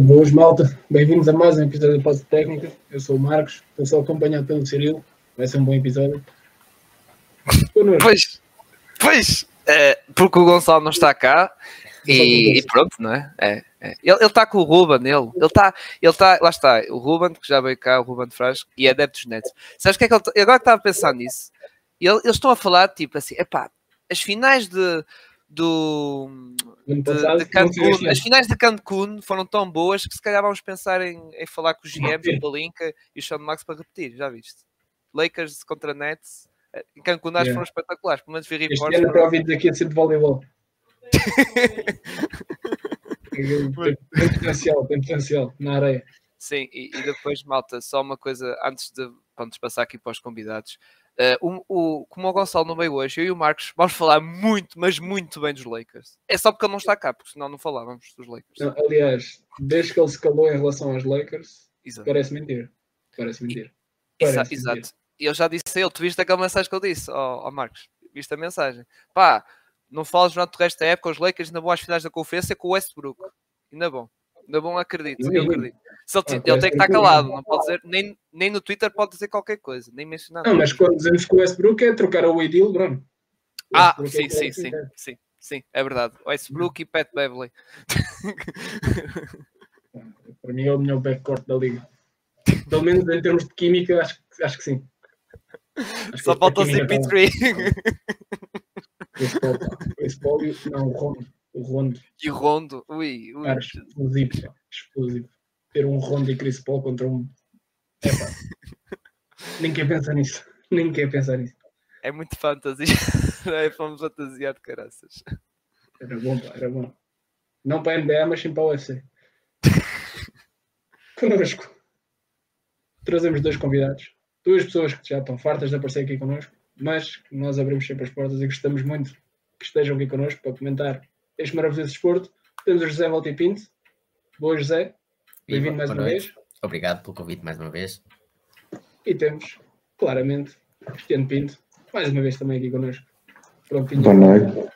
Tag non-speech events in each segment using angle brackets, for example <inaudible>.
Boas, malta. Bem-vindos a mais um episódio da Pause Técnica. Eu sou o Marcos, estou só acompanhado pelo Cirilo. Vai ser um bom episódio. Pois, pois, é, porque o Gonçalo não está cá e, e pronto, não é? é, é. Ele está com o Ruben, ele está, ele está, lá está, o Ruben, que já veio cá, o Ruben Frasco, e é adepto dos Nets. Sabes o que é que ele, agora que estava a pensar nisso, ele, eles estão a falar tipo assim, epá, as finais de do de, de Cancun, as finais de Cancun foram tão boas que se calhar vamos pensar em, em falar com os GMs, o Palinka e o Sean Max para repetir, já viste? Lakers contra Nets em Cancun acho yeah. foram espetaculares, pelo menos vi reportes. Este ano para ouvir aqui a ser de voleibol. <laughs> tem, potencial, tem potencial na areia. Sim, e, e, depois, malta, só uma coisa antes de vamos passar aqui para os convidados. Uh, o, o, como o Gonçalo não veio hoje, eu e o Marcos vamos falar muito, mas muito bem dos Lakers. É só porque ele não está cá, porque senão não falávamos dos Lakers. Não, aliás, desde que ele se calou em relação aos Lakers, Exato. parece mentira. Parece mentira. Parece Exato. Mentira. Eu já disse a ele, tu viste aquela mensagem que eu disse ao, ao Marcos? Viste a mensagem? Pá, não falas durante o resto da época, os Lakers ainda vão às finais da conferência com o Westbrook. Ainda bom. Ainda bom, acredito. Eu acredito. Se ele, ele tem que estar calado, não pode dizer, nem, nem no Twitter pode dizer qualquer coisa, nem mencionar. Não, mas quando dizemos que o Westbrook é trocar o Wade Bruno. Ah, sim, é sim, sim, sim, sim, é verdade. Westbrook e Pat Beverly. Para mim é o melhor backcourt da liga. Pelo menos em termos de química, acho, acho que sim. Acho Só falta o CP3. Chris Paul, não, o Rondo. O Rondo. E o Rondo, ui, ui. Cara, explosivo, explosivo ter um Rondo e Chris Paul contra um. Epa. <laughs> Nem quer pensar nisso. Nem quer pensar nisso. É muito fantasia. <laughs> é fomos fantasiar de caraças. Era bom, pá, era bom. Não para a NBA, mas sim para o UFC. <laughs> Connosco. Trazemos dois convidados. Duas pessoas que já estão fartas de aparecer aqui connosco, mas nós abrimos sempre as portas e gostamos muito que estejam aqui connosco para comentar este maravilhoso desporto. Temos o José Valtipinto. Boa, José. Bem-vindo mais uma noite. vez. Obrigado pelo convite mais uma vez. E temos, claramente, Cristiano Pinto, mais uma vez também aqui connosco. Prontinho. Boa noite.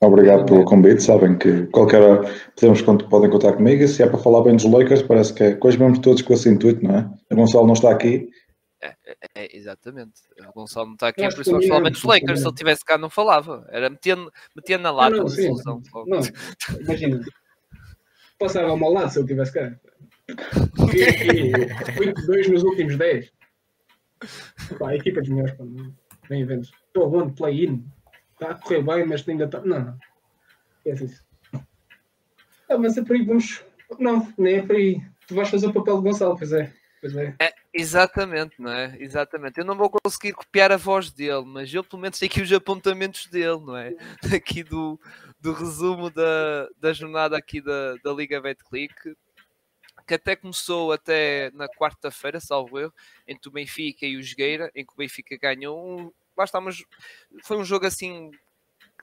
Obrigado pelo convite. Sabem que qualquer hora podemos, podem contar comigo. E se é para falar bem dos Lakers, parece que é coisa mesmo todos com esse intuito, não é? O Gonçalo não está aqui. É, é, é exatamente. O Gonçalo não está aqui, é por isso vamos falar bem dos Lakers. Se ele estivesse cá, não falava. Era metendo, metendo na lata. Não, não, não, imagina. Passava ao lado se ele estivesse cá. <laughs> 8-2 nos últimos 10. Pá, a equipa dos melhores, pá, bem eventos. Estou bom play-in. Está a correr bem, mas ainda está. Não, não. Esquece isso. Ah, mas é por aí, vamos. Não, nem é por aí. Tu vais fazer o papel de Gonçalo, pois é. Pois é. é. Exatamente, não é? Exatamente. Eu não vou conseguir copiar a voz dele, mas eu pelo menos sei aqui os apontamentos dele, não é? <laughs> Aqui do, do resumo da, da jornada aqui da, da Liga Betclic que até começou até na quarta-feira, salvo eu, entre o Benfica e o Jogueira, em que o Benfica ganhou um, lá está, mas foi um jogo assim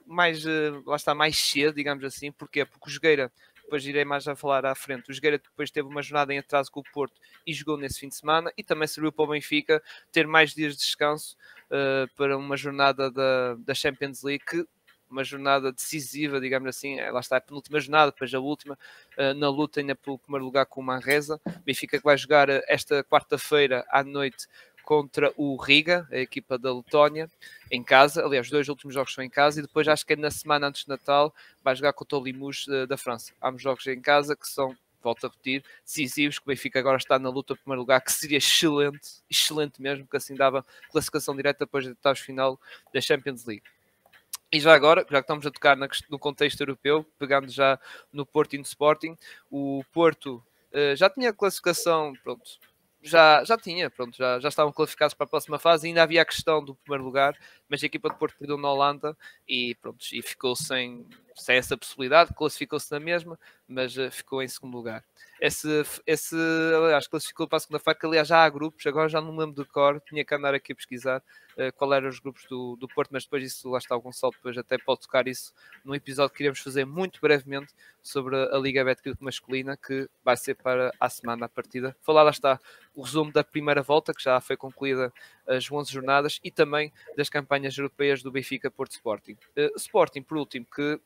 mais, eh, lá está, mais cedo, digamos assim, porquê? Porque o Jogueira, depois irei mais a falar à frente, o Jogueira depois teve uma jornada em atraso com o Porto e jogou nesse fim de semana e também serviu para o Benfica ter mais dias de descanso uh, para uma jornada da, da Champions League que uma jornada decisiva, digamos assim, lá está a penúltima jornada, depois a última, uh, na luta ainda pelo primeiro lugar com o Manresa. Benfica que vai jogar eh, esta quarta-feira à noite contra o Riga, a equipa da Letónia, em casa. Aliás, os dois últimos jogos são em casa e depois acho que é na semana antes de Natal vai jogar contra o Limouge uh, da França. Há uns jogos em casa que são volto a repetir, decisivos, que o Benfica agora está na luta pelo primeiro lugar, que seria excelente, excelente mesmo, que assim dava classificação direta depois da oitavos final da Champions League. E já agora, já que estamos a tocar no contexto europeu, pegando já no Porto e no Sporting, o Porto uh, já tinha classificação, pronto, já, já tinha, pronto, já, já estavam qualificados para a próxima fase, ainda havia a questão do primeiro lugar, mas a equipa de Porto perdeu na Holanda e pronto, e ficou sem, sem essa possibilidade, classificou-se na mesma, mas uh, ficou em segundo lugar. Esse, esse aliás, classificou para a segunda-feira, que aliás já há grupos, agora já não lembro de cor, tinha que andar aqui a pesquisar uh, qual eram os grupos do, do Porto, mas depois isso, lá está o Gonçalo, depois até pode tocar isso num episódio que iremos fazer muito brevemente sobre a Liga Betclic masculina, que vai ser para a semana a partida. Falar lá está o resumo da primeira volta, que já foi concluída as 11 jornadas, e também das campanhas europeias do Benfica Porto Sporting. Uh, Sporting, por último, que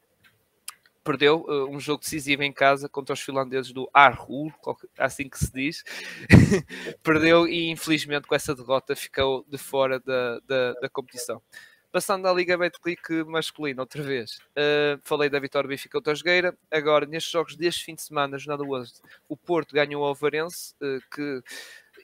perdeu uh, um jogo decisivo em casa contra os finlandeses do Arhur, assim que se diz. <laughs> perdeu e infelizmente com essa derrota ficou de fora da, da, da competição. Passando à Liga Betclic masculina, outra vez. Uh, falei da vitória do Benfica contra a Jogueira. Agora, nestes jogos deste fim de semana, jornada 11, o Porto ganhou o Alvarense, uh, que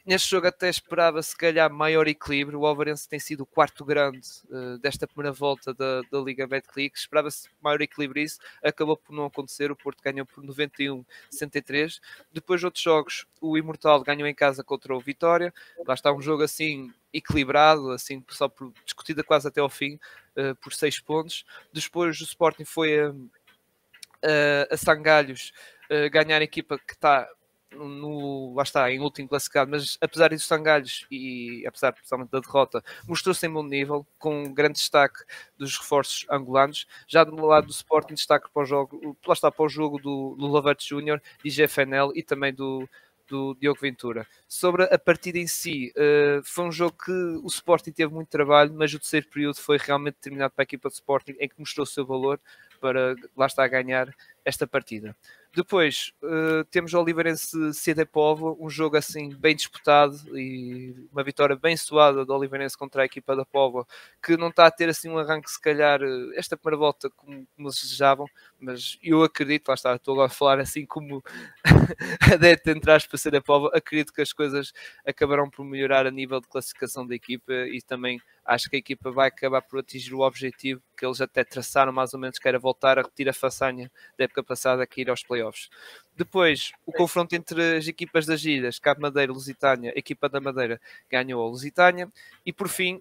Neste jogo até esperava se calhar maior equilíbrio. O Alvarense tem sido o quarto grande uh, desta primeira volta da, da Liga Betclic. Esperava-se maior equilíbrio isso. Acabou por não acontecer. O Porto ganhou por 91-63. Depois outros jogos, o Imortal ganhou em casa contra o Vitória. Lá está um jogo assim equilibrado, assim só por, discutida quase até ao fim, uh, por seis pontos. Depois o Sporting foi a, a, a Sangalhos uh, ganhar a equipa que está no, lá está, em último classificado, mas apesar dos sangalhos e apesar principalmente da derrota, mostrou-se em bom nível, com um grande destaque dos reforços angolanos. Já do lado do Sporting, destaque para o jogo, lá está para o jogo do, do Lavert Júnior e GFNL e também do, do Diogo Ventura. Sobre a partida em si, uh, foi um jogo que o Sporting teve muito trabalho, mas o terceiro período foi realmente determinado para a equipa de Sporting, em que mostrou o seu valor para lá estar a ganhar esta partida. Depois uh, temos o Oliveirense CD Povo, um jogo assim bem disputado e uma vitória bem suada do Oliveirense contra a equipa da Povo, que não está a ter assim um arranque, se calhar, eh, esta primeira volta como, como desejavam, mas eu acredito, lá está, estou agora a falar assim como <laughs> adepto entre aspas CD Povo, acredito que as coisas acabarão por melhorar a nível de classificação da equipa e também acho que a equipa vai acabar por atingir o objetivo que eles até traçaram mais ou menos, que era voltar a repetir a façanha da época passada que ir aos playoffs. Depois, o confronto entre as equipas das ilhas, Cabo Madeira e Lusitânia, a equipa da Madeira ganhou a Lusitânia, e por fim,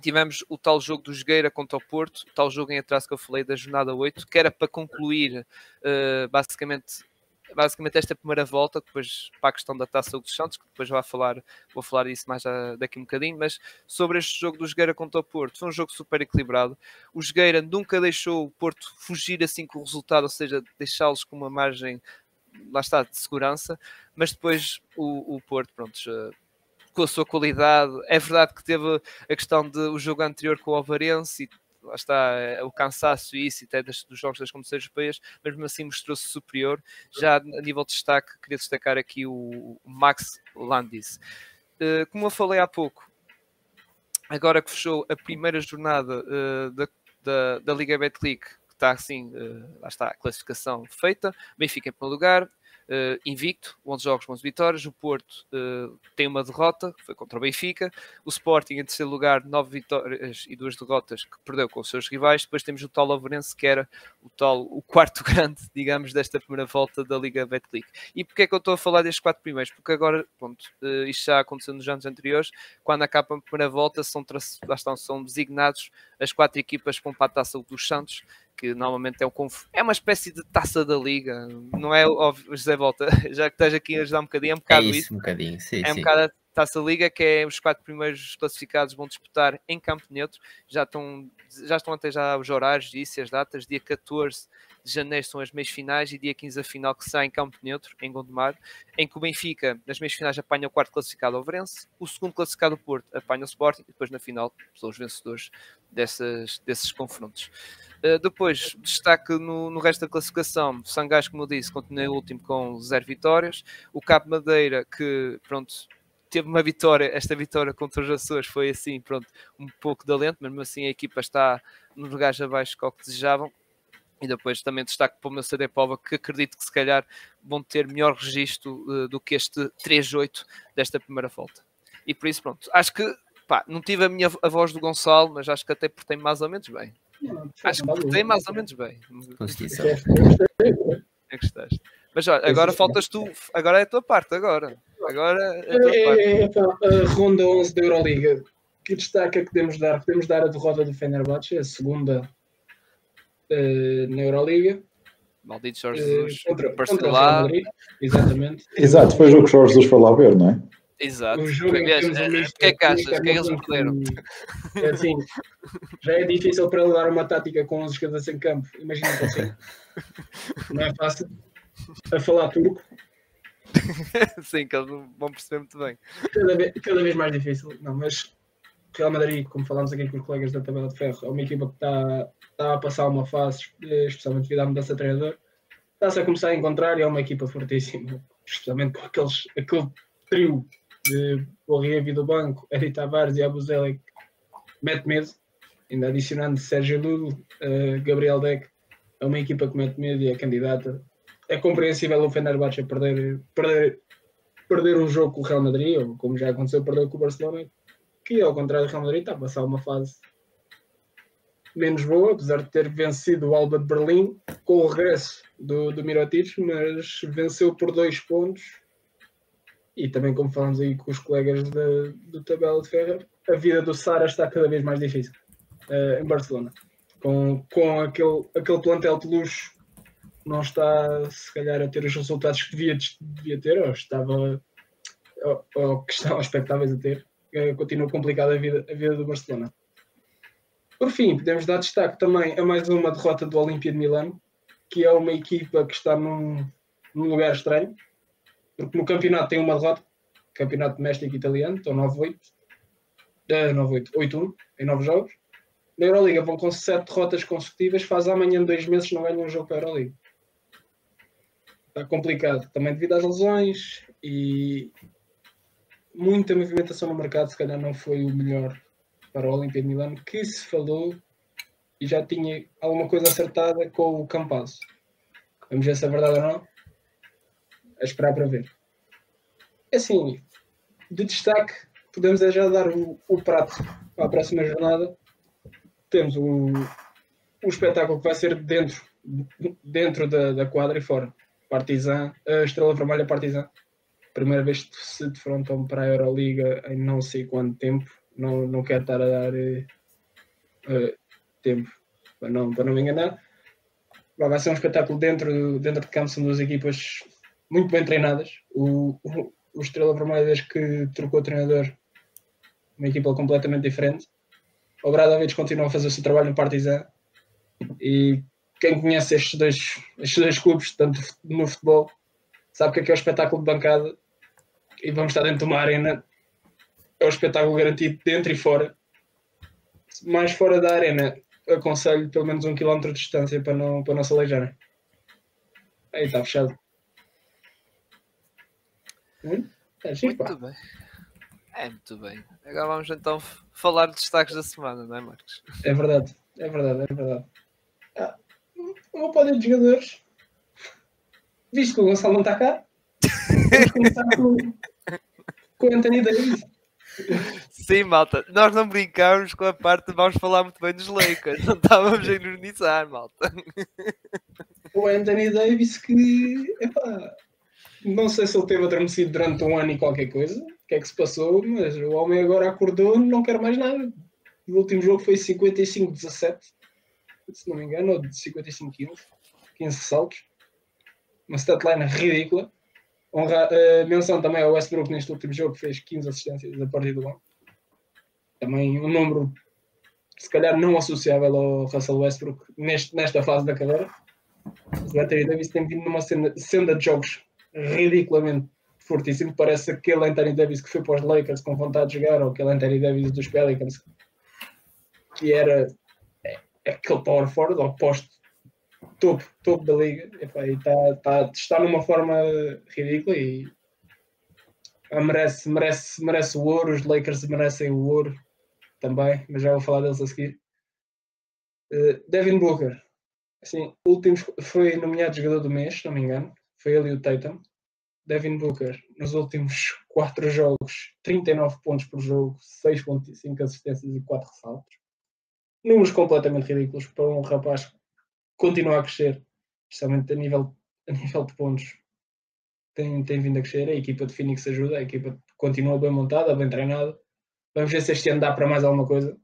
tivemos o tal jogo do Jogueira contra o Porto, o tal jogo em atraso que eu falei da jornada 8, que era para concluir uh, basicamente basicamente esta primeira volta, depois para a questão da taça dos Santos, que depois vou falar, vou falar disso mais daqui um bocadinho, mas sobre este jogo do Jogueira contra o Porto, foi um jogo super equilibrado. O Jogueira nunca deixou o Porto fugir assim com o resultado, ou seja, deixá-los com uma margem, lá está, de segurança, mas depois o, o Porto, pronto, com a sua qualidade. É verdade que teve a questão de o jogo anterior com o Alvarense e lá está, é o cansaço e isso, até dos, jogos das competições europeias, mesmo assim mostrou-se superior. Já a nível de destaque, queria destacar aqui o Max Landis. Uh, como eu falei há pouco, agora que fechou a primeira jornada uh, da, da, da Liga Betclic, está assim, lá está a classificação feita, Benfica em primeiro lugar, uh, invicto, 11 jogos, 11 vitórias. O Porto uh, tem uma derrota, foi contra o Benfica. O Sporting, em terceiro lugar, 9 vitórias e 2 derrotas, que perdeu com os seus rivais. Depois temos o tal Lavrense, que era o tal, o quarto <laughs> grande, digamos, desta primeira volta da Liga Betclic. E porquê é que eu estou a falar destes quatro primeiros? Porque agora, pronto, uh, isto já aconteceu nos anos anteriores, quando acaba a primeira volta, são, lá estão, são designados as quatro equipas para a taça dos Santos, que normalmente é, um, é uma espécie de taça da liga, não é, óbvio, José Volta, <laughs> já que estás aqui a ajudar um bocadinho, é um bocado é isso, isso. Um bocadinho, sim, é um sim. bocado taça liga, que é os quatro primeiros classificados vão disputar em campo neutro, já estão, já estão até já os horários disso, as datas, dia 14 de janeiro são as meias finais e dia 15 a final que sai em campo neutro, em Gondomar, em que o Benfica, nas meias finais, apanha o quarto classificado ao Verense, o segundo classificado o Porto apanha o Sporting e depois na final são os vencedores dessas, desses confrontos. Uh, depois, destaque no, no, resto da classificação, Sangás, como eu disse, continua em último com zero vitórias. O Cabo Madeira, que pronto, teve uma vitória, esta vitória contra os Açores foi assim, pronto, um pouco de alento, mas mesmo assim a equipa está nos lugares abaixo que o que desejavam. E depois também destaque para o meu CD Pova, que acredito que se calhar vão ter melhor registro uh, do que este 3-8 desta primeira volta. E por isso, pronto, acho que pá, não tive a minha a voz do Gonçalo, mas acho que até portei mais ou menos bem. Acho que portei mais ou menos bem. É que estás. Mas olha, agora faltas tu, agora é a tua parte, agora. Agora é a tua É, é, é, a ronda 11 da Euroliga. Que destaque é que podemos dar? Podemos dar a derrota do Fenerbahçe, a segunda eh, na Euroliga. Maldito Jorge eh, Jesus, contra, contra o parcelado. Exatamente. Exato, foi o jogo que o Jorge Jesus foi lá ver, não é? Exato. Um jogo em que Aliás, temos misto O que é que achas? O que é que eles perderam? É assim, já é difícil para ele dar uma tática com 11 jogadores em campo. Imagina que assim. <laughs> Não é fácil. A falar turco, <laughs> Sim, que eles não vão perceber muito bem. cada vez, cada vez mais difícil. Não, mas Real Madrid, como falámos aqui com os colegas da tabela de ferro, é uma equipa que está, está a passar uma fase, eh, especialmente devido à mudança de treinador, está-se a começar a encontrar e é uma equipa fortíssima, especialmente com aqueles, aquele trio de Borrievi do banco, Edi Tavares e Abuzele, mete medo, ainda adicionando Sérgio Ludo, uh, Gabriel Deck, é uma equipa que mete medo e é candidata. É compreensível o Fenerbahçe perder, perder, perder um jogo com o Real Madrid, ou como já aconteceu, perder com o Barcelona, que ao contrário do Real Madrid está a passar uma fase menos boa, apesar de ter vencido o Alba de Berlim com o regresso do, do Mirotic, mas venceu por dois pontos e também como falamos aí com os colegas de, do Tabela de Ferro, a vida do Sara está cada vez mais difícil uh, em Barcelona. Com, com aquele, aquele plantel de luxo não está se calhar a ter os resultados que devia, devia ter, ou estava ou, ou que estavam <laughs> expectáveis a ter. Uh, continua complicada a vida, a vida do Barcelona. Por fim, podemos dar destaque também a mais uma derrota do Olímpia de Milano, que é uma equipa que está num, num lugar estranho, porque no campeonato tem uma derrota, campeonato doméstico italiano, estão 9-8, uh, 9-8, 8-1 em 9 jogos. Na Euroliga vão com 7 derrotas consecutivas, faz amanhã dois meses não ganham um jogo para a Euroliga. Está complicado, também devido às lesões e muita movimentação no mercado, se calhar não foi o melhor para o Olimpia de Milano, que se falou e já tinha alguma coisa acertada com o Campazzo. Vamos ver se é verdade ou não a esperar para ver. É assim, de destaque, podemos é já dar o, o prato para a próxima jornada. Temos o, o espetáculo que vai ser dentro, dentro da, da quadra e fora. Partizan, a Estrela Vermelha Partizan. Primeira vez que se defrontam para a Euroliga em não sei quanto tempo. Não, não quero estar a dar uh, tempo para não, para não me enganar. Vai ser um espetáculo dentro, dentro de campo, são duas equipas muito bem treinadas. O, o, o Estrela Vermelha, desde que trocou o treinador, uma equipa completamente diferente. O Bradovic continua a fazer o seu trabalho no Partizan e quem conhece estes dois, estes dois clubes, tanto no futebol, sabe que aqui é o espetáculo de bancada e vamos estar dentro de uma arena. É o espetáculo garantido dentro e fora. Mais fora da arena, aconselho pelo menos um quilómetro de distância para não, para não se aleijarem. Aí está fechado. Hum? É, muito bem. É, muito bem. Agora vamos então falar de destaques da semana, não é, Marcos? É verdade, é verdade, é verdade. Ah, uma pódio de jogadores. Visto que o Gonçalo não está cá, vamos começar com, com o Anthony Davis. Sim, malta, nós não brincámos com a parte de vamos falar muito bem dos Lakers, não estávamos a ironizar, malta. O Anthony Davis que, epá, não sei se ele teve adormecido durante um ano e qualquer coisa, o que é que se passou, mas o homem agora acordou não quer mais nada. O último jogo foi 55-17, se não me engano, ou de 55-15, 15 saltos. Uma statline ridícula. Honra, uh, menção também ao Westbrook neste último jogo, que fez 15 assistências a partir do banco. Também um número, se calhar, não associável ao Russell Westbrook neste, nesta fase da carreira. O Anthony Davis tem vindo numa senda, senda de jogos ridiculamente fortíssimo. Parece aquele Anthony Davis que foi para os Lakers com vontade de jogar, ou aquele Anthony Davis dos Pelicans que era é, aquele power forward, ou posto topo, topo da liga. E, tá, tá, está numa forma ridícula e merece, merece, merece o ouro. Os Lakers merecem o ouro também, mas já vou falar deles a seguir. Uh, Devin Booker, assim, últimos, foi nomeado jogador do mês, se não me engano foi ele e o Tatum. Devin Booker, nos últimos 4 jogos, 39 pontos por jogo, 6.5 assistências e 4 ressaltos. Números completamente ridículos para um rapaz que continua a crescer, especialmente a nível, a nível de pontos. Tem, tem vindo a crescer, a equipa de Phoenix ajuda, a equipa continua bem montada, bem treinada. Vamos ver se este ano dá para mais alguma coisa,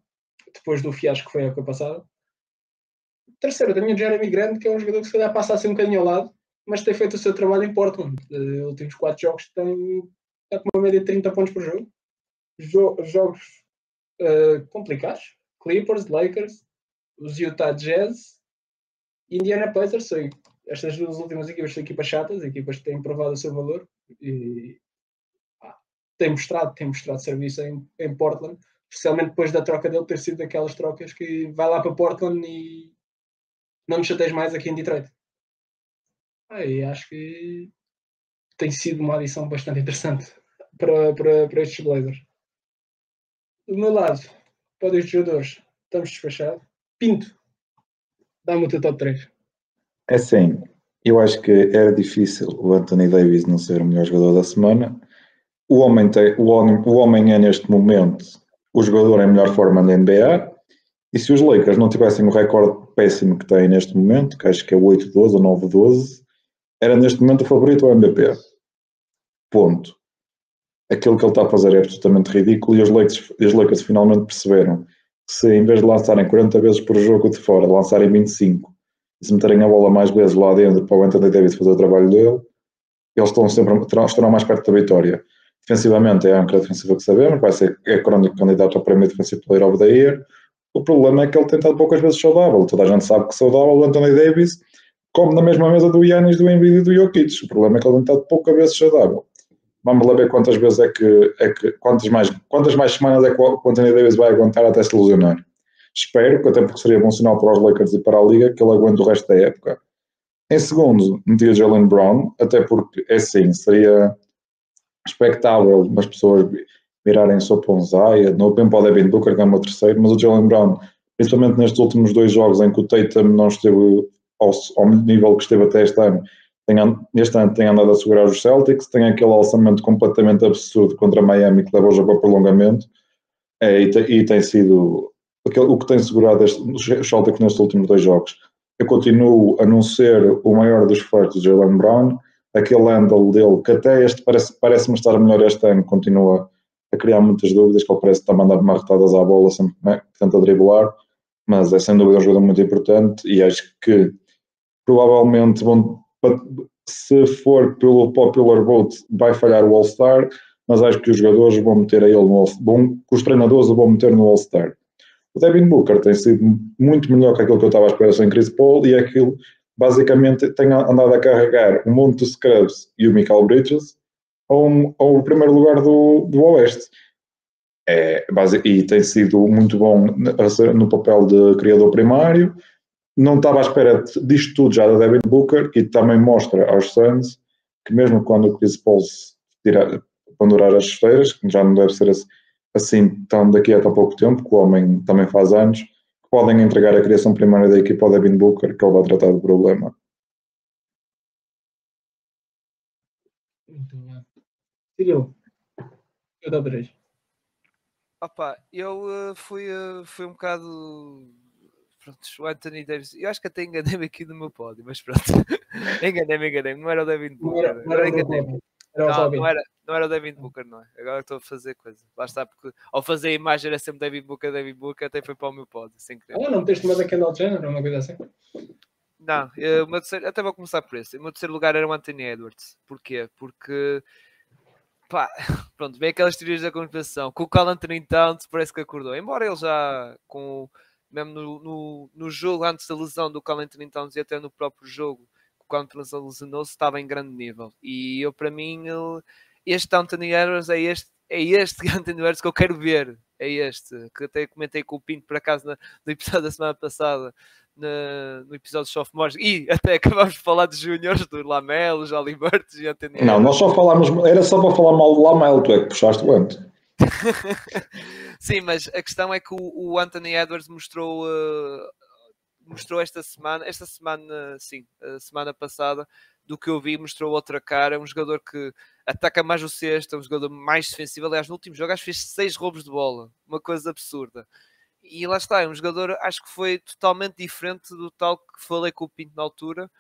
depois do fiasco que foi a época passada. Terceiro, também o Jeremy Grant, que é um jogador que se calhar passa assim um bocadinho ao lado, mas tem feito o seu trabalho em Portland. Os últimos 4 jogos tem, está com uma média de 30 pontos por jogo. Jo jogos uh, complicados. Clippers, Lakers, os Utah Jazz, Indiana Pacers. Estas duas últimas equipas são equipas chatas, equipas que têm provado o seu valor e ah, têm mostrado, têm mostrado serviço em, em Portland. Especialmente depois da troca dele ter sido daquelas trocas que vai lá para Portland e não nos chateias mais aqui em Detroit. Aí acho que tem sido uma adição bastante interessante para, para, para estes Blazers. Do meu lado, para os jogadores, estamos despachados. Pinto, dá-me o teu top 3. É assim, eu acho que era difícil o Anthony Davis não ser o melhor jogador da semana. O homem, tem, o homem, o homem é neste momento o jogador em melhor forma da NBA. E se os Lakers não tivessem o recorde péssimo que têm neste momento, que acho que é 8-12 ou 9-12, era neste momento o favorito ao MVP. Ponto. Aquilo que ele está a fazer é absolutamente ridículo e os Lakers, os Lakers finalmente perceberam que se em vez de lançarem 40 vezes por jogo de fora, lançarem 25 e se meterem a bola mais vezes lá dentro para o Anthony Davis fazer o trabalho dele, eles estão sempre, estarão mais perto da vitória. Defensivamente é a âncora defensiva que sabemos, vai ser é crónico candidato ao prémio Defensive Player of the Year. O problema é que ele tem estado poucas vezes saudável. Toda a gente sabe que saudável o Anthony Davis come na mesma mesa do Yannis, do Embiid e do Jokic. O problema é que ele tem estado poucas vezes saudável. Vamos lá ver quantas vezes é que, é que quantas, mais, quantas mais semanas é que o Anthony Davis vai aguentar até se ilusionar. Espero, que até porque seria bom sinal para os Lakers e para a Liga, que ele aguente o resto da época. Em segundo, metia Jalen Brown, até porque, é sim, seria expectável as pessoas virarem só para um Zaya, no bem para o Devin Booker, que é o meu terceiro, mas o Jalen Brown, principalmente nestes últimos dois jogos em que o Tatum não esteve ao, ao nível que esteve até este ano, tem, este ano tem andado a segurar os Celtics, tem aquele alçamento completamente absurdo contra Miami que leva o jogo a prolongamento, é, e, te, e, tem sido aquele, o que tem segurado este, os Celtics nestes últimos dois jogos. Eu continuo a não ser o maior dos fortes de Jalen Brown, aquele handle dele, que até este parece-me parece estar melhor este ano, continua a criar muitas dúvidas, que ele parece estar a mandar marretadas à bola sempre né, que tenta driblar, mas é sem dúvida um jogador muito importante e acho que provavelmente vão, se for pelo popular vote vai falhar o All-Star, mas acho que os jogadores vão meter a ele no All-Star, os treinadores o vão meter no All-Star. O Devin Booker tem sido muito melhor que aquilo que eu estava à espera sem Chris Paul e é aquilo basicamente tem andado a carregar o monte de Scrubs e o Michael Bridges ao, ao primeiro lugar do, do Oeste. É, e tem sido muito bom no papel de criador primário. Não estava à espera disto tudo já da Devin Booker e também mostra aos Suns que mesmo quando o Chris Paul pendurar as esteiras, que já não deve ser assim tão daqui a tão pouco tempo, que o homem também faz anos, podem entregar a criação primária da equipa ao Devin Booker, que ele vai tratar do problema. Muito bem. Cyril, eu dou três. Opa, eu uh, fui, uh, fui um bocado. Pronto, o Anthony Davis. Eu acho que até enganei-me aqui no meu pódio, mas pronto. <laughs> enganei-me, enganei-me. Não era o Devin Booker. Não era, não era. Não, não, era, não era o David Booker, não é? Agora estou a fazer coisa. Lá está, porque ao fazer a imagem era sempre David Booker, David Booker, até foi para o meu pódio, sem querer. Ah, não tens uma da Kendall Jenner ou uma coisa assim? Não, eu, o terceiro, até vou começar por esse. O meu terceiro lugar era o Anthony Edwards. Porquê? Porque pá, <laughs> pronto, vem aquelas teorias da conspiração. Com o Cal Anthony Towns parece que acordou. Embora ele já, com, mesmo no, no, no jogo antes da lesão do Anthony Towns e até no próprio jogo, quando lesionou-se, estava em grande nível. E eu, para mim, este Anthony Edwards é este, é este <laughs> Anthony Edwards que eu quero ver. É este, que até comentei com o Pinto por acaso no, no episódio da semana passada, no, no episódio de Sophomores, e até acabámos de falar de Júniores, do Lamelo, Jolly Burts e Anthony Não, nós só falámos, era só para falar mal do Lamelo, tu é que puxaste o antes. <laughs> Sim, mas a questão é que o, o Anthony Edwards mostrou uh, mostrou esta semana, esta semana, sim, semana passada, do que eu vi, mostrou outra cara. É um jogador que ataca mais o sexto, é um jogador mais defensivo. Aliás, no último jogo, acho que fez seis roubos de bola, uma coisa absurda. E lá está, é um jogador, acho que foi totalmente diferente do tal que falei com o Pinto na altura.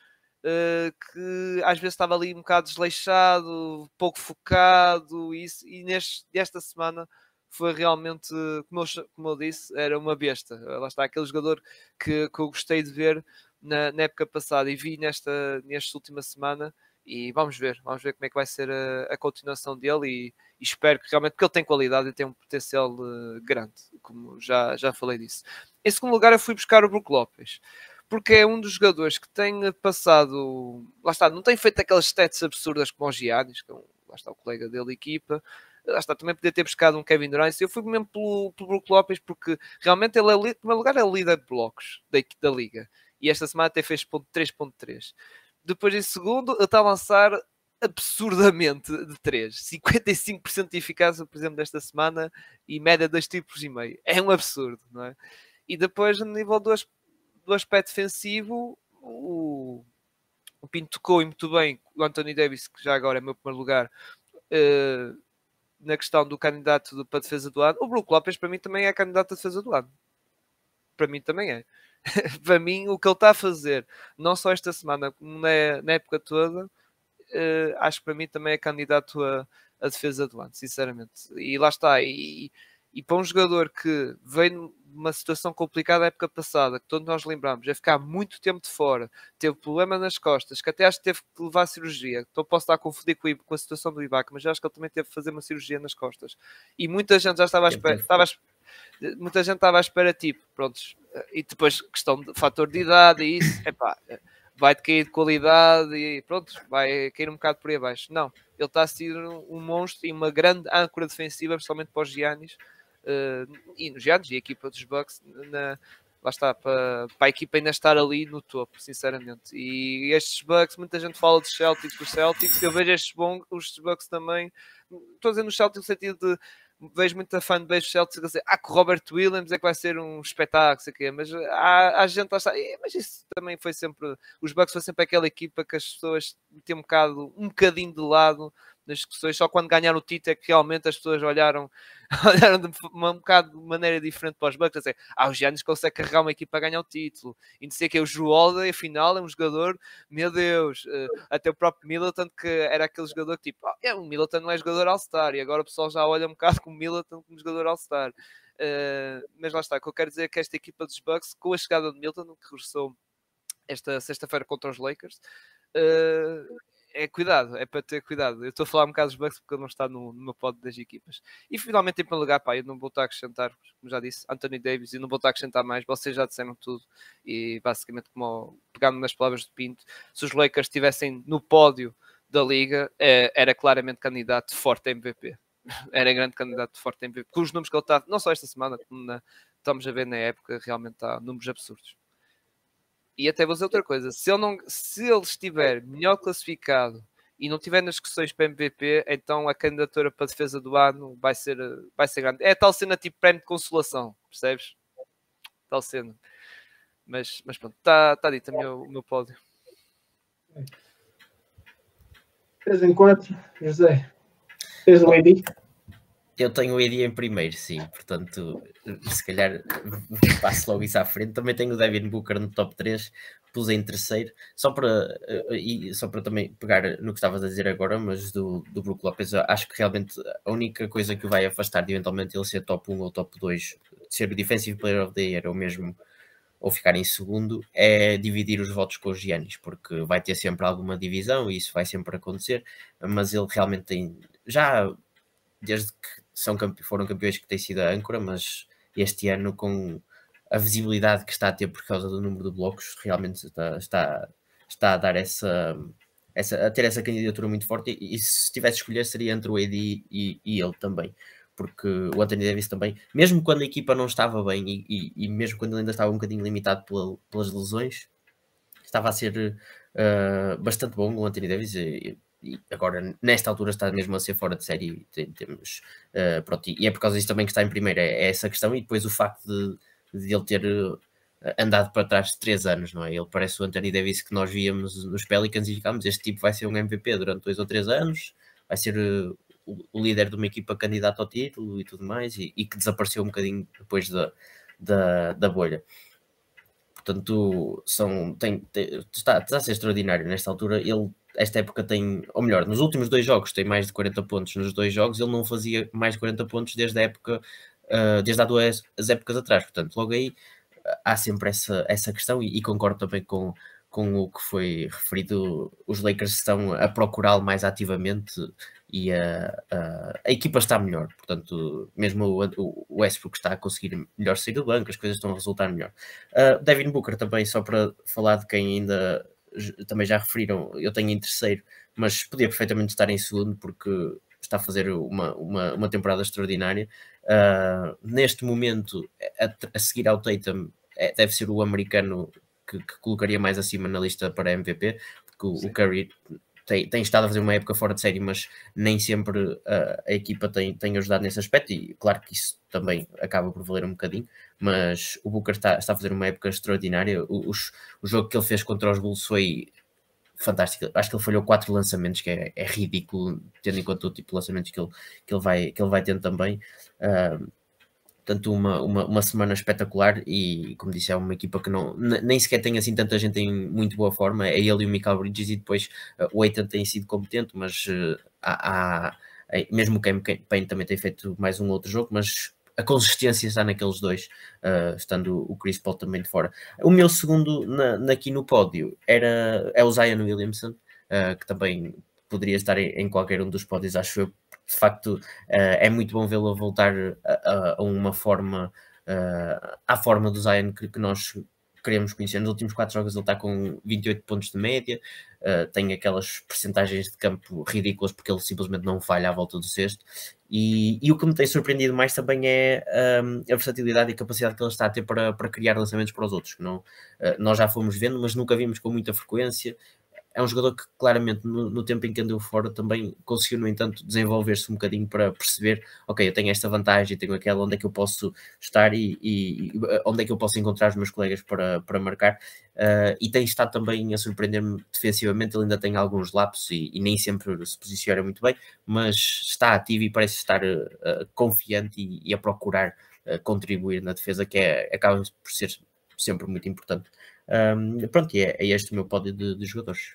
Uh, que às vezes estava ali um bocado desleixado, pouco focado, isso, e neste, nesta semana foi realmente, como eu, como eu disse, era uma besta. Lá está, aquele jogador que, que eu gostei de ver na, na época passada e vi nesta, nesta última semana. E vamos ver, vamos ver como é que vai ser a, a continuação dele. E, e, espero que realmente, porque ele tem qualidade e tem um potencial uh, grande, como já, já falei disso. Em segundo lugar, eu fui buscar o Brook Lopes porque é um dos jogadores que tem passado, lá está, não tem feito aquelas stats absurdas como o Giannis, que é um, lá está o colega dele, equipa, lá está, também podia ter buscado um Kevin Durant. Eu fui mesmo pelo, pelo Brook Lopes porque realmente ele é, em primeiro lugar, é líder de blocos da, da liga. E esta semana até fez 3.3. Depois, em segundo, ele está a lançar absurdamente de 3. 55% de eficácia, por exemplo, desta semana e média 2 tipos e meio. É um absurdo, não é? E depois, no nível do, do aspecto defensivo, o, o Pinto tocou e muito bem o Anthony Davis, que já agora é meu primeiro lugar, uh, na questão do candidato para a defesa do ano. O Brook Lopes, para mim, também é candidato a defesa do ano. Para mim, também é. <laughs> para mim, o que ele está a fazer, não só esta semana, como na, na época toda, uh, acho que para mim também é candidato a, a defesa do ano, sinceramente. E lá está. E, e para um jogador que veio numa situação complicada a época passada, que todos nós lembramos, é ficar muito tempo de fora, teve problema nas costas, que até acho que teve que levar a cirurgia. Então posso estar a confundir com, com a situação do Ibaka, mas acho que ele também teve que fazer uma cirurgia nas costas. E muita gente já estava à espera, estava muita gente estava à espera, tipo, prontos, e depois questão de fator de idade e isso, epá, vai cair de qualidade e pronto, vai cair um bocado por aí abaixo. Não, ele está a ser um monstro e uma grande âncora defensiva, principalmente para os Giannis e nos Giannis e a equipa dos Bucks na, lá está, para, para a equipa ainda estar ali no topo, sinceramente. E estes Bucks, muita gente fala dos Celtics, dos Celtics, eu vejo estes bons, os Bucks também, estou a dizer nos Celtics no sentido de vejo muita fanbase dos Celtics a dizer ah, que o Robert Williams é que vai ser um espetáculo, sei quê. mas há, há gente lá está, mas isso também foi sempre, os Bucks foi sempre aquela equipa que as pessoas têm um bocado, um bocadinho de lado nas discussões, só quando ganharam o título é que realmente as pessoas olharam, <laughs> olharam de uma, um bocado de maneira diferente para os Bucks, dizer, ah, os Giannis consegue carregar uma equipa a ganhar o título, e não sei que é o Holiday, afinal, é um jogador, meu Deus, uh, até o próprio Middleton, que era aquele jogador que tipo, oh, é, o Middleton não é jogador All-Star, e agora o pessoal já olha um bocado como o Middleton como jogador All-Star. Uh, mas lá está, o que eu quero dizer é que esta equipa dos Bucks, com a chegada de Milton, que regressou esta sexta-feira contra os Lakers, uh, é cuidado, é para ter cuidado. Eu estou a falar um bocado dos Bucks porque ele não está no, no meu pódio das equipas. E finalmente, em primeiro lugar, pá, eu não vou estar a acrescentar, como já disse, Anthony Davis, e não vou estar a acrescentar mais. Vocês já disseram tudo. E basicamente, como pegando nas palavras do Pinto, se os Lakers estivessem no pódio da liga, é, era claramente candidato forte a MVP. <laughs> Era grande candidato forte a MVP. Com os números que ele está, não só esta semana, como na, estamos a ver na época, realmente está números absurdos. E até vou dizer outra coisa: se ele, não, se ele estiver melhor classificado e não estiver nas discussões para MVP, então a candidatura para a defesa do ano vai ser, vai ser grande. É tal cena tipo prémio de consolação, percebes? Tal cena. Mas, mas pronto, está tá dito meu, o meu pódio. 3 em 4, José. Tens o AD? Eu tenho o AD em primeiro, sim. Portanto, se calhar <laughs> passo logo isso à frente. Também tenho o Devin Booker no top 3, pus em terceiro, só para, eh, e só para também pegar no que estavas a dizer agora, mas do, do Brook acho que realmente a única coisa que o vai afastar de eventualmente ele ser top 1 ou top 2, ser o Defensive Player of the Year ou mesmo ou ficar em segundo, é dividir os votos com os Giannis, porque vai ter sempre alguma divisão e isso vai sempre acontecer, mas ele realmente tem, já desde que são, foram campeões que têm sido a âncora, mas este ano com a visibilidade que está a ter por causa do número de blocos, realmente está, está, está a dar essa, essa, a ter essa candidatura muito forte. E, e se tivesse de escolher seria entre o AD e, e, ele também, porque o Anthony Davis também, mesmo quando a equipa não estava bem e, e, e mesmo quando ele ainda estava um bocadinho limitado pela, pelas lesões, estava a ser uh, bastante bom o Anthony Davis e, e agora nesta altura está mesmo a ser fora de série temos uh, pronto, e é por causa disso também que está em primeiro, é, é essa questão e depois o facto de, de ele ter uh, andado para trás de 3 anos, não é? Ele parece o Anthony Davis que nós víamos nos Pelicans e ficámos, este tipo vai ser um MVP durante 2 ou 3 anos, vai ser uh, o, o, líder de uma equipa candidata ao título e tudo mais, e, e que desapareceu um bocadinho depois da, da, da bolha portanto são, tem, tem, está, está a ser extraordinário nesta altura. Ele esta época tem, ou melhor, nos últimos dois jogos tem mais de 40 pontos nos dois jogos, ele não fazia mais de 40 pontos desde a época, uh, desde há duas as épocas atrás, portanto, logo aí há sempre essa, essa questão e, e, concordo também com, com o que foi referido, os Lakers estão a procurá-lo mais ativamente e a, a, a, equipa está melhor, portanto, mesmo o, o Westbrook está a conseguir melhor sair do banco, as coisas estão a resultar melhor. Uh, Devin Booker também, só para falar de quem ainda também já referiram, eu tenho em terceiro, mas podia perfeitamente estar em segundo porque está a fazer uma, uma, uma temporada extraordinária. Uh, neste momento, a, a, seguir ao Tatum, é, deve ser o americano que, que, colocaria mais acima na lista para MVP, porque o, o Curry tem, tem, estado a fazer uma época fora de série, mas nem sempre uh, a equipa tem, tem ajudado nesse aspecto, e claro que isso também acaba por valer um bocadinho, mas o Booker está, está a fazer uma época extraordinária. O, o jogo que ele fez contra os Bulls foi fantástico. Acho que ele falhou quatro lançamentos, que é, é ridículo, tendo em conta o tipo de lançamentos que ele, que ele, vai, que ele vai tendo também. Uh, Portanto, uma, uma, uma, semana espetacular e, como disse, é uma equipa que não, nem sequer tem assim tanta gente em muito boa forma. É ele e o Michael Bridges e depois uh, o Eitan tem sido competente, mas uh, há, há, mesmo o Cam Payne também tem feito mais um outro jogo, mas a consistência está naqueles dois, uh, estando o Chris Paul também de fora. O meu segundo na, aqui no pódio era, é o Zion Williamson, que também poderia estar em, qualquer um dos pódios, acho eu, de facto uh, é muito bom vê-lo voltar a, a, uma forma, uh, à forma do Zion que, que, nós queremos conhecer. Nos últimos quatro jogos ele está com 28 pontos de média, uh, tem aquelas percentagens de campo ridículas porque ele simplesmente não falha à volta do sexto. E, e o que me tem surpreendido mais também é um, a versatilidade e a capacidade que ele está a ter para, para criar lançamentos para os outros. Não, nós já fomos vendo, mas nunca vimos com muita frequência é um jogador que claramente no, no, tempo em que andou fora também conseguiu, no entanto, desenvolver-se um bocadinho para perceber, ok, eu tenho esta vantagem, tenho aquela, onde é que eu posso estar e, e, e onde é que eu posso encontrar os meus colegas para, para marcar. Uh, e tem estado também a surpreender-me defensivamente, ele ainda tem alguns lapsos e, e, nem sempre se posiciona muito bem, mas está ativo e parece estar uh, confiante e, a procurar uh, contribuir na defesa, que é, acaba por ser sempre muito importante. Um, pronto, e é, é, este o meu pódio de, de, jogadores.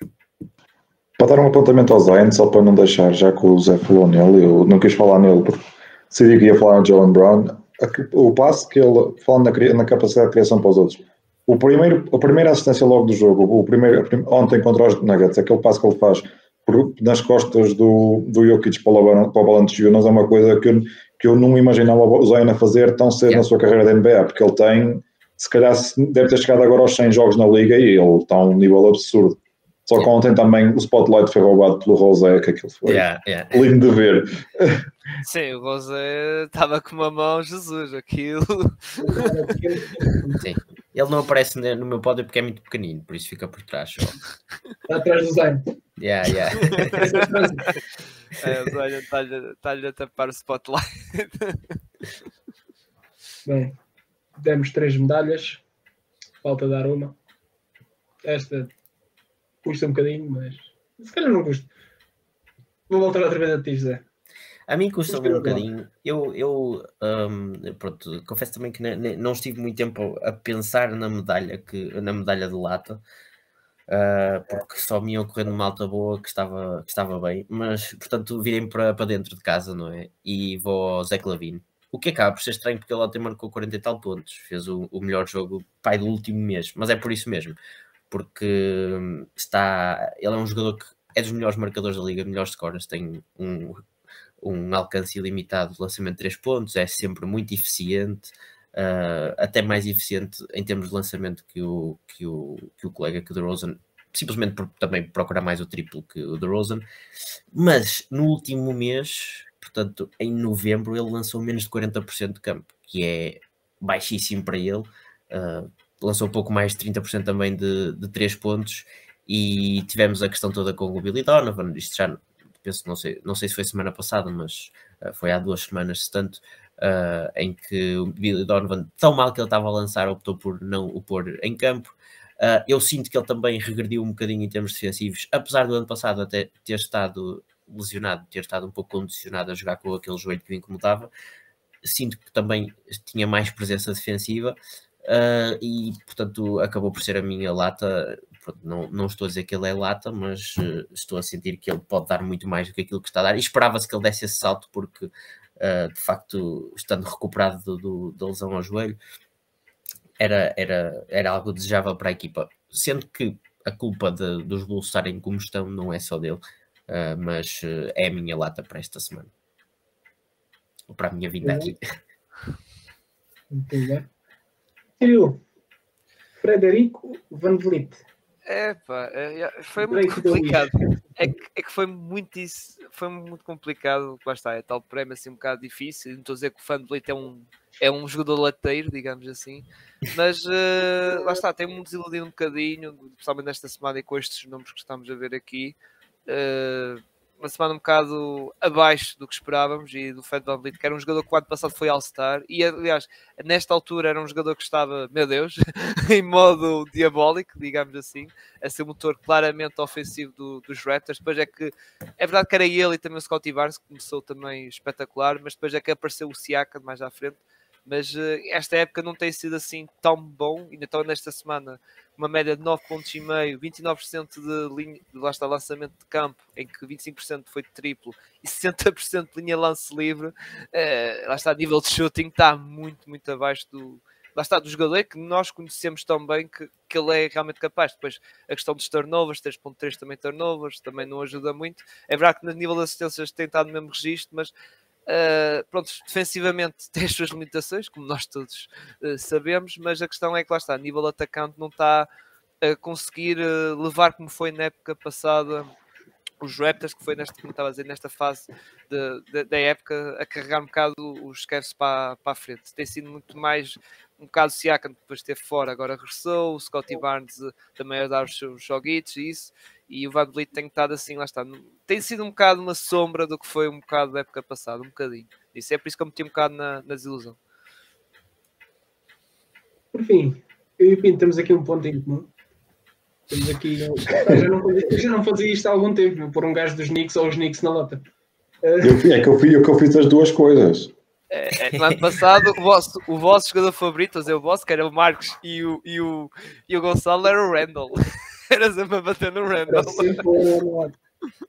Para dar um apontamento ao Zion, só para não deixar, já que o Zé falou nele, eu não quis falar nele porque decidi que ia falar no Jalen Brown. O passo que ele, falando na, na, capacidade de criação para os outros, o primeiro, a primeira assistência logo do jogo, o primeiro, ontem contra os Nuggets, aquele passo que ele faz nas costas do, do Jokic para o, para o Balance Jonas é uma coisa que eu, que eu não imaginava o Zion a fazer tão cedo yeah. na sua carreira de NBA, porque ele tem se calhar deve ter chegado agora aos 100 jogos na liga e ele está a um nível absurdo. Só que ontem também o spotlight foi roubado pelo Rosé, que aquilo foi yeah, yeah. lindo de ver. Sim, o Rosé estava com uma mão, Jesus, aquilo. <laughs> Sim. Ele não aparece no meu pódio porque é muito pequenino, por isso fica por trás. Só. Está atrás do Zayn. Yeah, yeah. é, o Zayn está-lhe a tapar o spotlight. Bem, demos três medalhas, falta dar uma. Esta custa um bocadinho, mas se calhar não custa. Vou voltar outra vez a ti, José. A mim custa-me um bocadinho. Eu, eu um, pronto, confesso também que não estive muito tempo a pensar na medalha, que, na medalha de lata, uh, porque só me ia ocorrendo uma alta boa que estava, que estava bem, mas portanto virei para, para dentro de casa, não é? E vou ao Zé Clavino. O que acaba por ser estranho porque ele ontem marcou 40 e tal pontos, fez o, o melhor jogo pai do último mês, mas é por isso mesmo, porque hum, está, ele é um jogador que é dos melhores marcadores da liga, melhores scores, tem um, um alcance ilimitado de lançamento de 3 pontos, é sempre muito eficiente, uh, até mais eficiente em termos de lançamento que o, que o, que o colega, que o DeRozan, simplesmente por também procurar mais o triplo que o DeRozan, mas no último mês Portanto, em novembro ele lançou menos de 40% de campo, que é baixíssimo para ele. Uh, lançou pouco mais de 30% também de, de 3 pontos e tivemos a questão toda com o Billy Donovan. Isto já penso, não sei, não sei se foi semana passada, mas uh, foi há duas semanas, se tanto, uh, em que o Billy Donovan, tão mal que ele estava a lançar, optou por não o pôr em campo. Uh, eu sinto que ele também regrediu um bocadinho em termos defensivos, apesar do ano passado até ter estado lesionado, ter estado um pouco condicionado a jogar com aquele joelho que o incomodava. Sinto que também tinha mais presença defensiva uh, e, portanto, acabou por ser a minha lata. Não, não estou a dizer que ele é lata, mas uh, estou a sentir que ele pode dar muito mais do que aquilo que está a dar. Esperava-se que ele desse esse salto, porque, uh, de facto, estando recuperado do, do, da lesão ao joelho, era, era, era algo desejável para a equipa. Sendo que a culpa de, dos Bulls estarem como estão não é só dele, Uh, mas uh, é a minha lata para esta semana. Ou para a minha vinda aqui. Muito bem. Tio, Frederico Van Vliet. É, pá, é, foi muito complicado. É que, é que foi muito isso. foi muito complicado, lá está, é tal prémio assim um bocado difícil, não estou a dizer que o Fan de é um, é um jogador lateiro, digamos assim, mas uh, lá está, tem-me desiludido um bocadinho, principalmente nesta semana e com estes números que estamos a ver aqui. Uh, uma semana um bocado abaixo do que esperávamos e do Fed Van Vliet, que era um jogador que o ano passado foi All-Star. E aliás, nesta altura era um jogador que estava, meu Deus, <laughs> em modo diabólico, digamos assim, a ser motor claramente ofensivo do, dos Raptors, depois é que é verdade que era ele e também o Scottie Barnes que começou também espetacular, mas depois é que apareceu o Siaka mais à frente. Mas uh, esta época não tem sido assim tão bom, estão nesta semana uma média de 9 pontos e meio, 29% de linha, lá está lançamento de campo, em que 25% foi de triplo e 60% de linha lance livre, uh, lá está, nível de shooting está muito, muito abaixo do, lá está, do jogador que nós conhecemos tão bem que, que ele é realmente capaz. Depois, a questão dos turnovers, 3.3 também turnovers, também não ajuda muito. É verdade que no nível de assistências tem estado no mesmo registro, mas Uh, pronto, defensivamente <laughs> tem as suas limitações, como nós todos uh, sabemos, mas a questão é que lá está, a nível atacante não está a conseguir uh, levar como foi na época passada os Raptors, que foi nesta, como estava a dizer, nesta fase da época, a carregar um bocado os Cavs para, para a frente. Tem sido muito mais um bocado Siakam, depois esteve fora, agora regressou, o Scottie Barnes também a dar os seus joguitos e isso, e o Van Vliet tem estado assim, lá está. Tem sido um bocado uma sombra do que foi um bocado da época passada, um bocadinho. Isso é por isso que eu meti um bocado na, na desilusão. Por fim, eu e o Pinto temos aqui um ponto em comum. Temos aqui. já, não fazia, já não fazia isto há algum tempo, por um gajo dos Knicks ou os Knicks na lota. Eu, é que eu, fui, eu que eu fiz as duas coisas. É, é, no ano passado, o vosso, o vosso jogador favorito, o vosso, que era o Marcos e o, e o, e o Gonçalo, era o Randall. <laughs> Era sempre a bater no Randall.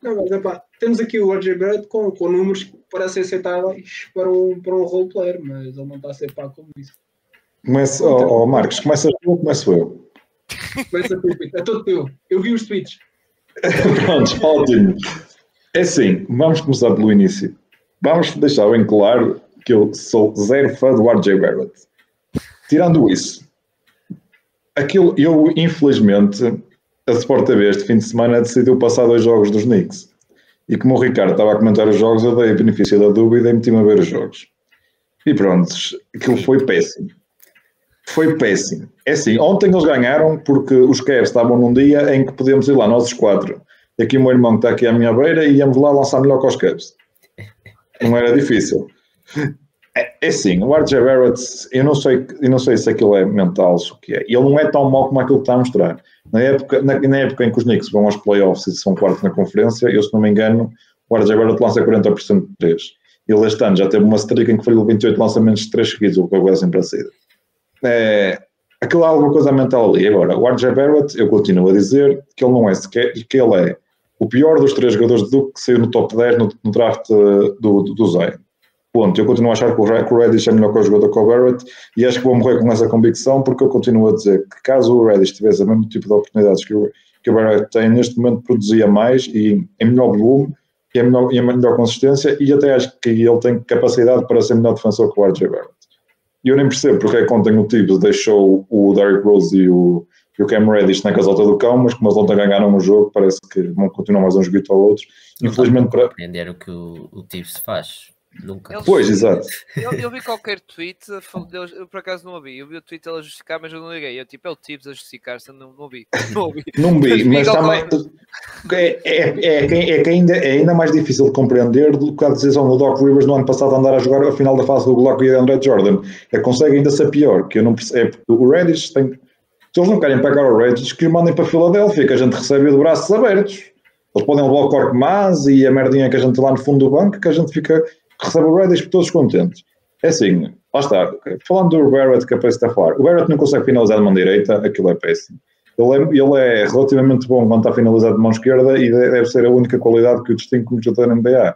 Não, mas epá, temos aqui o RJ Barrett com, com números que parecem aceitáveis para um, para um role player, mas ele não está a ser pá como isso. Começa, então, oh, oh, Marcos, começas tu ou começo eu? Começa tu, é todo teu. Eu vi os tweets. Pronto, ótimo. É assim, vamos começar pelo início. Vamos deixar bem claro que eu sou zero fã do RJ Barrett. Tirando isso, aquilo, eu infelizmente a Sport TV este fim de semana decidiu passar dois jogos dos Knicks. E como o Ricardo estava a comentar os jogos, eu dei a benefício da dúvida e meti-me a ver os jogos. E pronto, aquilo foi péssimo. Foi péssimo. É assim, ontem eles ganharam porque os Cavs estavam num dia em que podíamos ir lá, nós os quatro. E aqui o meu irmão que está aqui à minha beira e íamos lá lançar melhor que os Cavs. Não era difícil. É, é assim, o RJ Barrett, eu não, sei, eu não sei se aquilo é mental, o que é. Ele não é tão mau como aquilo que está a mostrar. Na época, na, na, época em que os Knicks vão aos playoffs e são quartos na conferência, eu se não me engano, o RJ Barrett lança 40% de 3. Ele este ano já teve uma streak em que foi 28 lançamentos de 3 seguidos, o que é sempre assim. É, aquilo há alguma coisa mental ali. Agora, o RJ Barrett, eu continuo a dizer que ele não é sequer, que ele é o pior dos três jogadores de Duke que saiu no top 10 no, no draft do, do, do Zion. Ponto. Eu continuo a achar que o Reddish é melhor que o jogador que o Barrett e acho que vou morrer com essa convicção porque eu continuo a dizer que caso o Reddish tivesse o mesmo tipo de oportunidades que o, que o Barrett tem, neste momento produzia mais e em melhor volume e em melhor, em melhor consistência e até acho que ele tem capacidade para ser melhor defensor que o RJ Barrett. E eu nem percebo porque é que ontem o Tibbs deixou o Derrick Rose e o, e o Cam Reddish na casota do cão, mas como eles ontem ganharam o jogo, parece que vão continuar mais um joguito ao outro. Infelizmente, para compreender o que o, o Tibbs faz. Nunca. Eles, pois, exato. Eu, eu, vi qualquer tweet, eu por acaso não ouvi. Eu vi o tweet a justificar, mas eu não liguei. Eu tipo, é o Tips a justificar-se, não, não vi. <laughs> Não, ouvi. não vi, mas, mas também é, é, é, é, que ainda, é ainda mais difícil de compreender do que a decisão do Doc Rivers no ano passado andar a jogar a final da fase do Glock e André Jordan. É consegue ainda ser pior, que eu não percebo. É, o Reddish tem. Se eles não querem pagar o Reddish, que o mandem para a Filadélfia, que a gente recebe de braços abertos. Eles podem levar o corpo mais e a merdinha que a gente lá no fundo do banco, que a gente fica recebe o Reddish todos contentes. É assim, lá está, falando do Barrett que a Pace está a falar, o Barrett não consegue finalizar de mão direita, aquilo é péssimo. Ele é, ele é relativamente bom quando está finalizado de mão esquerda e deve ser a única qualidade que o distingue como jogador na NBA.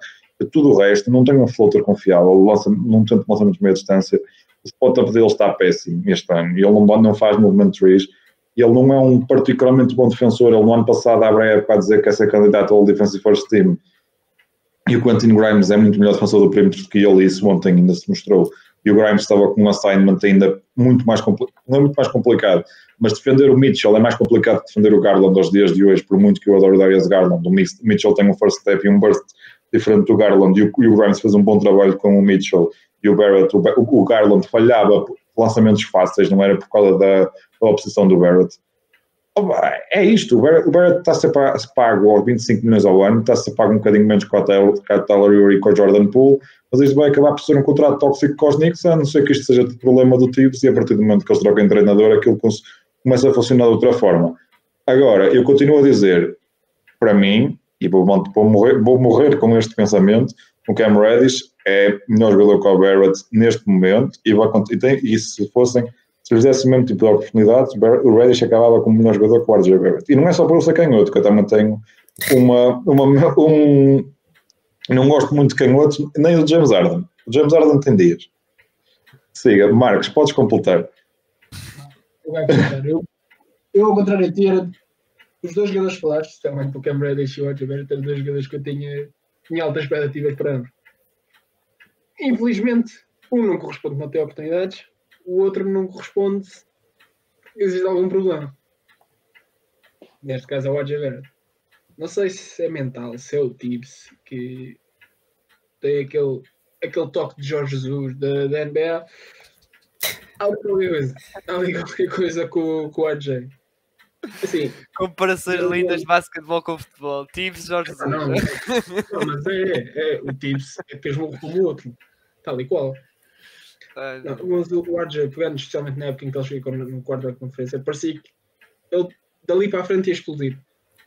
Tudo o resto, não tem um floater confiável, lança, não tenta lançamentos de meia distância, o spot-up dele está péssimo este ano, e ele não, não faz movement trees, e ele não é um particularmente bom defensor, ele no ano passado abre a época a dizer que quer ser candidato ao Defensive First Team, e o Quentin Grimes é muito melhor defensor do perímetro do que ele, isso ontem ainda se mostrou. E o Grimes estava com um assignment ainda muito mais complicado, não é muito mais complicado, mas defender o Mitchell é mais complicado que defender o Garland aos dias de hoje, por muito que eu adoro o Darius Garland. O Mitchell tem um first step e um burst diferente do Garland, e o, e o Grimes fez um bom trabalho com o Mitchell e o Barrett. O, o Garland falhava lançamentos fáceis, não era por causa da, da oposição do Barrett. É isto, o Barrett, o está a ser pago aos 25 milhões ao ano, está a ser pago um bocadinho menos com a Taylor e com a Jordan Poole, mas isto vai acabar por ser um contrato tóxico com os Knicks, a não ser que isto seja o problema do Tibbs e a partir do momento que eles trocam treinador aquilo começa a funcionar de outra forma. Agora, eu continuo a dizer, para mim, e vou, vou, morrer, vou morrer com este pensamento, o Cam Reddish é melhor jogador que o Barrett neste momento e, vai, e, tem, e se fossem se lhes desse o mesmo tipo de oportunidades, o Reddish acabava como melhor jogador que o RJ Barrett. E não é só por ele ser canhoto, que eu também tenho uma, uma, um. Não gosto muito de canhotos, nem o James Harden. O James Harden tem dias. Siga, Marcos, podes completar. Eu, eu ao contrário de ti, era os dois jogadores que falaste, especialmente o Cam Reddish e o RJ Barrett, eram dois jogadores que eu tinha, tinha altas expectativas para ambos. Infelizmente, um não corresponde a ter oportunidades o outro não corresponde, existe algum problema. Neste caso é o RJ Barrett. Não sei se é mental, se é o Tibbs que tem aquele, aquele toque de Jorge Jesus da, da NBA. Há ali qualquer coisa, há ali qualquer coisa com, com o RJ. Assim, Comparações lindas de basquetebol com futebol. Tibbs, Jorge Jesus. Não, não, mas é, é, o Tibbs é mesmo como o outro, tal e qual. Não, mas o RJ, pegando especialmente na época em que eles ficam no quarto da conferência, parecia que ele dali para a frente ia explodir.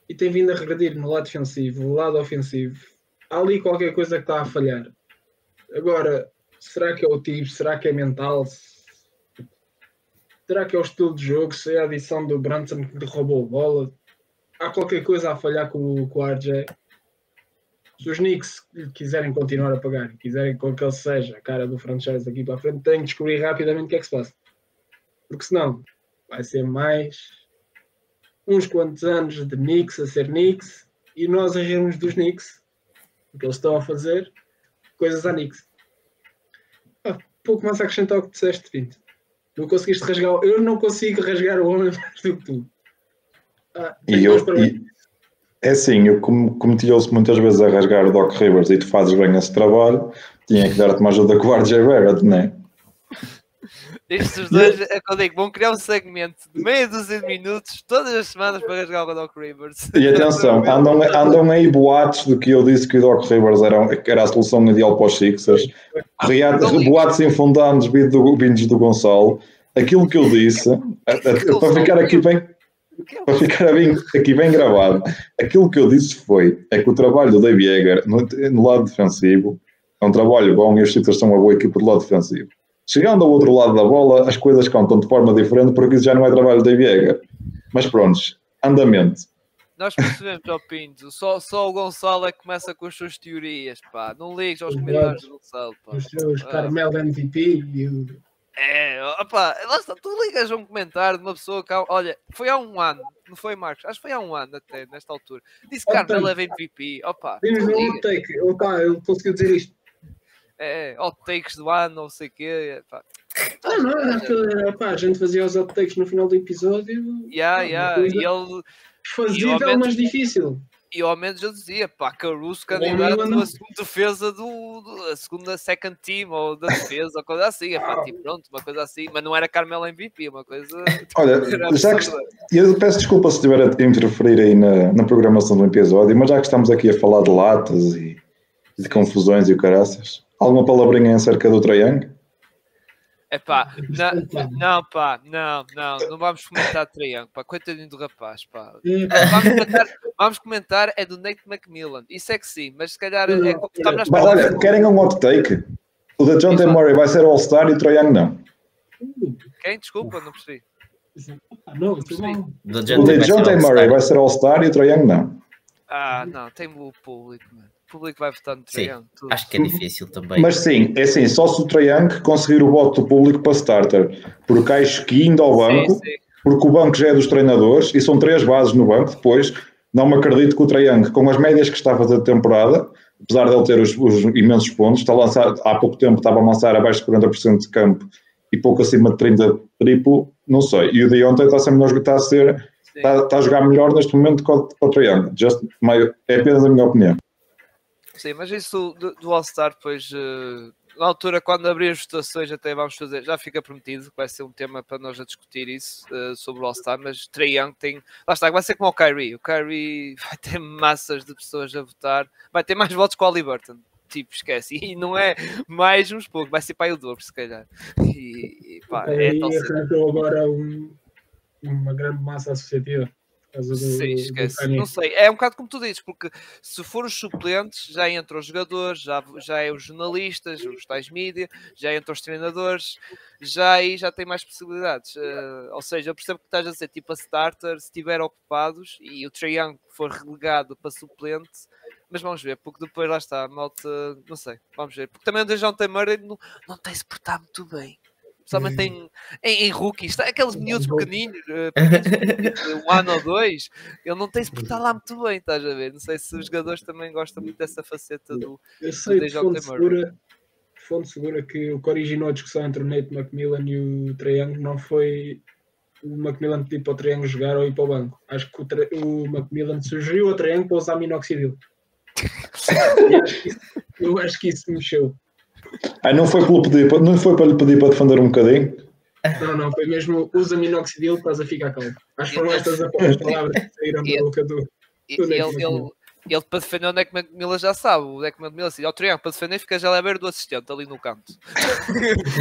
E tem vindo a regredir no lado defensivo, no lado ofensivo. Há ali qualquer coisa que está a falhar. Agora, será que é o tipo? Será que é mental? Será que é o estilo de jogo? Se é a adição do Branson que roubou a bola? Há qualquer coisa a falhar com, com o RJ? Se os Knicks quiserem continuar a pagar, quiserem que ele seja a cara do franchise daqui para a frente, têm que descobrir rapidamente o que é que se passa. Porque senão vai ser mais uns quantos anos de Knicks a ser Knicks e nós a rirmos dos Knicks, o que eles estão a fazer, coisas a Knicks. Ah, pouco mais a acrescentar o que disseste, Pinto. Não conseguiste rasgar, eu não consigo rasgar o homem <laughs> mais do que tu. Ah, e eu, e, é assim, eu cometi-se muitas vezes a rasgar o Doc Rivers e tu fazes bem esse trabalho, tinha que dar-te uma ajuda com o RJ Barrett, não é? Estes dois, é que eu digo, vão criar um segmento de meia dúzia de minutos todas as semanas para rasgar o Doc Rivers. E atenção, andam, andam aí boatos do que eu disse que o Doc Rivers era, era a solução ideal para os Sixers. Boatos infundados vindos do Gonçalo. Aquilo que eu disse, para ficar aqui bem, para ficar bem, aqui bem gravado, aquilo que eu disse foi é que o trabalho do Dave Yeager no, no lado defensivo é um trabalho bom e os Chiefs são uma boa equipe do lado defensivo. Chegando ao outro lado da bola, as coisas contam de forma diferente porque isso já não é trabalho do Dave Yeager. Mas pronto, andamento. Nós percebemos, ó Pinto, só, só o Gonçalo é que começa com as suas teorias, pá. Não ligues aos comentários do Gonçalo, pá. Os seus ah. Carmelo MVP e o é, opa, lá está, tu ligas a um comentário de uma pessoa que, olha, foi há um ano, não foi Marcos? Acho que foi há um ano até, nesta altura. Disse que Carmelo é MVP, opa. Temos um take, opa, eu consegui dizer isto. É, hot takes do ano, não sei o quê, pá. Ah, não, não, opa, a gente fazia os hot takes no final do episódio. Yeah, yeah, e ele... Fazível, mas difícil e ao menos eu dizia, pá, Caruso candidato a segunda defesa do, do, a segunda second team ou da defesa, ou coisa assim, pá, tipo, pronto, uma coisa assim, mas não era Carmelo MVP, uma coisa. <laughs> Olha, <laughs> já que eu peço desculpa se estiver a interferir aí na, na programação do episódio, mas já que estamos aqui a falar de latas e, de confusões e o caraças, alguma palavrinha acerca do Trae é pá, não, não, pá, não, não, não vamos comentar triângulo, pá, coitadinho do rapaz, pá. Vamos comentar, vamos comentar é do Nate McMillan, isso é que sim, mas se calhar é Mas olha, querem um hot take? O da John T. Murray vai ser All-Star e o Trae não. Quem? Desculpa, não percebi. não, percebi. O da John T. Murray vai ser All-Star e o Trae não. Ah, não, tem o público, mano público vai votar no Trae Acho que é difícil também. Mas sim, é assim, só se o Trae conseguir o voto do público para starter, porque acho que indo ao banco, sim, sim. porque o banco já é dos treinadores e são três bases no banco, depois não me acredito que o Trae com as médias que está a fazer de temporada, apesar de ele ter os, os imensos pontos, está a lançar, há pouco tempo estava a lançar abaixo de 40% de campo e pouco acima de 30 triplo, não sei. E o de ontem está a ser melhor, está a ser, está, está, a jogar melhor neste momento com, com o Just my, é apenas a minha opinião. Sim, mas isso do, do All-Star, pois uh, na altura, quando abrir as votações, até vamos fazer, já fica prometido que vai ser um tema para nós a discutir isso uh, sobre o All-Star. Mas Trae Young tem, lá está, vai ser como o Kyrie. O Kyrie <laughs> vai ter massas de pessoas a votar, vai ter mais votos que o Burton tipo, esquece. E não é mais uns poucos, vai ser para o dobro, se calhar. E, e pá, é, é agora um, uma grande massa associativa. Do, Sim, esquece. Não sei, é um bocado como tu dizes, porque se for os suplentes, já entram os jogadores, já, já é os jornalistas, os tais mídia, já entram os treinadores, já aí já tem mais possibilidades. Uh, ou seja, eu percebo que estás a dizer tipo a starter, se estiver ocupados e o Trae Young for relegado para suplente, mas vamos ver, porque depois lá está, a malta, não sei, vamos ver, porque também o Dejan Murray não, não tem se portar muito bem. Principalmente em, em, em rookies, tá? aqueles miúdos pequeninos, uh, um ano ou dois, ele não tem se portar lá muito bem, estás a ver? Não sei se os jogadores também gostam muito dessa faceta do, Eu sei, do de fonte segura, fonte segura que o que originou a discussão entre o Nate McMillan e o Triângulo não foi o Macmillan pedir para o Triângulo jogar ou ir para o banco. Acho que o, o Macmillan sugeriu ao Triângulo para usar minoxidil. <laughs> eu acho que isso mexeu. Ah, não foi, pelo pedir, não foi para lhe pedir para defender um bocadinho? Não, não, foi mesmo usa minoxidil, estás a ficar calmo. Acho que foram estas as palavras que saíram da boca do. do ele, ele, ele, para defender o Neck Macmillan já sabe. O Neck Macmillan assim, ao triângulo para defender fica já a beira do assistente ali no canto.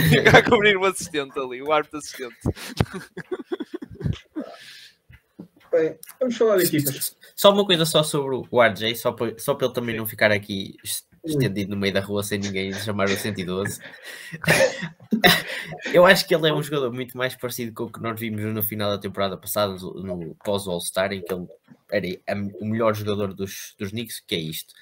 fica a cobrir o assistente ali, o árbitro assistente. Bem, vamos falar de equipas. Só uma coisa só sobre o RJ, só para, só para ele também não ficar aqui estendido no meio da rua sem ninguém chamar o 112. <laughs> Eu acho que ele é um jogador muito mais parecido com o que nós vimos no final da temporada passada, no pós-All-Star, em que ele era o melhor jogador dos, dos Knicks, que é isto.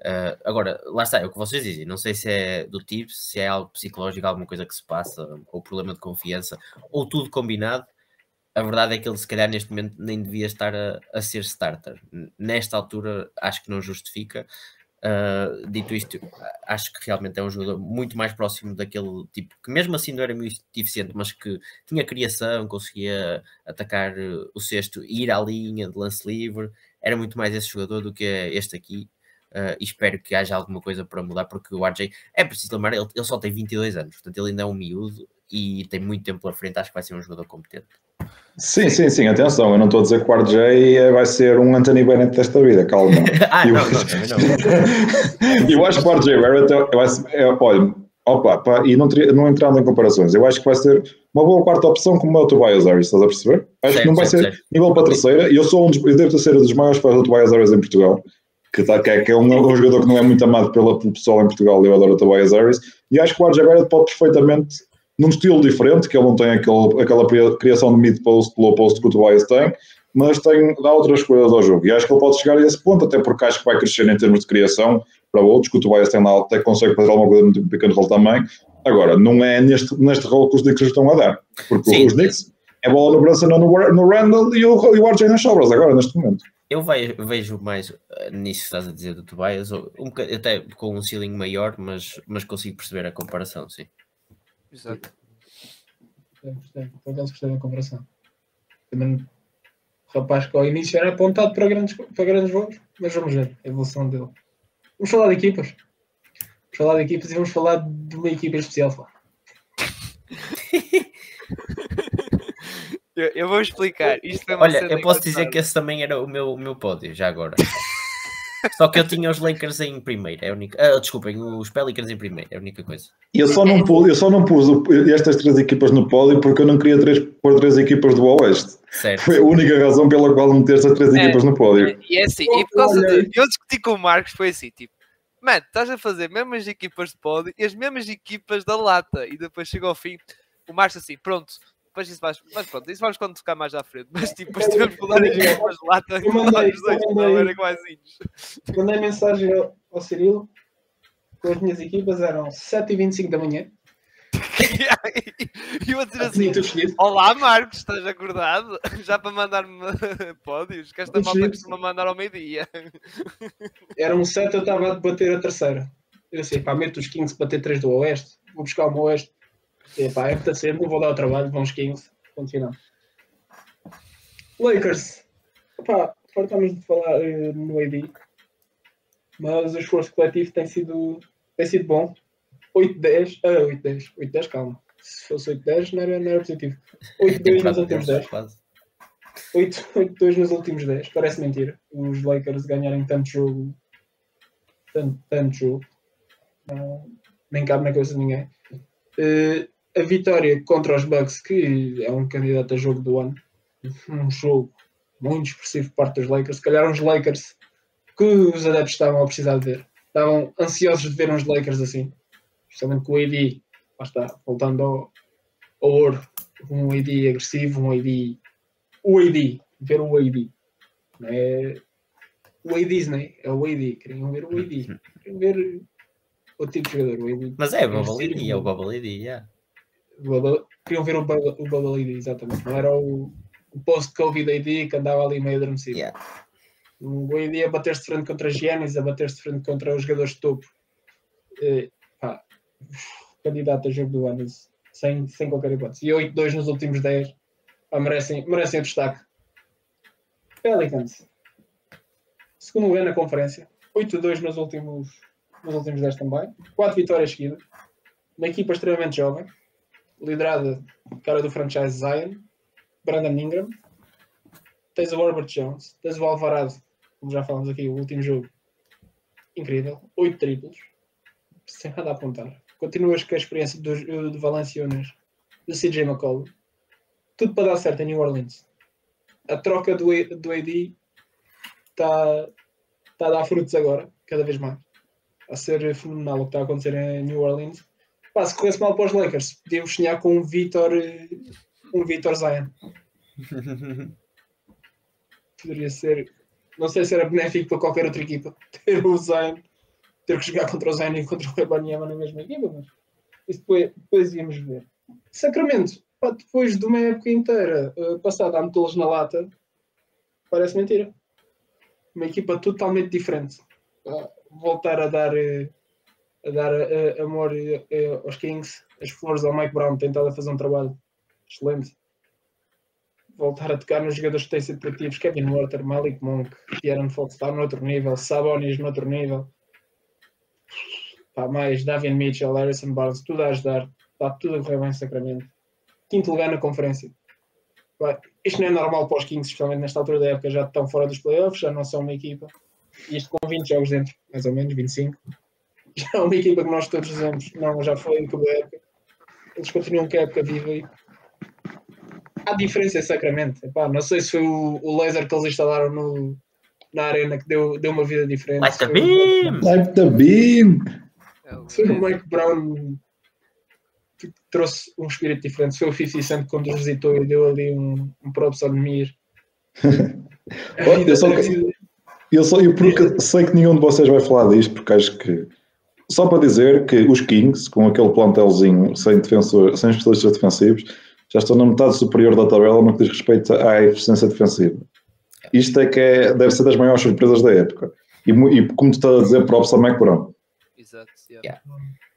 Uh, agora, lá está, é o que vocês dizem. Não sei se é do tipo, se é algo psicológico, alguma coisa que se passa, ou problema de confiança, ou tudo combinado a verdade é que ele se calhar neste momento nem devia estar a, a ser starter. Nesta altura acho que não justifica. Uh, dito isto, acho que realmente é um jogador muito mais próximo daquele tipo que mesmo assim não era muito eficiente, mas que tinha criação, conseguia atacar o cesto, ir à linha de lance livre, era muito mais esse jogador do que este aqui. Uh, e espero que haja alguma coisa para mudar, porque o RJ é preciso lembrar, ele, ele só tem 22 anos, portanto ele ainda é um miúdo e tem muito tempo pela frente, acho que vai ser um jogador competente. Sim, sim, sim, atenção, eu não estou a dizer que o RJ vai ser um Anthony Bennett desta vida, calma. <laughs> ah, eu, não, não, não. <laughs> eu acho que o RJ Barrett é, é, olha, opa, pá, e não, não entrando em comparações, eu acho que vai ser uma boa quarta opção como o Tobias Harris, estás a perceber? Acho certo, que não vai certo, ser certo. nível para a terceira, e eu sou um dos, eu devo ser um dos maiores fãs do Tobias Harris em Portugal, que, tá, que, é, que é um, um, jogador que não é muito amado pela, pelo pessoal em Portugal, eu adoro o Tobias Harris, e acho que o RJ Barrett pode perfeitamente num estilo diferente, que ele não tem aquele, aquela criação de mid-post, low post que o Tobias tem, mas tem, dá outras coisas ao jogo. E acho que ele pode chegar a esse ponto, até porque acho que vai crescer em termos de criação para outros, que o Tobias tem lá, até consegue fazer alguma coisa no pick and roll também. Agora, não é neste, neste rol que os Knicks estão a dar, porque Sim. os Knicks é bola no Brunson, no, no Randall e o, e o RJ nas sobras agora, neste momento. Eu vejo mais eh, nisso que estás a dizer do Tobias, um, até com um ceiling maior, mas, mas consigo perceber a comparação, sim. Exato. Gostei, por acaso gostei da comparação. Também o rapaz que ao início era apontado para grandes, para grandes voos, mas vamos ver a evolução dele. Vamos falar de equipas. Vamos falar de equipas e vamos falar de uma equipa especial. <laughs> eu, eu, vou explicar. Isto Olha, eu posso dizer que esse também era o meu, o meu pódio, já agora. Só que eu tinha os Lakers em primeiro, é a única. Ah, desculpem, os Pelicans em primeiro, é a única coisa. Eu só não pus, eu só não pus estas três equipas no pódio porque eu não queria três, pôr três equipas do Oeste. Certo. Foi a única razão pela qual meter estas três é, equipas no pódio. E é assim, e por causa de, eu discuti com o Marcos, foi assim, tipo, mano, estás a fazer mesmas equipas de pódio e as mesmas equipas da lata. E depois chegou ao fim, o Marcos assim, pronto, depois isso vais, mas pronto, isso vamos quando tocar mais à frente. Mas tipo, depois tivemos que mudar as equipas de lata eu mandei, os dois, mandei, não iguaizinhos. Mandei mensagem ao, ao Cirilo com as minhas equipas eram 7h25 da manhã. <laughs> e eu a dizer assim: Olá Marcos, estás acordado? <laughs> Já para mandar-me <laughs> pódios? Que esta malta costuma mandar ao meio-dia. Era um 7, eu estava a debater a terceira. Eu sei, pá, meto os 15 para ter 3 do Oeste. Vou buscar o Oeste. Epá, é está não vou dar o trabalho, vamos 15, ponto final. Lakers, Epá, fartamos de falar uh, no AD. mas o esforço coletivo tem sido, tem sido bom. 8-10, ah, 8-10, 8-10, calma. Se fosse 8-10 não era, não era positivo. 8-2 nos últimos 10. Quase. 8-2 nos últimos 10, parece mentira. Os Lakers ganharem tanto jogo, tanto, tanto jogo, não, nem cabe na cabeça de ninguém. Eh, a vitória contra os Bucks, que é um candidato a jogo do ano, um jogo muito expressivo por parte dos Lakers, se calhar uns Lakers que os adeptos estavam a precisar de ver. Estavam ansiosos de ver uns Lakers assim, especialmente com o AD, lá está, voltando ao, ao ouro, um AD agressivo, um AD o AD, ver o AD. Não é o AD Disney, é o AD. Queriam ver o AD. Queriam ver o tipo de jogador, o AD. Mas é, o Bubble AD, é o Bubble AD, yeah. Queriam ver o o Bubble AD, exatamente. Não era o, o post-Covid AD que andava ali meio adormecido. Yeah. O AD a bater-se de frente contra Giannis, a bater-se de frente contra os jogadores de topo. Eh, pá, candidato a jogo do ano, sem, sem qualquer hipótese. E 8-2 nos últimos 10 pá, merecem, merecem o destaque. Pelicans. Segundo lugar na conferência. 8-2 nos últimos, nos últimos 10 também. 4 vitórias seguidas. Uma equipa extremamente jovem. Liderada, cara do franchise Zion. Brandon Ingram. Tens o Herbert Jones. Tens o Alvarado. Como já falamos aqui, o último jogo. Incrível. 8 triplos. Sem nada a apontar. Continuas com a experiência do, do Valenciunas. Do CJ McCollum tudo para dar certo em New Orleans. A troca do, do AD está tá a dar frutos agora, cada vez mais. A ser fenomenal o que está a acontecer em New Orleans. Pá, se corresse mal para os Lakers, podíamos sonhar com um Vitor eh, um Vitor Zion. <laughs> Poderia ser, não sei se era benéfico para qualquer outra equipa <laughs> ter o Zion, ter que jogar contra o Zion e contra o Ebanyama na mesma equipa, mas isso depois, depois íamos ver. Sacramento, pá, depois de uma época inteira eh, passada a metê-los na lata, parece mentira. Uma equipa totalmente diferente. Pá, voltar a dar, eh, a dar eh, amor eh, eh, aos Kings, as flores ao Mike Brown, tentado a fazer um trabalho excelente. Voltar a tocar nos jogadores que têm sido criativos, Kevin Water, Malik Monk, Aaron Fox está outro nível, Sabonis no outro nível. Pá, mais Davian Mitchell, Harrison Barnes, tudo a ajudar. Está tudo a correr bem em Sacramento. Quinto lugar na conferência. Pá, isto não é normal para os Kings, especialmente nesta altura da época, já estão fora dos playoffs, já não são uma equipa. Isto com 20 jogos dentro, mais ou menos, 25. Já <laughs> é uma equipa que nós todos dizemos, não, já foi em toda a época. Eles continuam com a época viva e há diferença em Sacramento. Epá, não sei se foi o, o laser que eles instalaram no, na arena que deu, deu uma vida diferente. Like se the beam! Like the beam! Se foi o Mike Brown que trouxe um espírito diferente. Se foi o 50 Cent quando os visitou e deu ali um, um props on Mir. <laughs> Olha, eu só- Eu, só, eu porque sei que nenhum de vocês vai falar disto, porque acho que. Só para dizer que os Kings, com aquele plantelzinho sem, defensor, sem especialistas defensivos, já estão na metade superior da tabela no que diz respeito à eficiência defensiva. Isto é que é, deve ser das maiores surpresas da época. E, e como tu estás a dizer, props ao Mike Brown. Exato. yeah. Yeah.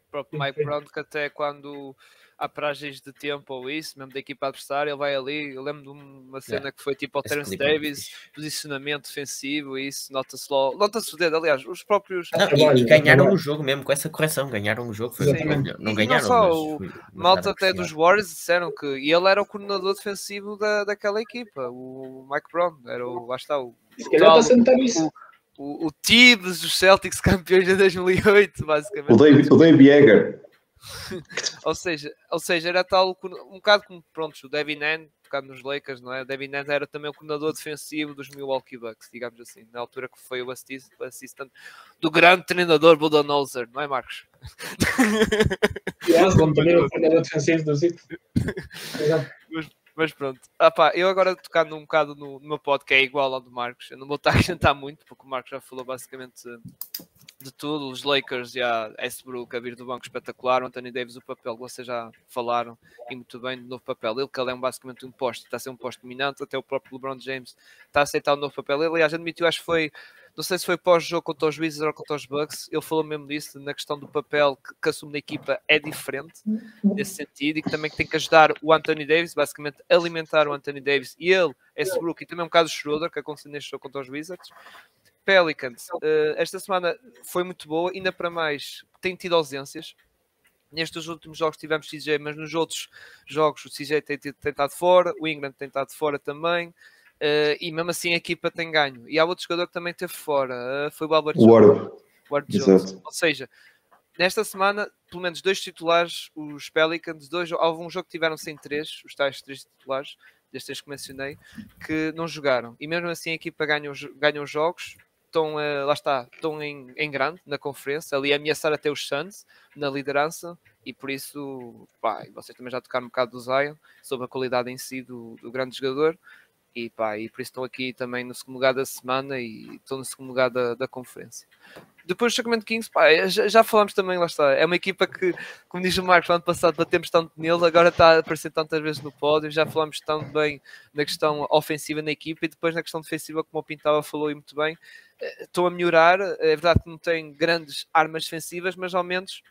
O próprio Mike Brown, que até quando há paragens de tempo ou isso, mesmo da equipa adversária, ele vai ali. Eu lembro de uma cena Yeah. que foi tipo ao Esse Terence é Davis, posicionamento defensivo, isso, nota-se logo. Nota-se o dedo, aliás, os próprios. Não, e- e, ganharam o jogo mesmo com essa correção, ganharam o jogo, foi Exatamente. não, não E não ganharam, só, mas o foi uma Malta até dos. Warriors disseram que e ele era o coordenador defensivo da, daquela equipa, o Mike Brown, era o, lá está, o, Se calhar está a sentar isso. o, o Tibbs dos Celtics <laughs> campeões de 2008, basicamente. O Dave, o Dave Yeager. <laughs> Ou seja, ou seja, era tal um bocado como pronto, o Devin Nan, tocado nos Lakers, não é? O Devin Nan era também o coordenador defensivo dos Milwaukee Bucks, digamos assim, na altura que foi o assist- o assistant do grande treinador Budenholzer, não é, Marcos? <laughs> E Aslan também é o coordenador defensivo do. Exato. Mas pronto, ah, pá, eu agora tocando um bocado no, no meu pod que é igual ao do Marcos, eu não vou estar a acrescentar muito, porque o Marcos já falou basicamente de tudo, os Lakers e a Westbrook a vir do banco espetacular, o Anthony Davis o papel que vocês já falaram e muito bem do novo papel. Dele, que ele é um, basicamente um poste, está a ser um poste dominante, até o próprio LeBron James está a aceitar o novo papel, ele aliás admitiu, acho que foi não sei se foi pós-jogo contra os Wizards ou contra os Bucks, ele falou mesmo disso, na questão do papel que, que assume na equipa é diferente nesse sentido e que também tem que ajudar o Anthony Davis, basicamente alimentar o Anthony Davis e ele, Westbrook e também um bocado o Schroeder, que aconteceu neste jogo contra os Wizards, Pelicans, uh, esta semana foi muito boa, ainda para mais, tem tido ausências. Nestes últimos jogos tivemos CJ, mas nos outros jogos o CJ tem, tem, tem estado fora, o Ingram tem estado fora também, uh, e mesmo assim a equipa tem ganho. E há outro jogador que também esteve fora, uh, foi o Albert Ward. Ward Jones. Ou seja, nesta semana, pelo menos dois titulares, os Pelicans, dois, houve um jogo que tiveram sem três, os tais três titulares, destes que mencionei, que não jogaram. E mesmo assim a equipa ganha, ganha os jogos, estão, uh, lá está, estão em, em grande na conferência, ali a ameaçar até os Suns na liderança, e por isso, pá, vocês também já tocaram um bocado do Zion, sobre a qualidade em si do, do grande jogador, e, pá, e por isso estão aqui também no segundo lugar da semana e estão no segundo lugar da, da conferência. Depois do Sacramento Kings, pá, já, já falamos também, lá está, é uma equipa que, como diz o Marcos, no ano passado batemos tanto nele, agora está a aparecer tantas vezes no pódio, já falamos tão bem na questão ofensiva na equipa e depois na questão defensiva, como o Pintava falou e muito bem, eh, estão a melhorar, é verdade que não tem grandes armas defensivas, mas ao menos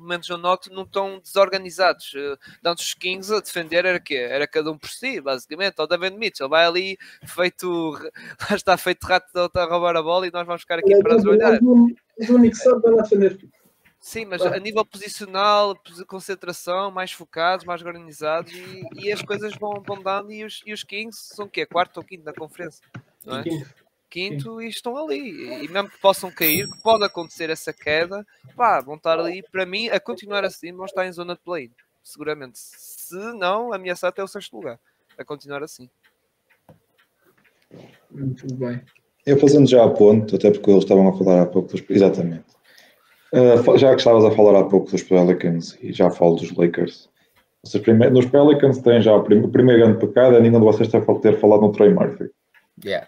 menos eu noto, não estão desorganizados. Uh, Antes os Kings a defender era quê? Era cada um por si, basicamente. O David Mitchell vai ali feito, <laughs> lá está feito rato a roubar a bola e nós vamos ficar aqui para as olhar. O único sabe vai lá defender. Sim, mas a nível posicional, concentração, mais focados, mais organizados e, e as coisas vão, vão dando e os, e os Kings são o quê? Quarto ou quinto na conferência? Não é? Quinto Sim. e estão ali. E mesmo que possam cair, que pode acontecer essa queda, pá, vão estar ali, para mim, a continuar assim, vão estar em zona de play seguramente. Se não, ameaçar até o sexto lugar, a continuar assim. Muito bem. Eu fazendo já a ponto, até porque eles estavam a falar há pouco dos. Exatamente. Uh, já que estavas a falar há pouco dos Pelicans e já falo dos Lakers. Vocês, primeiro, nos Pelicans têm já o, prim o primeiro grande pecado é nenhum de vocês ter falado no Trey Murphy. Yeah.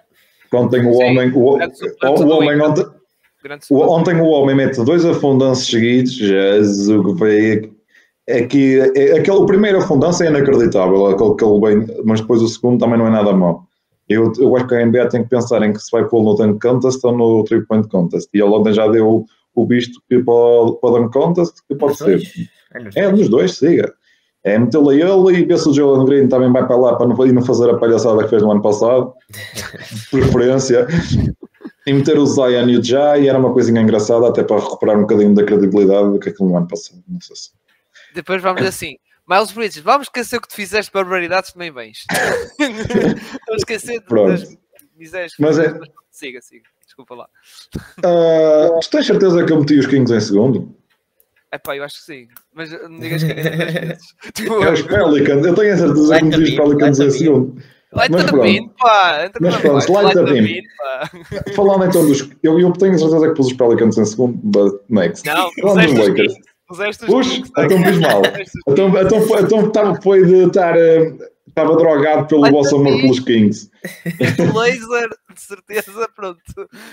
Ontem o homem, o, o, o homem ontem, o, ontem o homem mete dois afundanços seguidos, Jesus que veio aqui, é, aquele, o primeiro afundância é inacreditável, aquele que ele bem, mas depois o segundo também não é nada mau. Eu, eu acho que a NBA tem que pensar em que se vai pôr no Dunk Contest ou no Three Point Contest. E ele ontem já deu o visto que para, para o Dunk Contest, que pode ser. É, nos dois, siga. É metê-lo a ele e ver se o Jalen Green também vai para lá para não, não fazer a palhaçada que fez no ano passado. <laughs> Preferência. E meter o Zion e o Jai era uma coisinha engraçada, até para recuperar um bocadinho da credibilidade do que aquilo no ano passado. Não sei se. Depois vamos assim. Miles Bridges, vamos esquecer o que tu fizeste barbaridades também bens. <laughs> vamos esquecer das misérias. Mas é... Siga, siga. Desculpa lá. Uh, tu tens certeza que eu meti os Kings em segundo? É pá, eu acho que sim. Mas não digas que é. <laughs> tipo, é os Pelicans. Eu tenho a certeza que meti os Pelicans em segundo. Light mas the bean, pá. Mas pronto, light the bean. <laughs> Falando então dos. Eu, eu tenho a certeza que pus os Pelicans em segundo, but next. Não, Falando dos Lakers. Puxa, então fiz mal. Então, então, então, então foi de estar. Estava drogado pelo vosso amor pelos Kings. <laughs> laser, de certeza, pronto.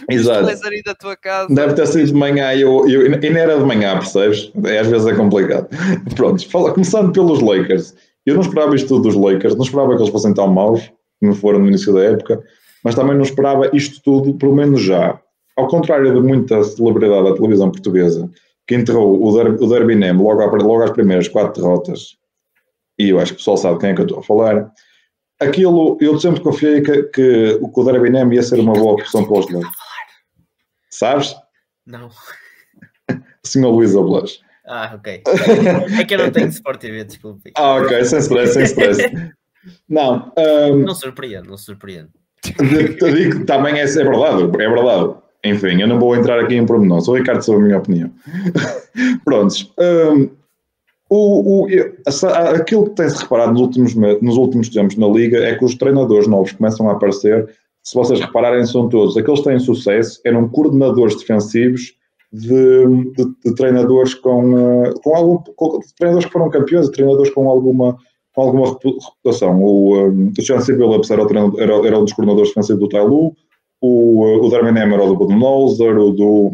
Exato. laser aí da tua casa. Deve ter sido de manhã e eu, eu, e não era de manhã, percebes? É, às vezes é complicado. <laughs> Pronto, fala, começando pelos Lakers. Eu não esperava isto tudo dos Lakers, não esperava que eles fossem tão maus, como foram no início da época, mas também não esperava isto tudo, pelo menos já. Ao contrário de muita celebridade da televisão portuguesa, que enterrou o, Der, o Derby Name logo, logo às primeiras quatro derrotas, e eu acho que o pessoal sabe quem é que eu estou a falar, aquilo, eu sempre confiei que, que o Name ia ser uma boa opção para os Lakers. Sabes? Não. <laughs> Senhor Luís Ablas. Ah, ok. É que eu não tenho Sport TV, desculpe. Ah, ok, sem stress, sem stress. Não. Um, não surpreende, não surpreende. Digo, também é, é verdade, é verdade. Enfim, eu não vou entrar aqui em pormenor, sou o Ricardo sobre a minha opinião. <laughs> Prontos. Um, o, o, aquilo que tem-se reparado nos últimos, nos últimos tempos na Liga é que os treinadores novos começam a aparecer. Se vocês repararem, são todos aqueles que têm sucesso, eram coordenadores defensivos de, de, de treinadores com, uh, com, algum, com treinadores que foram campeões, treinadores com alguma, com alguma reputação. O, um, o Chance Billups era, era, era um dos coordenadores defensivos do Tailu, o, uh, o Darwin era o do Budenholzer, o do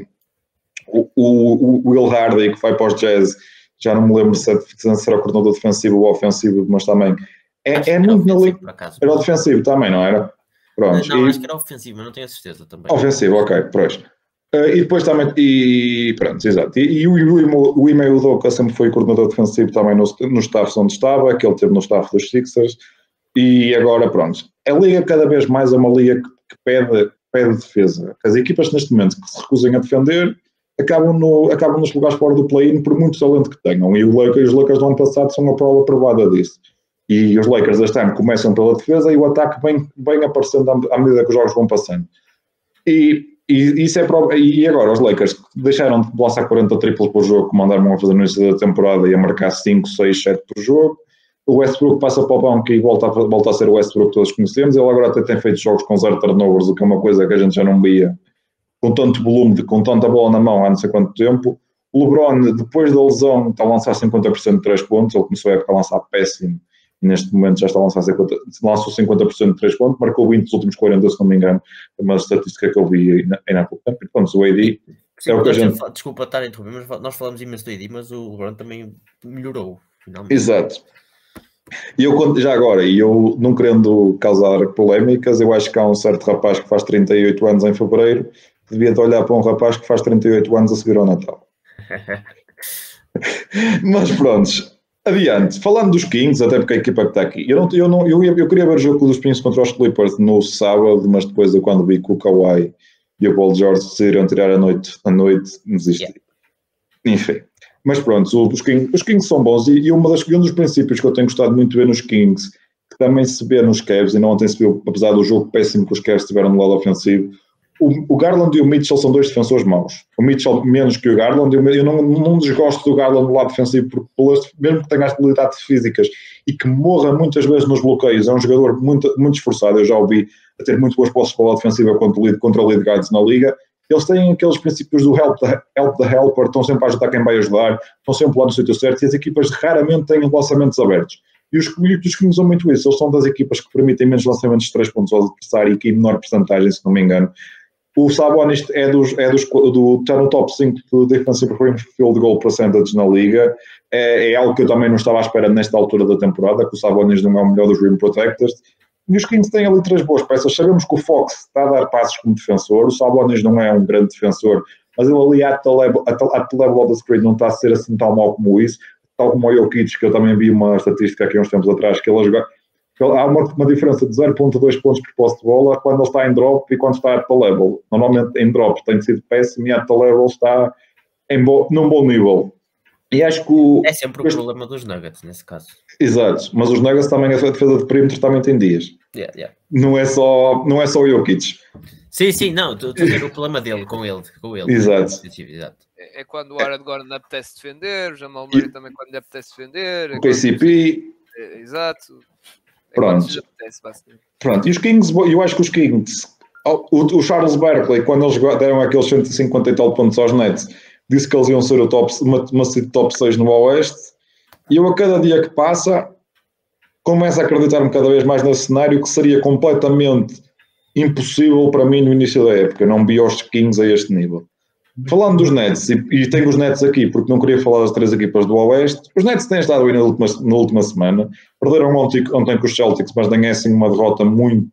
o, o, o Will Hardy, que vai para os Jazz, já não me lembro se, é, se era o coordenador defensivo ou ofensivo, mas também é, é muito na liga. Era o defensivo também, não era? Pronto. Não, e, acho que era ofensivo, mas não tenho a certeza também. Ofensivo, ok, pois. Uh, e depois também, e pronto, exato. E, e o, o, o Ime Udoka sempre foi coordenador defensivo também no, no staff onde estava, que ele teve no staff dos Sixers, e agora pronto. A liga cada vez mais é uma liga que, que pede pede defesa. As equipas neste momento que se recusem a defender acabam, no, acabam nos lugares fora do play-in por muito talento que tenham. E Lakers, os Lakers do ano passado são uma prova provada disso. E os Lakers este ano começam pela defesa e o ataque vem, vem aparecendo à, à medida que os jogos vão passando. E, e isso é prova, e agora os Lakers deixaram de lançar 40 triplos por jogo, como andaram a fazer no início da temporada e a marcar 5, 6, 7 por jogo. O Westbrook passa para o banco e volta a, volta a ser o Westbrook que todos conhecemos. Ele agora até tem feito jogos com zero turnovers, o que é uma coisa que a gente já não via com tanto volume, de, com tanta bola na mão há não sei quanto tempo. O LeBron, depois da lesão, está a lançar 50% de 3 pontos. Ele começou a, época a lançar péssimo e neste momento já está a lançar 50%, lançou 50% de 3 pontos, marcou 20 nos últimos 40, se não me engano. É uma estatística que eu vi ainda há pouco tempo. Pronto, o AD Sim, é o que a gente... Desculpa estar a interromper, mas nós falamos imenso do AD, mas o LeBron também melhorou. Finalmente. Exato. E eu, já agora, e eu não querendo causar polémicas, eu acho que há um certo rapaz que faz 38 anos em fevereiro, devia de olhar para um rapaz que faz 38 anos a seguir ao Natal. <laughs> Mas pronto, adiante. Falando dos Kings, até porque a equipa que está aqui, eu, não, eu, não, eu, eu queria ver o jogo dos Kings contra os Clippers no sábado, mas depois eu quando vi que o Kawhi e o Paul George decidiram tirar a noite, a noite desisti. Yeah. Enfim. Mas pronto, os Kings, os Kings são bons e, e uma das, um dos princípios que eu tenho gostado muito de ver nos Kings, que também se vê nos Cavs, e não ontem se viu, apesar do jogo péssimo que os Cavs tiveram no lado ofensivo, o, o, Garland e o Mitchell são dois defensores maus. O Mitchell menos que o Garland. Eu, eu não, não desgosto do Garland no lado defensivo, porque mesmo que tenha as habilidades físicas e que morra muitas vezes nos bloqueios, é um jogador muito, muito esforçado. Eu já ouvi a ter muito boas posses para a defensiva contra, contra lead guards na liga eles têm aqueles princípios do help the, help the helper, estão sempre a ajudar quem vai ajudar, estão sempre lá no sítio certo e as equipas raramente têm lançamentos abertos. E os, os que usam muito isso, eles são das equipas que permitem menos lançamentos de 3 pontos ao adversário e que em menor porcentagem, se não me engano. O Sabonis é dos, é dos, do, está no top 5 do Defensive Field Goal Percentage na liga. É, é, algo que eu também não estava à espera nesta altura da temporada, que o Sabonis não é o melhor dos Rim Protectors. E os Kings têm ali três boas peças. Sabemos que o Fox está a dar passos como defensor, o Sabonis não é um grande defensor, mas ele ali the level of the screen não está a ser assim tão mal como isso. Tal como o Jokic, que eu também vi uma estatística aqui uns tempos atrás, que ele a jogar, há uma, uma, diferença de 0.2 pontos por posse de bola quando ele está em drop e quando está at the level. Normalmente em drop tem sido péssimo e at the level está em bo, num bom nível. E acho que o, é sempre o este... problema dos Nuggets nesse caso. Exato, mas os Nuggets também, a defesa de perímetro também tem dias. Yeah, yeah. Não, é só, não é só o Jokic. Sim, sim, não, estou a ver o problema dele com ele. Com ele Exato. Exato. É, é quando o Aaron Gordon apetece defender, o Jamal Murray e... também quando lhe apetece defender. É o KCP. É, exato. É Pronto. Pronto, e os Kings, eu acho que os Kings, o, o Charles Barkley, quando eles deram aqueles 150 e tal pontos aos Nets, disse que eles iam ser o top, uma, uma top 6 no Oeste, e eu a cada dia que passa começo a acreditar-me cada vez mais nesse cenário que seria completamente impossível para mim no início da época. Eu não vi os Kings a este nível. Falando dos Nets, e, e tenho os Nets aqui porque não queria falar das três equipas do Oeste, os Nets têm estado aí na última, na última semana. Perderam ontem, ontem com os Celtics, mas nem é uma derrota muito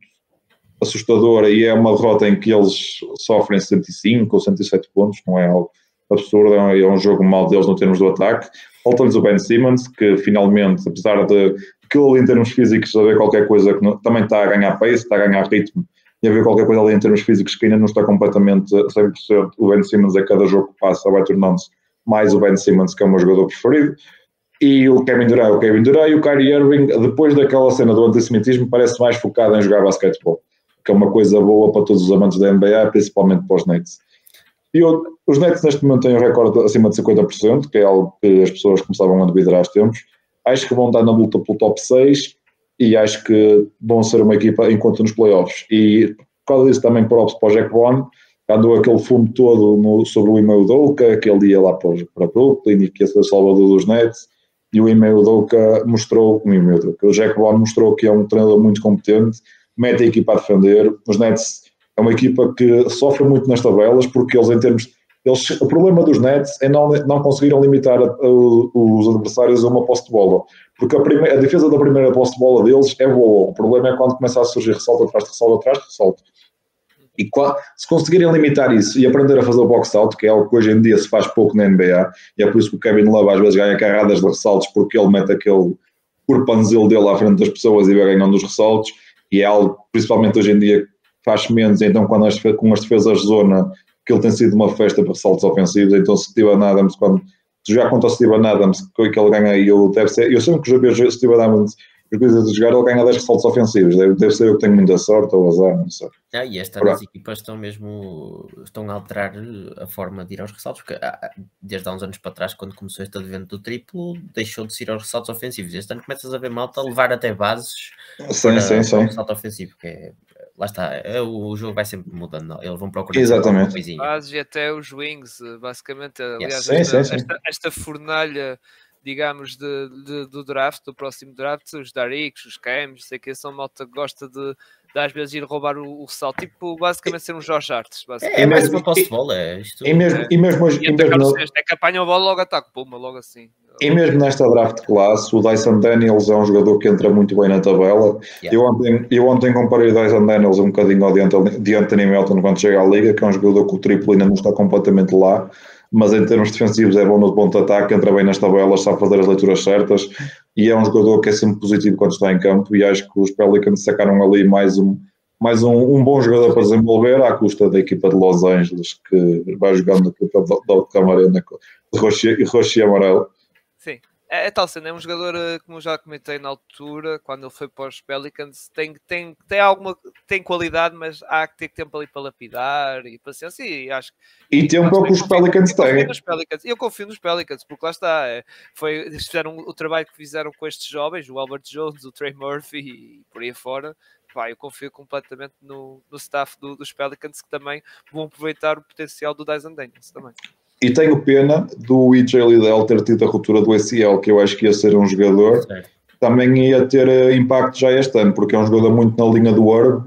assustadora e é uma derrota em que eles sofrem 105 ou 107 pontos, não é algo absurdo, é um jogo mal deles no termos do ataque. Falta-lhes o Ben Simmons, que finalmente, apesar de que ele em termos físicos a ver qualquer coisa que não, também está a ganhar pace, está a ganhar ritmo e a ver qualquer coisa ali em termos físicos que ainda não está completamente a 100%. O Ben Simmons a cada jogo que passa vai tornando-se mais o Ben Simmons, que é o meu jogador preferido. E o Kevin Durant, o Kevin Durant e o Kyrie Irving, depois daquela cena do antissemitismo, parece mais focado em jogar basquetebol, que é uma coisa boa para todos os amantes da NBA, principalmente para os Nets. E os Nets neste momento têm um recorde acima de 50%, que é algo que as pessoas começavam a duvidar há tempos. Acho que vão estar na luta pelo top 6 e acho que vão ser uma equipa enquanto nos playoffs. E por causa disso também props para o Jack Vaughn, andou aquele fumo todo no, sobre o Email Douka, que ele lá para, para Brooklyn e que ia ser salvador dos Nets. E o Email Douka mostrou, o Email Douka, o Jack Vaughn mostrou que é um treinador muito competente, mete a equipa a defender. Os Nets é uma equipa que sofre muito nas tabelas porque eles, em termos. Eles, o problema dos Nets é não, não conseguiram limitar a, a, os adversários a uma posse de bola. Porque a, a defesa da primeira posse de bola deles é boa. O problema é quando começa a surgir ressalto atrás de ressalto atrás de ressalto. E se conseguirem limitar isso e aprender a fazer o box out, que é algo que hoje em dia se faz pouco na NBA, e é por isso que o Kevin Love às vezes ganha carradas de ressaltos, porque ele mete aquele corpanzil dele à frente das pessoas e vai ganhando os ressaltos, e é algo, principalmente hoje em dia, faz menos, então quando as, com as defesas de zona, que ele tem sido uma festa para saltos ofensivos, então se Steven Adams, quando tu já conta o Steven Adams, que, que ele ganha aí, eu, deve ser, eu sempre que já vejo o Steven Adams as coisas de jogar, ele ganha 10 ressaltos ofensivos. Deve, deve ser eu que tenho muita sorte ou azar, não sei. Ah, e esta as equipas estão mesmo estão a alterar a forma de ir aos ressaltos, porque ah, desde há uns anos para trás, quando começou este advento do triplo, deixou de ir aos ressaltos ofensivos. Este ano começas a ver malta a levar até bases sim, para, sim, sim. ressalto ofensivo, que é, lá está, é, o jogo vai sempre mudando, eles vão procurar Exatamente. bases e até os wings, basicamente, aliás, sim, esta, sim, esta, esta fornalha digamos, de, de, do draft, do próximo draft, os Darix, os Cams, sei que são malta que gosta de às vezes ir roubar o, o salto, tipo, basicamente ser um Jorge Artes. É, é mais uma posse de bola, é isto. E mesmo, é, e mesmo, e e mesmo é que apanha a bola logo ataque, puma, logo assim. E mesmo nesta draft classe, o Dyson Daniels é um jogador que entra muito bem na tabela. Yeah. Eu, ontem, eu ontem comparei o Dyson Daniels um bocadinho ao de Anthony, de Anthony Melton quando chega à liga, que é um jogador que o triplo ainda não está completamente lá, mas em termos defensivos é bom no ponto de ataque, entra bem nas tabelas, sabe fazer as leituras certas e é um jogador que é sempre positivo quando está em campo. E acho que os Pelicans sacaram ali mais um, mais um, um bom jogador para desenvolver à custa da equipa de Los Angeles, que vai jogando na equipa da Camarena de e, roxo e amarelo. Sim, é, é tal cena, é um jogador, eh, como já comentei na altura, quando ele foi para os Pelicans, tem, tem, tem alguma tem qualidade, mas há que ter tempo ali para lapidar e paciência. E acho E tempo é o que os Pelicans têm. E eu confio nos Pelicans, porque lá está, é, foi, eles fizeram o trabalho que fizeram com estes jovens, o Albert Jones, o Trey Murphy e por aí fora. Pá, eu confio completamente no, no staff do, dos Pelicans que também vão aproveitar o potencial do Dyson Daniels também. E tenho pena do EJ Liddell ter tido a ruptura do ACL, que eu acho que ia ser um jogador, Certo. também ia ter eh, impacto já este ano, porque é um jogador muito na linha do Herb,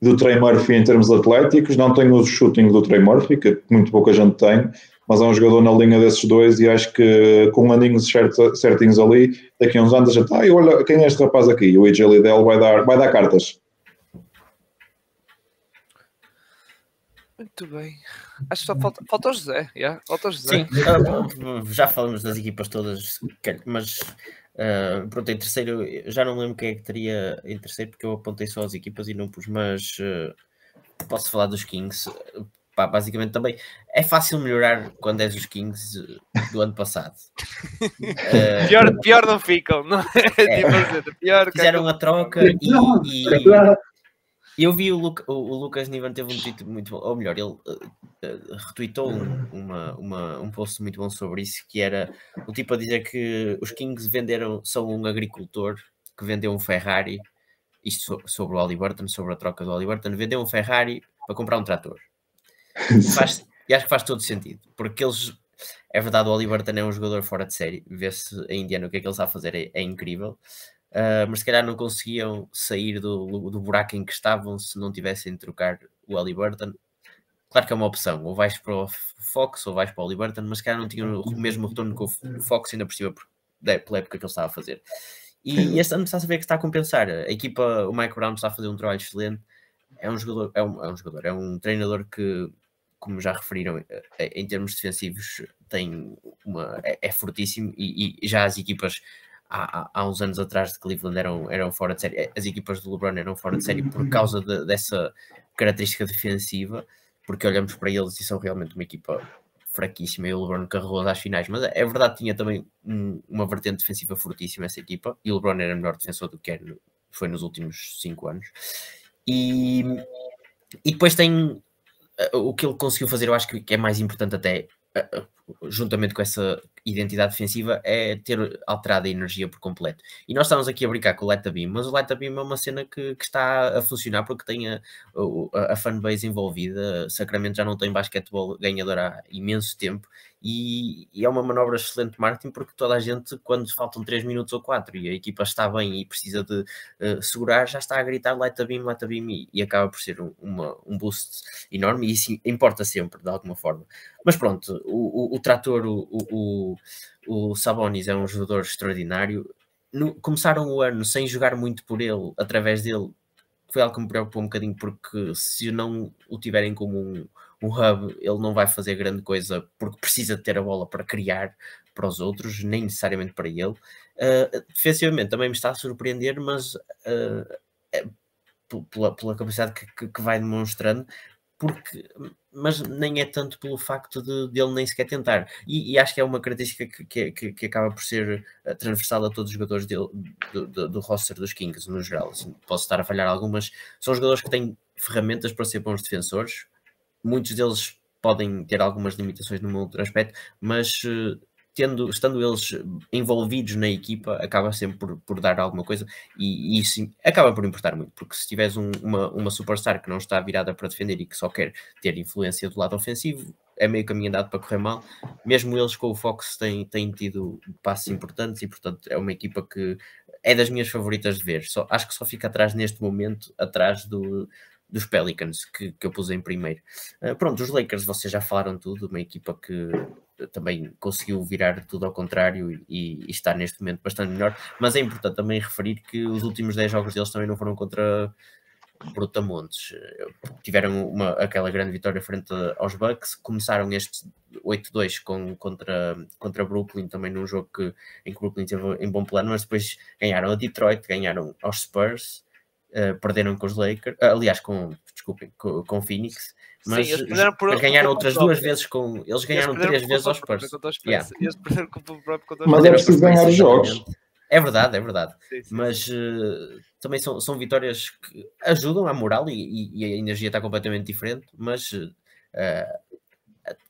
do Trey Murphy em termos atléticos, não tem o shooting do Trey Murphy, que muito pouca gente tem, mas é um jogador na linha desses dois e acho que com aninhos certinhos ali, daqui a uns anos a gente, ah, olha, quem é este rapaz aqui? O EJ Liddell vai dar, vai dar cartas. Muito bem. Acho que só falta, falta o José. Yeah? Falta o José. Sim, ah, já falamos das equipas todas, mas ah, pronto, em terceiro, eu já não lembro quem é que teria em terceiro, porque eu apontei só as equipas e não pus, mas ah, posso falar dos Kings. Pá, basicamente também é fácil melhorar quando és os Kings do ano passado. <laughs> Ah, Pior, pior não ficam. Não é? Tipo assim, pior que fizeram a troca e, e- eu vi o, Luca- o- o Lucas Nivan teve um tweet muito bom, ou melhor, ele uh, retweetou um, uma, uma- um post muito bom sobre isso, que era o tipo a dizer que os Kings venderam, são um agricultor que vendeu um Ferrari, isto so- sobre o Halliburton, sobre a troca do Halliburton, vendeu um Ferrari para comprar um trator. <laughs> Faz- e acho que faz todo sentido, porque eles, é verdade, o Halliburton é um jogador fora de série, vê-se a Indiana o que é que ele está a fazer, é, é incrível. Uh, mas se calhar não conseguiam sair do, do buraco em que estavam se não tivessem de trocar o Halliburton. Claro que é uma opção, ou vais para o Fox ou vais para o Halliburton, mas se calhar não tinham o mesmo retorno que o Fox ainda por cima pela época que ele estava a fazer. E este ano está a saber que está a compensar. A equipa, o Mike Brown está a fazer um trabalho excelente. É um jogador, é um, é um jogador, é um treinador que, como já referiram, eh, em termos defensivos tem uma, é, é fortíssimo e, e já as equipas há, há- uns anos atrás de Cleveland eram, eram fora de série. As equipas do LeBron eram fora de série por causa de- dessa característica defensiva, porque olhamos para eles e são realmente uma equipa fraquíssima e o LeBron carregou às finais, mas é verdade tinha também um- uma vertente defensiva fortíssima essa equipa e o LeBron era melhor defensor do que era no- foi nos últimos cinco anos. E, e depois tem eh, o que ele conseguiu fazer, eu acho que que é mais importante até, eh, eh, juntamente com essa identidade defensiva, é ter alterado a energia por completo. E nós estamos aqui a brincar com o Let the Beam, mas o Let the Beam é uma cena que, que está a funcionar porque tem a, a, a fanbase envolvida. Sacramento já não tem basquetebol ganhador há imenso tempo e, e é uma manobra excelente de marketing porque toda a gente, quando faltam 3 minutos ou 4 e a equipa está bem e precisa de eh, segurar, já está a gritar Let the Beam, Let the Beam e, e acaba por ser um, uma- um boost enorme e isso importa sempre, de alguma forma. Mas pronto, o, o, o trator, o, o, o, o Sabonis é um jogador extraordinário. No- começaram o ano sem jogar muito por ele, através dele, foi algo que me preocupou um bocadinho, porque se não o tiverem como um, um hub, ele não vai fazer grande coisa, porque precisa ter a bola para criar para os outros, nem necessariamente para ele. Uh, defensivamente também me está a surpreender, mas uh, é- pela, pela capacidade que, que, que vai demonstrando, porque, mas nem é tanto pelo facto de, de ele nem sequer tentar. E, e, acho que é uma característica que, que, que acaba por ser eh, transversal a todos os jogadores do, do, do, roster dos Kings, no geral. Assim, posso estar a falhar algumas. São jogadores que têm ferramentas para ser bons defensores. Muitos deles podem ter algumas limitações no outro aspecto, mas uh, tendo, estando eles envolvidos na equipa, acaba sempre por, por dar alguma coisa e, e isso acaba por importar muito, porque se tiveres um, uma, uma superstar que não está virada para defender e que só quer ter influência do lado ofensivo, é meio caminho andado para correr mal. Mesmo eles com o Fox têm, têm tido passos importantes e, portanto, é uma equipa que é das minhas favoritas de ver. Só, acho que só fica atrás neste momento, atrás do, dos Pelicans, que, que eu pus em primeiro. Uh, pronto, os Lakers, vocês já falaram tudo, uma equipa que também conseguiu virar tudo ao contrário e, e, está neste momento bastante melhor, mas é importante também referir que os últimos 10 jogos deles também não foram contra Brutamontes. Tiveram uma, aquela grande vitória frente aos Bucks, começaram este 8-2 com, contra, contra Brooklyn, também num jogo que, em que Brooklyn teve em bom plano, mas depois ganharam a Detroit, ganharam aos Spurs, uh, perderam com os Lakers, uh, aliás, com, desculpem, com, com Phoenix, mas Sim, eles por, ganharam outras duas vezes com. Eles ganharam eles três vezes aos Spurs. Yeah. Eles perderam com o próprio Mas é preciso ganhar os jogos. É verdade, é verdade. Sim, sim. Mas uh, também são, são vitórias que ajudam à moral e, e, e a energia está completamente diferente. Mas uh,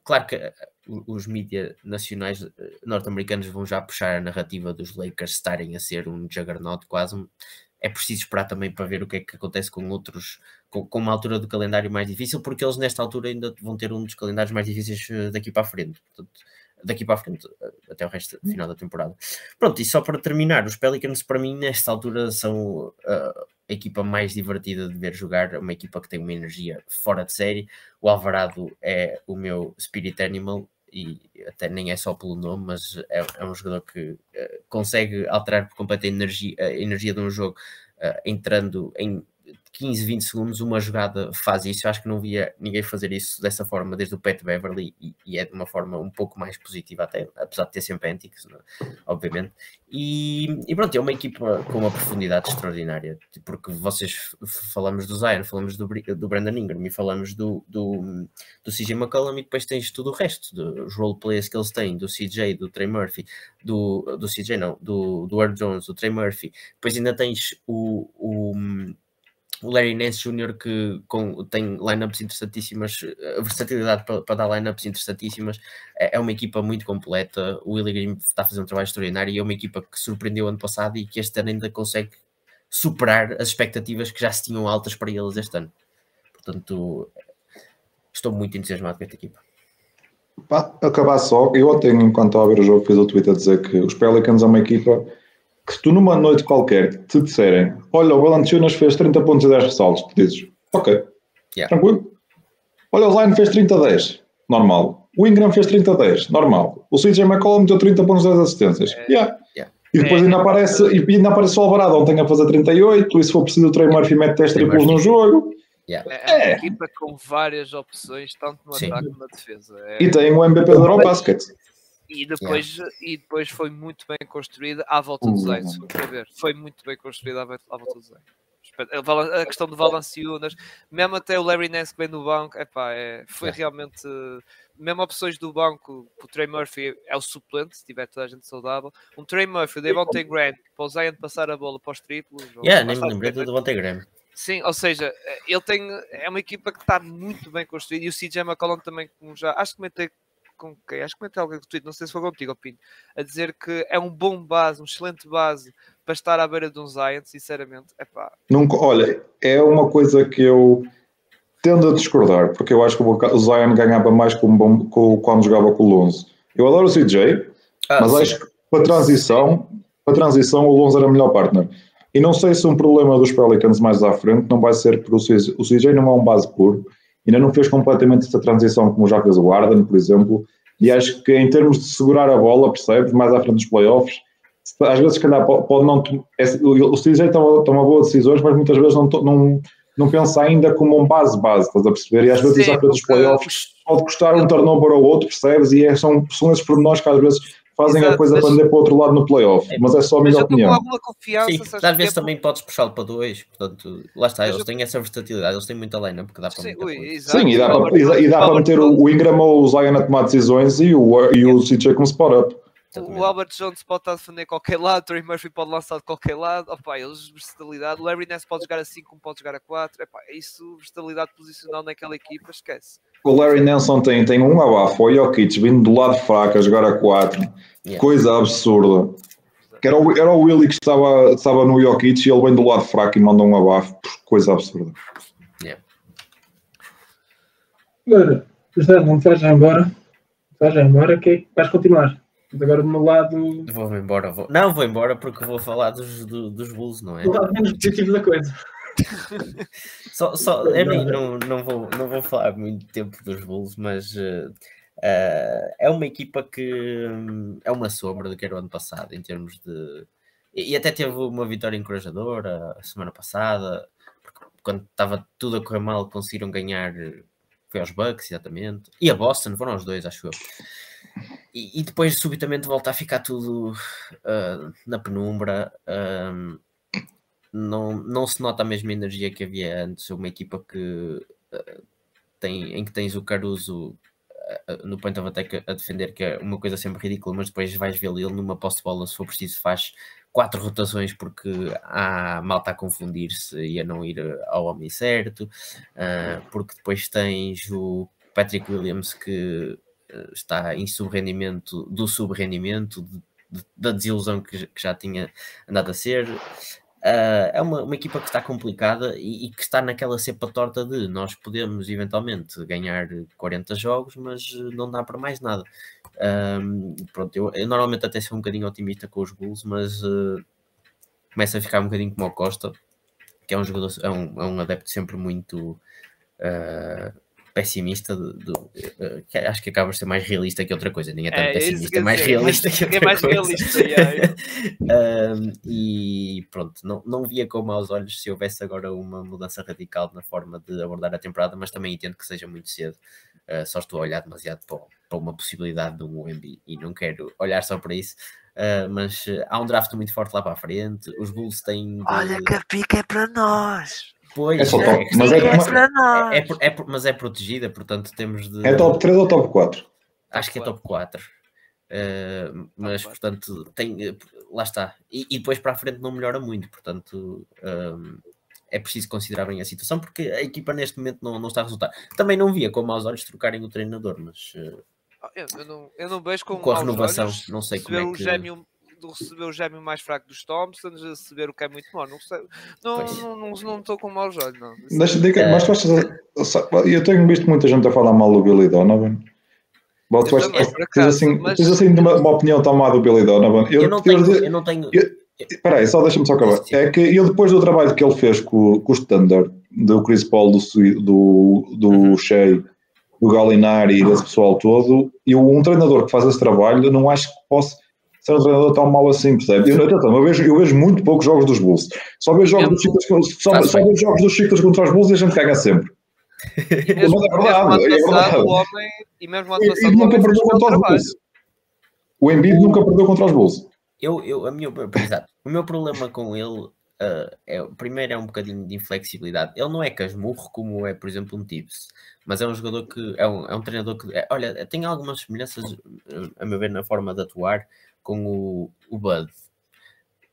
claro que os mídias nacionais norte-americanos vão já puxar a narrativa dos Lakers estarem a ser um juggernaut quase é preciso esperar também para ver o que é que acontece com outros, com, com, uma altura do calendário mais difícil, porque eles nesta altura ainda vão ter um dos calendários mais difíceis eh, daqui para a frente. Portanto, daqui para a frente, eh, até o resto do final da temporada. Pronto, e só para terminar, os Pelicans para mim nesta altura são uh, a equipa mais divertida de ver jogar, uma equipa que tem uma energia fora de série. O Alvarado é o meu spirit animal e até nem é só pelo nome, mas é, é um jogador que uh, consegue alterar por completo a energia, a energia de um jogo, uh, entrando em 15, 20 segundos, uma jogada faz isso. Eu acho que não via ninguém fazer isso dessa forma desde o Pat Beverly e, e é de uma forma um pouco mais positiva, até apesar de ter sempre antics, é? obviamente. E, e, pronto, é uma equipa com uma profundidade extraordinária, porque vocês falamos do Zion, falamos do, do Brandon Ingram e falamos do, do, do CJ McCollum e depois tens tudo o resto, dos roleplays que eles têm, do CJ, do Trey Murphy, do, do CJ não, do, do Earl Jones, do Trey Murphy, depois ainda tens o, o o Larry Nance Jr. que com, tem lineups interessantíssimas, a versatilidade para, para dar lineups interessantíssimas, é, é, uma equipa muito completa. O Willie Green está a fazer um trabalho extraordinário e é uma equipa que surpreendeu ano passado e que este ano ainda consegue superar as expectativas que já se tinham altas para eles este ano. Portanto, estou muito entusiasmado com esta equipa. Para acabar só, eu ontem, enquanto estava a ver o jogo, fiz o tweet a dizer que os Pelicans é uma equipa que se tu numa noite qualquer te disserem, olha, o Valanciunas fez 30 pontos e 10 ressaltos, tu dizes, ok, yeah. tranquilo. Olha, o Zion fez 30 a 10, normal. O Ingram fez 30 a 10, normal. O CJ McCollum meteu 30 pontos e 10 assistências, é. yeah. yeah. E depois é. ainda, aparece, e ainda aparece o Alvarado ontem a fazer 38, e se for preciso o Trey Murphy mete 10 triplos no jogo. Yeah. É, é uma equipa com várias opções, tanto no Sim. ataque como na defesa. É... E tem o MVP do Eurobasket. E depois, yeah. e depois foi muito bem construída à volta do Zayn, se ver. Foi muito bem construída à, volta do Zayn. A questão de Valanciunas, mesmo até o Larry Nance que vem do banco, epá, é, foi yeah. realmente. Mesmo opções do banco, o Trey Murphy é o suplente, se tiver toda a gente saudável. Um Trey Murphy, o Devontae Graham, para o Zion passar a bola para os triplos. Yeah, nem me lembrei do Devontae Graham. Sim, ou seja, ele tem. É uma equipa que está muito bem construída e o CJ McCollum também, como já. Acho que comentei com quem? Acho que comentei alguém do Twitter, não sei se foi contigo, Pinho, a dizer que é um bom base, um excelente base para estar à beira de um Zion, sinceramente. Epá. Nunca, olha, é uma coisa que eu tendo a discordar, porque eu acho que o Zion ganhava mais com, com, quando jogava com o Lonzo. Eu adoro o CJ, ah, mas sim. acho que para transição, para transição o Lonzo era melhor partner. E não sei se um problema dos Pelicans mais à frente não vai ser porque o CJ, o CJ não é um base puro, ainda não fez completamente essa transição como já fez o Arden, por exemplo, e acho que em termos de segurar a bola, percebes, mais à frente dos playoffs, às vezes, se calhar, pode não. É, o CJ toma, toma boas decisões, mas muitas vezes não, não, não pensa ainda como um base-base, estás a perceber? E às vezes, Sim, à frente dos playoffs, pode custar um turnover ou outro, percebes? E é, são, são esses pormenores que às vezes fazem a Exato, coisa mas- para andar para o outro lado no playoff. Mas é só a minha com opinião. alguma confiança. Sim, às porquê? vezes também podes puxá-lo para dois, portanto, lá está, Mas eles eu- têm essa versatilidade, eles têm muita line porque dá para Sim, ui, e dá para, e e dá meter o, o Ingram ou o Zion a tomar decisões e o, e o CJ como spot-up. Exatamente. O Albert Jones pode estar a defender qualquer lado, o Trey Murphy pode lançar de qualquer lado. Opa, eles versatilidade. O Larry Ness pode jogar a 5 como pode jogar a 4. Epá, isso, versatilidade posicional naquela equipa, esquece. O Larry Nelson tem, tem um abafo, o Jokic vindo do lado fraco a jogar a 4. Yeah. Coisa absurda. Que era, o, era o Willy que estava, estava no Jokic e ele vem do lado fraco e manda um abafo. Coisa absurda. Agora, José, não te vais embora. Vais embora, que vais continuar. Agora do meu lado, Vou-me embora, vou... não vou embora porque vou falar dos, do- dos Bulls, não é? do lado menos positivo da coisa. <laughs> Só, só, mim não, não, vou, não vou falar muito tempo dos Bulls, mas eh, é uma equipa que hum, é uma sombra do que era o ano passado, em termos de. E, até teve uma vitória encorajadora a semana passada, quando estava tudo a correr mal, conseguiram ganhar. Foi aos Bucks, exatamente. E a Boston, foram os dois, acho eu. E, e depois, subitamente, volta a ficar tudo ah, na penumbra. ahm, não, não se nota a mesma energia que havia antes. Uma equipa que eh, tem, em que tens o Caruso eh, eh, no point of attack a defender, que é uma coisa sempre ridícula, mas depois vais vê-lo ele numa posse de bola, se for preciso, faz quatro rotações porque há malta a confundir-se e a não ir ao homem certo, ah, porque depois tens o Patrick Williams que está em subrendimento do subrendimento, da desilusão que já tinha andado a ser. Ah, é uma, uma equipa que está complicada e, e que está naquela cepa torta de nós podemos eventualmente ganhar 40 jogos, mas eh, não dá para mais nada. Ahm, pronto, eu, eu normalmente até sou um bocadinho otimista com os Bulls, mas eh, começa a ficar um bocadinho como o Costa, que é um jogador, é um, é um adepto sempre muito ah, pessimista, do, do- eh, que acho que acaba por ser mais realista que outra coisa, nem é tanto É, pessimista, é mais dizer, realista que é outra mais coisa. realista, yeah. Um, <laughs> e pronto, não, não via com maus olhos se houvesse agora uma mudança radical na forma de abordar a temporada, mas também entendo que seja muito cedo. Uh, só estou a olhar demasiado para, para uma possibilidade de um Wemby e não quero olhar só para isso. Uh, mas uh, há um draft muito forte lá para a frente. Os Bulls têm. de- a pica é para nós. Pois, É só é, top, mas é, nós. é, é, é, mas é protegida, portanto temos de. é top 3 ou top 4? Acho que é top 4. Uh, mas, portanto, tem, eh, lá está. E, e depois para a frente não melhora muito, portanto, um, é preciso considerar bem a situação, porque a equipa neste momento não, não está a resultar. Também não via com maus olhos trocarem o treinador, mas eh, Ah, Eu, eu não, eu não vejo com, Com a renovação, olhos não sei como é o que- gêmeo de receber o gêmeo mais fraco dos Thompsons, a receber o que é muito mau. Não sei, não Pois. não não não estou com maus olhos, não. Deixa, diga, É. mas tu achas, eu tenho visto muita gente a falar mal do Billy Donovan. Bom, tu Eu achas- tens assim, mas- tens assim uma, uma opinião tão má do Billy Donovan. eu, não eu- tenho. Eu não tenho Espera aí, só deixa-me só acabar. É que eu, depois do trabalho que ele fez com, com o Standard, do Chris Paul, do, do, do Uhum. Shea, do Galinari e desse pessoal todo, eu, um treinador que faz esse trabalho, eu não acho que possa ser um treinador tão mau assim, percebe? Eu, atenção, eu, vejo, eu vejo muito poucos jogos dos Bulls. Só vejo jogos dos Chicago, só, Faz só vejo jogos dos Chicago contra os Bulls e a gente ganha sempre. E <laughs> mesmo, Mas é verdade, é passado, verdade. o homem, e mesmo ano passado, nunca perdeu contra os. Bulls. O Embiid nunca perdeu contra os Bulls. Eu, eu, a minha, exato. O meu problema com ele ah, é, primeiro é um bocadinho de inflexibilidade. Ele não é casmurro como é, por exemplo, um Tibbs, mas é um jogador que é um, é um treinador que, é, olha, tem algumas semelhanças, ah, a meu ver, na forma de atuar com o, o Bud.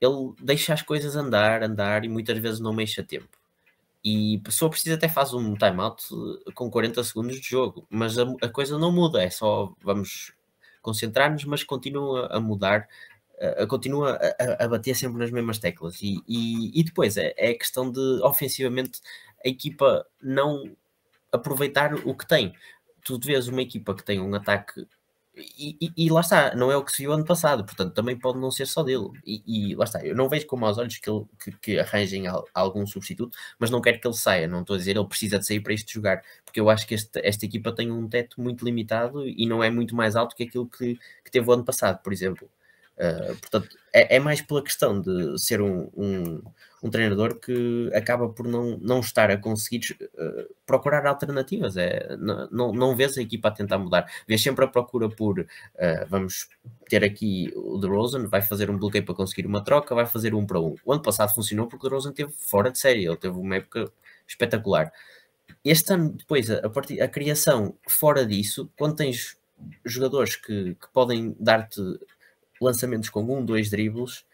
Ele deixa as coisas andar, andar e muitas vezes não mexe a tempo. E a pessoa precisa até faz um timeout eh, com 40 segundos de jogo, mas a, a coisa não muda, é só vamos concentrar-nos, mas continua a mudar a- a- continua a, a- bater sempre nas mesmas teclas. E, e, e depois é, é questão de, ofensivamente, a equipa não aproveitar o que tem. Tu vês uma equipa que tem um ataque. E, e- lá está, não é o que se viu ano passado, portanto também pode não ser só dele. E, e lá está, eu não vejo com maus olhos que, ele, que, que arranjem al- algum substituto, mas não quero que ele saia. Não estou a dizer ele precisa de sair para isto jogar, porque eu acho que este- esta equipa tem um teto muito limitado e não é muito mais alto que aquilo que, que teve o ano passado, por exemplo. Uh, portanto, é, é, mais pela questão de ser um, um, um, treinador que acaba por não, não estar a conseguir uh, procurar alternativas. É, não, não, vês a equipa a tentar mudar, vês sempre a procura por uh, vamos ter aqui o DeRozan, vai fazer um bloqueio para conseguir uma troca, vai fazer um para um. O ano passado funcionou porque o DeRozan teve fora de série, ele teve uma época espetacular. Este ano, depois, a, partir, a criação fora disso, quando tens jogadores que, que podem dar-te lançamentos com um, dois dribles,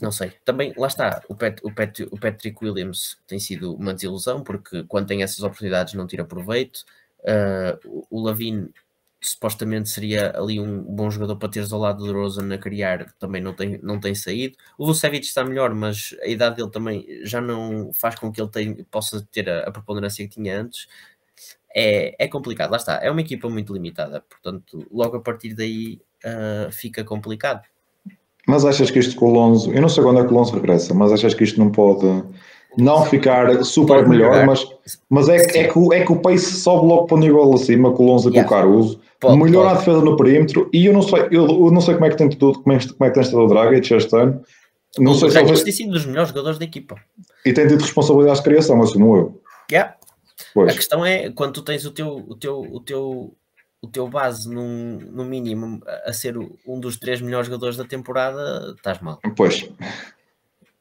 não sei. Também, lá está, o, Pat, o, Pat, o Patrick Williams tem sido uma desilusão, porque quando tem essas oportunidades não tira proveito. Uh, o Lavine supostamente seria ali um bom jogador para teres ao lado do Rosen a criar, também não tem, não tem saído. O Vucevic está melhor, mas a idade dele também já não faz com que ele tenha, possa ter a, a preponderância que tinha antes. É, é complicado, lá está. É uma equipa muito limitada, portanto, logo a partir daí uh, fica complicado. Mas achas que isto com o Lonzo, eu não sei quando é que o Lonzo regressa, mas achas que isto não pode não ficar super melhor, mas, mas é, é, que, é que o pace sobe logo para o nível acima com o Lonzo e yeah. com o Caruso, pode, melhora pode. a defesa no perímetro e eu não sei, eu, eu não sei como é que tem tudo, como é, como é que tem estado o Dragic este ano. Não o sei Dragic se tem sido dos melhores jogadores da equipa. E tem tido responsabilidades de criação, assumo eu. Yeah. Pois. A questão é quando tu tens o teu, o teu, o teu o teu base, num, no mínimo, a ser um dos três melhores jogadores da temporada, estás mal. Pois.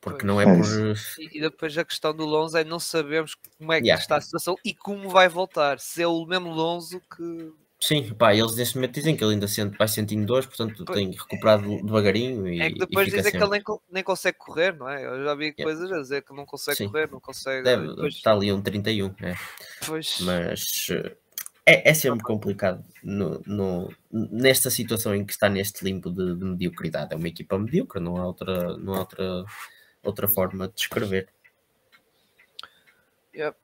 Porque não é, é por. E depois a questão do Lonzo é não sabemos como é que yeah. está a situação e como vai voltar. Se é o mesmo Lonzo que. Sim, pá, eles neste momento dizem que ele ainda sente, vai sentindo dores, portanto pois. tem recuperado devagarinho. E, é que depois dizem que ele nem, nem consegue correr, não é? Eu já vi yeah. coisas a dizer que não consegue Sim. correr, não consegue. Deve, depois... Está ali um 31, é. Pois. Mas eh, é, é sempre complicado no, no, nesta situação em que está neste limbo de, de, mediocridade. É uma equipa medíocre, não há outra, não há outra, outra forma de descrever. Yep.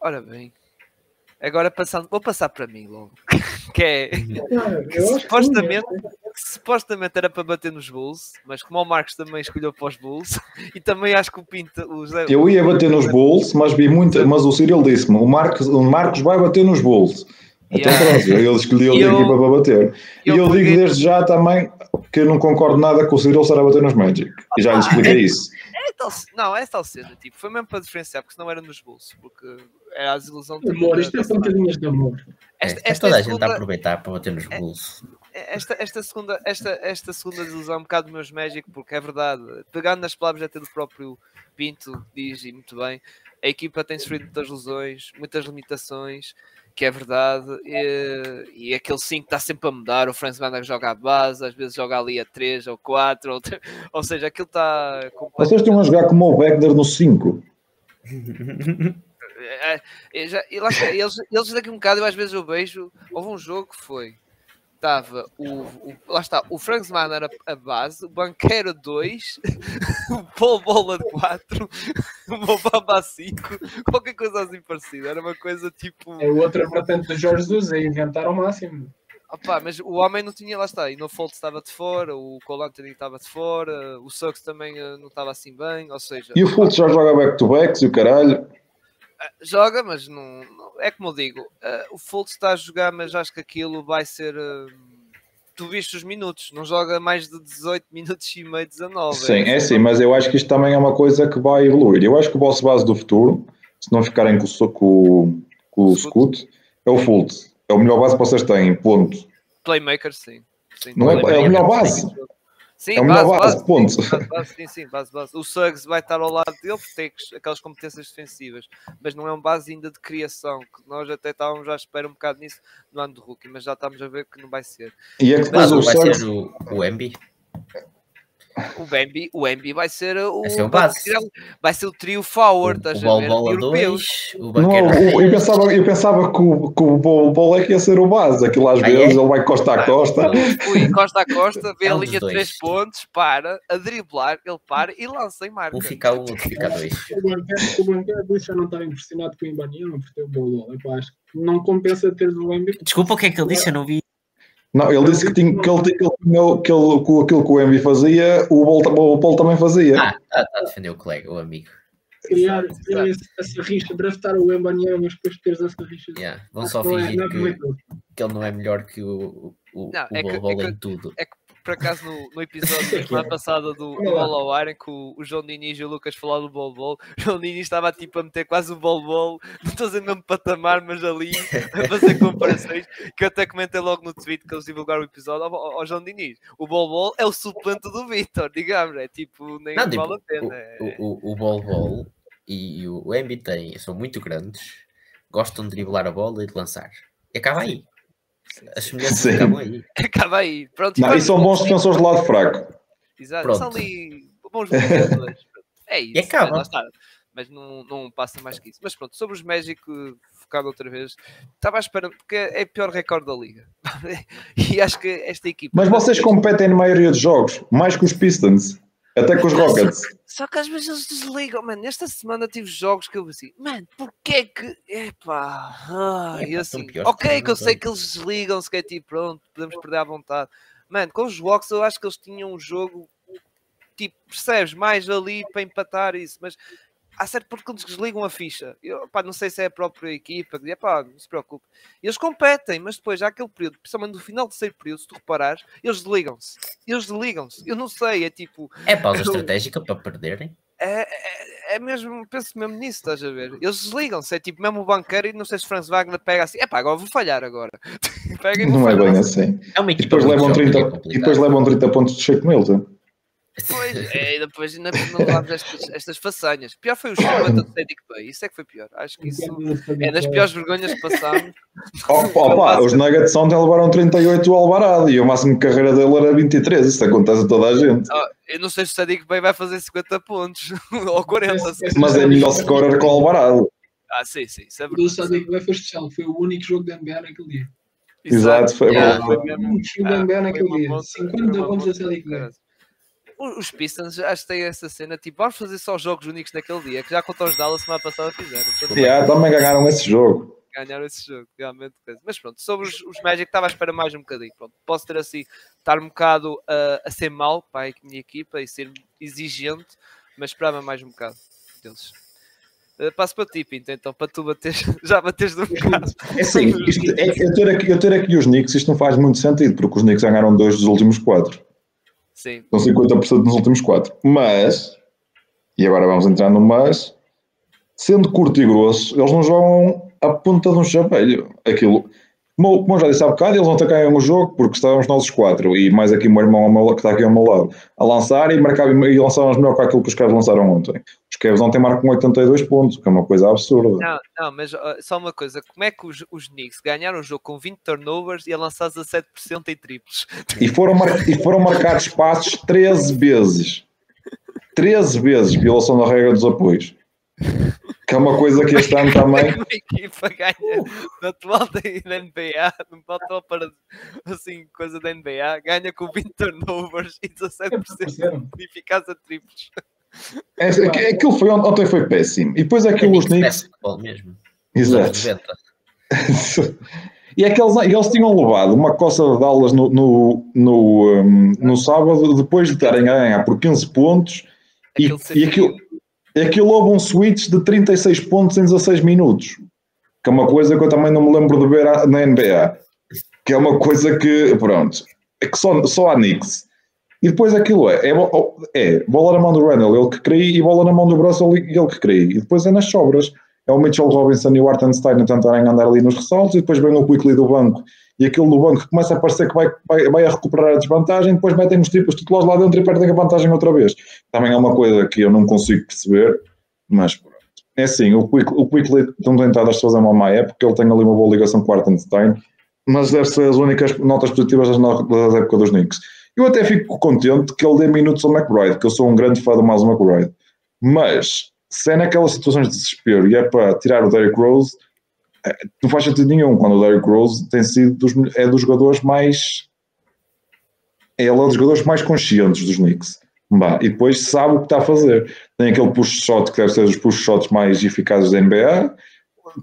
Ora bem, agora passando, vou passar para mim logo. <laughs> que é que supostamente, que supostamente era para bater nos Bulls, mas como o Marcos também escolheu para os Bulls, <laughs> e também acho que o Pinta. O Zé, eu ia bater nos Bulls, mas vi muito, mas o Cyril disse-me: o Marcos, o Marcos vai bater nos Bulls. Então yeah. pronto, ele <laughs> escolheu a equipa para bater. E eu, eu digo desde já também que eu não concordo nada com o Cyril estar a bater nos Magic. E já lhe expliquei é, isso. É tal, não, é tal cena, tipo, foi mesmo para diferenciar, porque senão era nos bolsos, porque era a desilusão de. Amor, isto é pontadinhas de amor. Esta, esta, é, toda a gente está a aproveitar para bater nos é, bolsos. Esta, esta, segunda, esta, esta segunda desilusão é um bocado dos meus Magic, porque é verdade, pegando nas palavras até do próprio Pinto, diz e muito bem, a equipa tem sofrido muitas lesões, muitas limitações que é verdade, e, e aquele 5 está sempre a mudar. O Franz Wagner joga a base, às vezes joga ali a 3 ou 4, ou, ou seja, aquilo está. Vocês estão a jogar como o Wagner no 5. É, é, eles, eles daqui um bocado, eu às vezes eu vejo. Houve um jogo que foi estava o, o, lá está, o Frank Mann a, a base, o Banqueiro 2, <laughs> o Paul Bola 4, o Mobamba 5, qualquer coisa assim parecida. Era uma coisa tipo. É outra vertente do Jorge Jesus, é inventar ao máximo. Opa, mas o homem não tinha, lá está, e no Fold estava de fora, o Cole estava de fora, o Suggs também uh, não estava assim bem, ou seja... E o Fultz já joga back-to-backs e o caralho? Joga, mas não, é como eu digo, uh, o Fultz está a jogar, mas acho que aquilo vai ser. Uh, tu viste os minutos, não joga mais de 18 minutos e meio, 19. Sim, é, é sim, mas eu acho que isto também é uma coisa que vai evoluir. Eu acho que o vosso base do futuro, se não ficarem com, com, com o Scoot, é o Fultz. É o melhor base que vocês têm, ponto. Playmaker, sim. sim não é, é o melhor base. Sim. É base, base, base, ponto. Base, sim, sim, base, base. O Suggs vai estar ao lado dele porque tem aquelas competências defensivas, mas não é um base ainda de criação, que nós até estávamos já a esperar um bocado nisso no ano do rookie, mas já estamos a ver que não vai ser. E é que mas, o vai Suggs... ser o, o Embi? O Bambi, o Bambi vai ser o, vai ser o base. Vai ser o trio forward, o, o Bola 2, o não, o, eu, pensava, eu pensava que o, que o Bola é que ia ser o base, aquilo às ah, vezes é? ele vai costa a costa. Fui costa a costa, vê é a linha de 3 pontos, para, a driblar, ele para e lança em marca. Um fica um, outro fica dois. O banquete já não estava impressionado com o Ibaniano por ter o Bola, eu acho que não compensa ter o Bambi. Desculpa o que é que ele disse, eu não vi. Não, ele disse que, tinha, que, ele, que, ele, que, ele, que aquilo que o Envy fazia, o Paul, o Paul também fazia. Ah, está a defender o colega, o amigo. Criar, criar essa rixa, draftar o Embanier, mas depois teres essa rixa. Yeah, vão só é fingir é, que, que ele não é melhor que o, o o, Não, o é que- é que- em tudo. Por acaso, no, no episódio da semana é. passada do. Ball ao Iron, que o, o João Diniz e o Lucas falaram do Bol Bol, o João Diniz estava tipo a meter quase o Bol Bol, <laughs> não estou no mesmo patamar, mas ali a fazer <laughs> comparações, que eu até comentei logo no tweet que eles divulgaram o episódio ao, ao João Diniz. O Bol Bol é o suplente do Vitor, digamos, é tipo, nem Não, tipo, vale a pena. é- o, o, o bol bol e, o, o têm- são muito grandes, gostam de driblar a bola e de lançar. E acaba aí. As semelhanças acabam aí. <laughs> Acaba aí, pronto. Não, e são bons defensores de lado fraco. Exato, Pronto. são ali bons jogadores. é isso, acaba. é, lá está. Mas não, não passa mais que isso. Mas pronto, sobre os Magic, focado outra vez, estava à espera, porque é o pior recorde da liga. <laughs> e acho que esta equipa. Mas vocês competem na maioria dos jogos, mais que os Pistons, até com os Rockets. Só que às vezes eles desligam, mano. Esta semana tive jogos que eu assim, mano, porquê que. Epá, Epá, e assim, que ok, que eu sei que eles desligam-se, que é tipo, pronto, podemos perder à vontade. Mano, com os Walks eu acho que eles tinham um jogo, tipo, percebes, mais ali para empatar isso, mas há certo porque eles desligam a ficha. Eu, pá, não sei se é a própria equipa, que, epá, não se preocupe. Eles competem, mas depois há aquele período, principalmente no final do terceiro período, se tu reparares, eles desligam-se. Eles desligam-se. Eu não sei, é tipo, É pausa <laughs> Eu- estratégica para perderem. é, é, é mesmo, penso mesmo nisso, estás a ver? Eles desligam-se, é tipo mesmo o banqueiro e não sei se Franz Wagner pega assim, epá, agora vou falhar agora. <laughs> E Não é bem assim. É uma E depois levam jovem, 30, é e depois levam 30 pontos de Shake Milton. Pois, <laughs> é, e depois ainda cima levamos estas, estas façanhas. Pior foi o chuva do Cedic Bay, isso é que foi pior. Acho que isso é das piores vergonhas que passámos. <laughs> Oh, opa, os Nuggets ontem levaram 38 ao Alvarado e o máximo de carreira dele era 23. Isso acontece a toda a gente. Ah, eu não sei se o Cedic Bay vai fazer 50 pontos <laughs> ou 40. sei lá. Mas é melhor scorer que o Alvarado. Ah, sim, sim, isso é O. Sadiq Bey foi especial, foi o único jogo da NBA naquele dia. Exato, foi Yeah, bom. foi O mesmo- único jogo da Ah, NBA foi naquele dia. monta- 50 foi uma pontos monta da Sadiq do Bey. caralho. O- Os Pistons acho que têm essa cena, tipo, vamos fazer só jogos únicos naquele dia, que já contra os Dallas semana passada fizeram. Yeah, também ganharam esse jogo. ganharam esse jogo, realmente. Mas pronto, sobre os, os Magic estava à espera mais um bocadinho. Pronto, posso ter assim, estar um bocado uh, a ser mau para a minha equipa e ser exigente, mas esperava mais um bocado deles. Uh, passo para ti, Pinto, então, para tu bateres, <laughs> já bateres um bocado. É assim, isto, é, eu, ter aqui, eu ter aqui os Knicks, isto não faz muito sentido, porque os Knicks ganharam dois dos últimos quatro. Sim, São 50% nos últimos quatro. Mas, e agora vamos entrar no mas, sendo curto e grosso, eles não jogam a ponta de um chapéu. Aquilo, como, como eu já disse há bocado, eles não ganham o jogo porque estávamos nós os quatro, e mais aqui o meu irmão que está aqui ao meu lado, a lançar e, marcar, e lançávamos melhor que aquilo que os Cavs lançaram ontem. Os Cavs ontem marcam 82 pontos, que é uma coisa absurda. não, não, mas uh, só uma coisa, como é que os, os Knicks ganharam o jogo com 20 turnovers e a lançar 17% em triplos? E foram, mar- e foram marcados passos 13 vezes. 13 vezes violação da regra dos apoios. Que é uma coisa que este ano também. <laughs> Uma equipa ganha na atual da NBA, não pode só para assim, coisa da NBA, ganha com 20 turnovers e 17% de eficácia triplos. É, é- aquilo foi ont- ontem foi péssimo. E depois é que É os Knicks mesmo. Exato. 90. <laughs> E é que eles, eles tinham levado uma coça de aulas no, no, no, um, no sábado, depois de estarem a ganhar por 15 pontos, e, Aquele e aquilo, e aquilo houve um switch de 36 pontos em 16 minutos. Que é uma coisa que eu também não me lembro de ver a- na NBA. Que é uma coisa que, pronto, é que só, só há Knicks. E depois aquilo é, é, é bola na mão do Randall, ele que cria, e bola na mão do Russell, ele que cria. E depois é nas sobras. É o Mitchell Robinson e o Artenstein a tentarem andar ali nos ressaltos, e depois vem o Quickly do banco, e aquilo do banco começa a parecer que vai, vai, vai a recuperar a desvantagem, depois metem os, tipos titulares lá dentro e perdem a vantagem outra vez. Também é uma coisa que eu não consigo perceber, mas pronto. É assim, o, Quick, o Quickly estão tentadas fazer uma má época, ele tem ali uma boa ligação com o Artenstein, mas deve ser as únicas notas positivas das, épocas dos Knicks. Eu até fico contente que ele dê minutos ao McBride, que eu sou um grande fã do Miles McBride. Mas, se é naquelas situações de desespero e é para tirar o Derrick Rose, eh, não faz sentido nenhum, quando o Derrick Rose tem sido dos, é dos jogadores mais... Ele é um dos jogadores mais conscientes dos Knicks. Bah, e depois sabe o que está a fazer. Tem aquele push shot que deve ser dos push shots mais eficazes da NBA,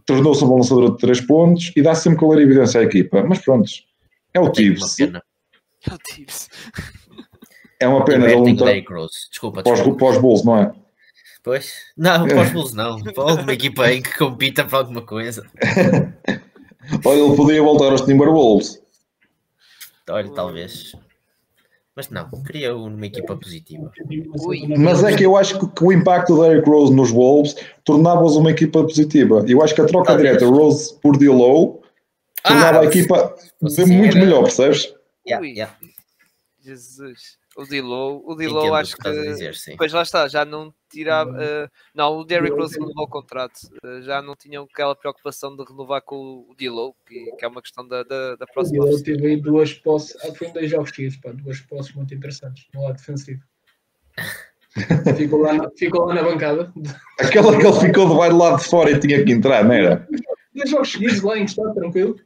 tornou-se um bom lançador de 3 pontos e dá sempre clara evidência à equipa. Mas pronto, é o Tibbs. É o Tibbs. É uma pena ele Derrick Rose. Desculpa, para os, desculpa. para os Bulls, não é? Pois. Não, para os Bulls não. Para alguma equipa aí que compita para alguma coisa. <laughs> Olha, ele podia voltar aos Timberwolves. Olha, talvez. Mas não, queria um numa equipa positiva. Mas é que eu acho que, que o impacto do Derrick Rose nos Wolves tornava-os uma equipa positiva. Eu acho que a troca Talvez. direta Rose por D'Lo tornava a equipa muito era- melhor, percebes? Yeah, Ui. yeah. Jesus. O Dilow, o Dilow o acho que. dizer. Pois lá está, já não tirava. eh, não, o Derrick Dilow Rose renovou o contrato. eh, já não tinham aquela preocupação de renovar com o Dilow, que, que é uma questão da, da, da próxima. Ele off-season. teve aí duas posses, ah, foi em dois jogos seguidos, pá, duas posses muito interessantes no lado defensivo. <laughs> ficou, lá na, ficou lá na bancada. Aquela que ele ficou do lado de fora e tinha que entrar, não era? Dois jogos seguidos lá em que está, tranquilo.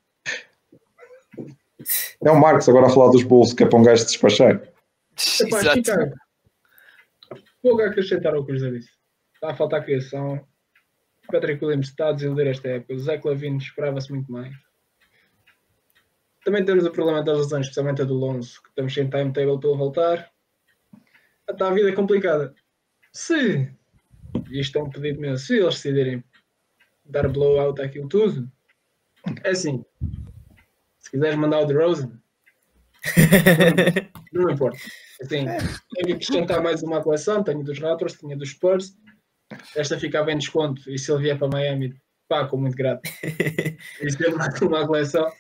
É o Marcos agora a falar dos Bulls, que é para um gajo se despachar. Epá, Exato. Chicago. Vou acrescentar o que o José disse. Está a faltar criação. Patrick Williams está a desiludir esta época. O Zach Lavine esperava-se muito mais. Também temos o problema das lesões, especialmente a do Lonzo, que estamos sem timetable para ele voltar. Está a vida complicada. Se, e isto é um pedido meu, se eles decidirem dar blowout àquilo tudo, é assim. Se quiseres mandar o DeRozan, <laughs> não me importa. Assim, tenho que acrescentar mais uma coleção. Tenho dos Raptors, tinha dos Spurs. Esta ficava em desconto. E se ele vier para Miami, pá, com muito grato. E se ele mais uma coleção.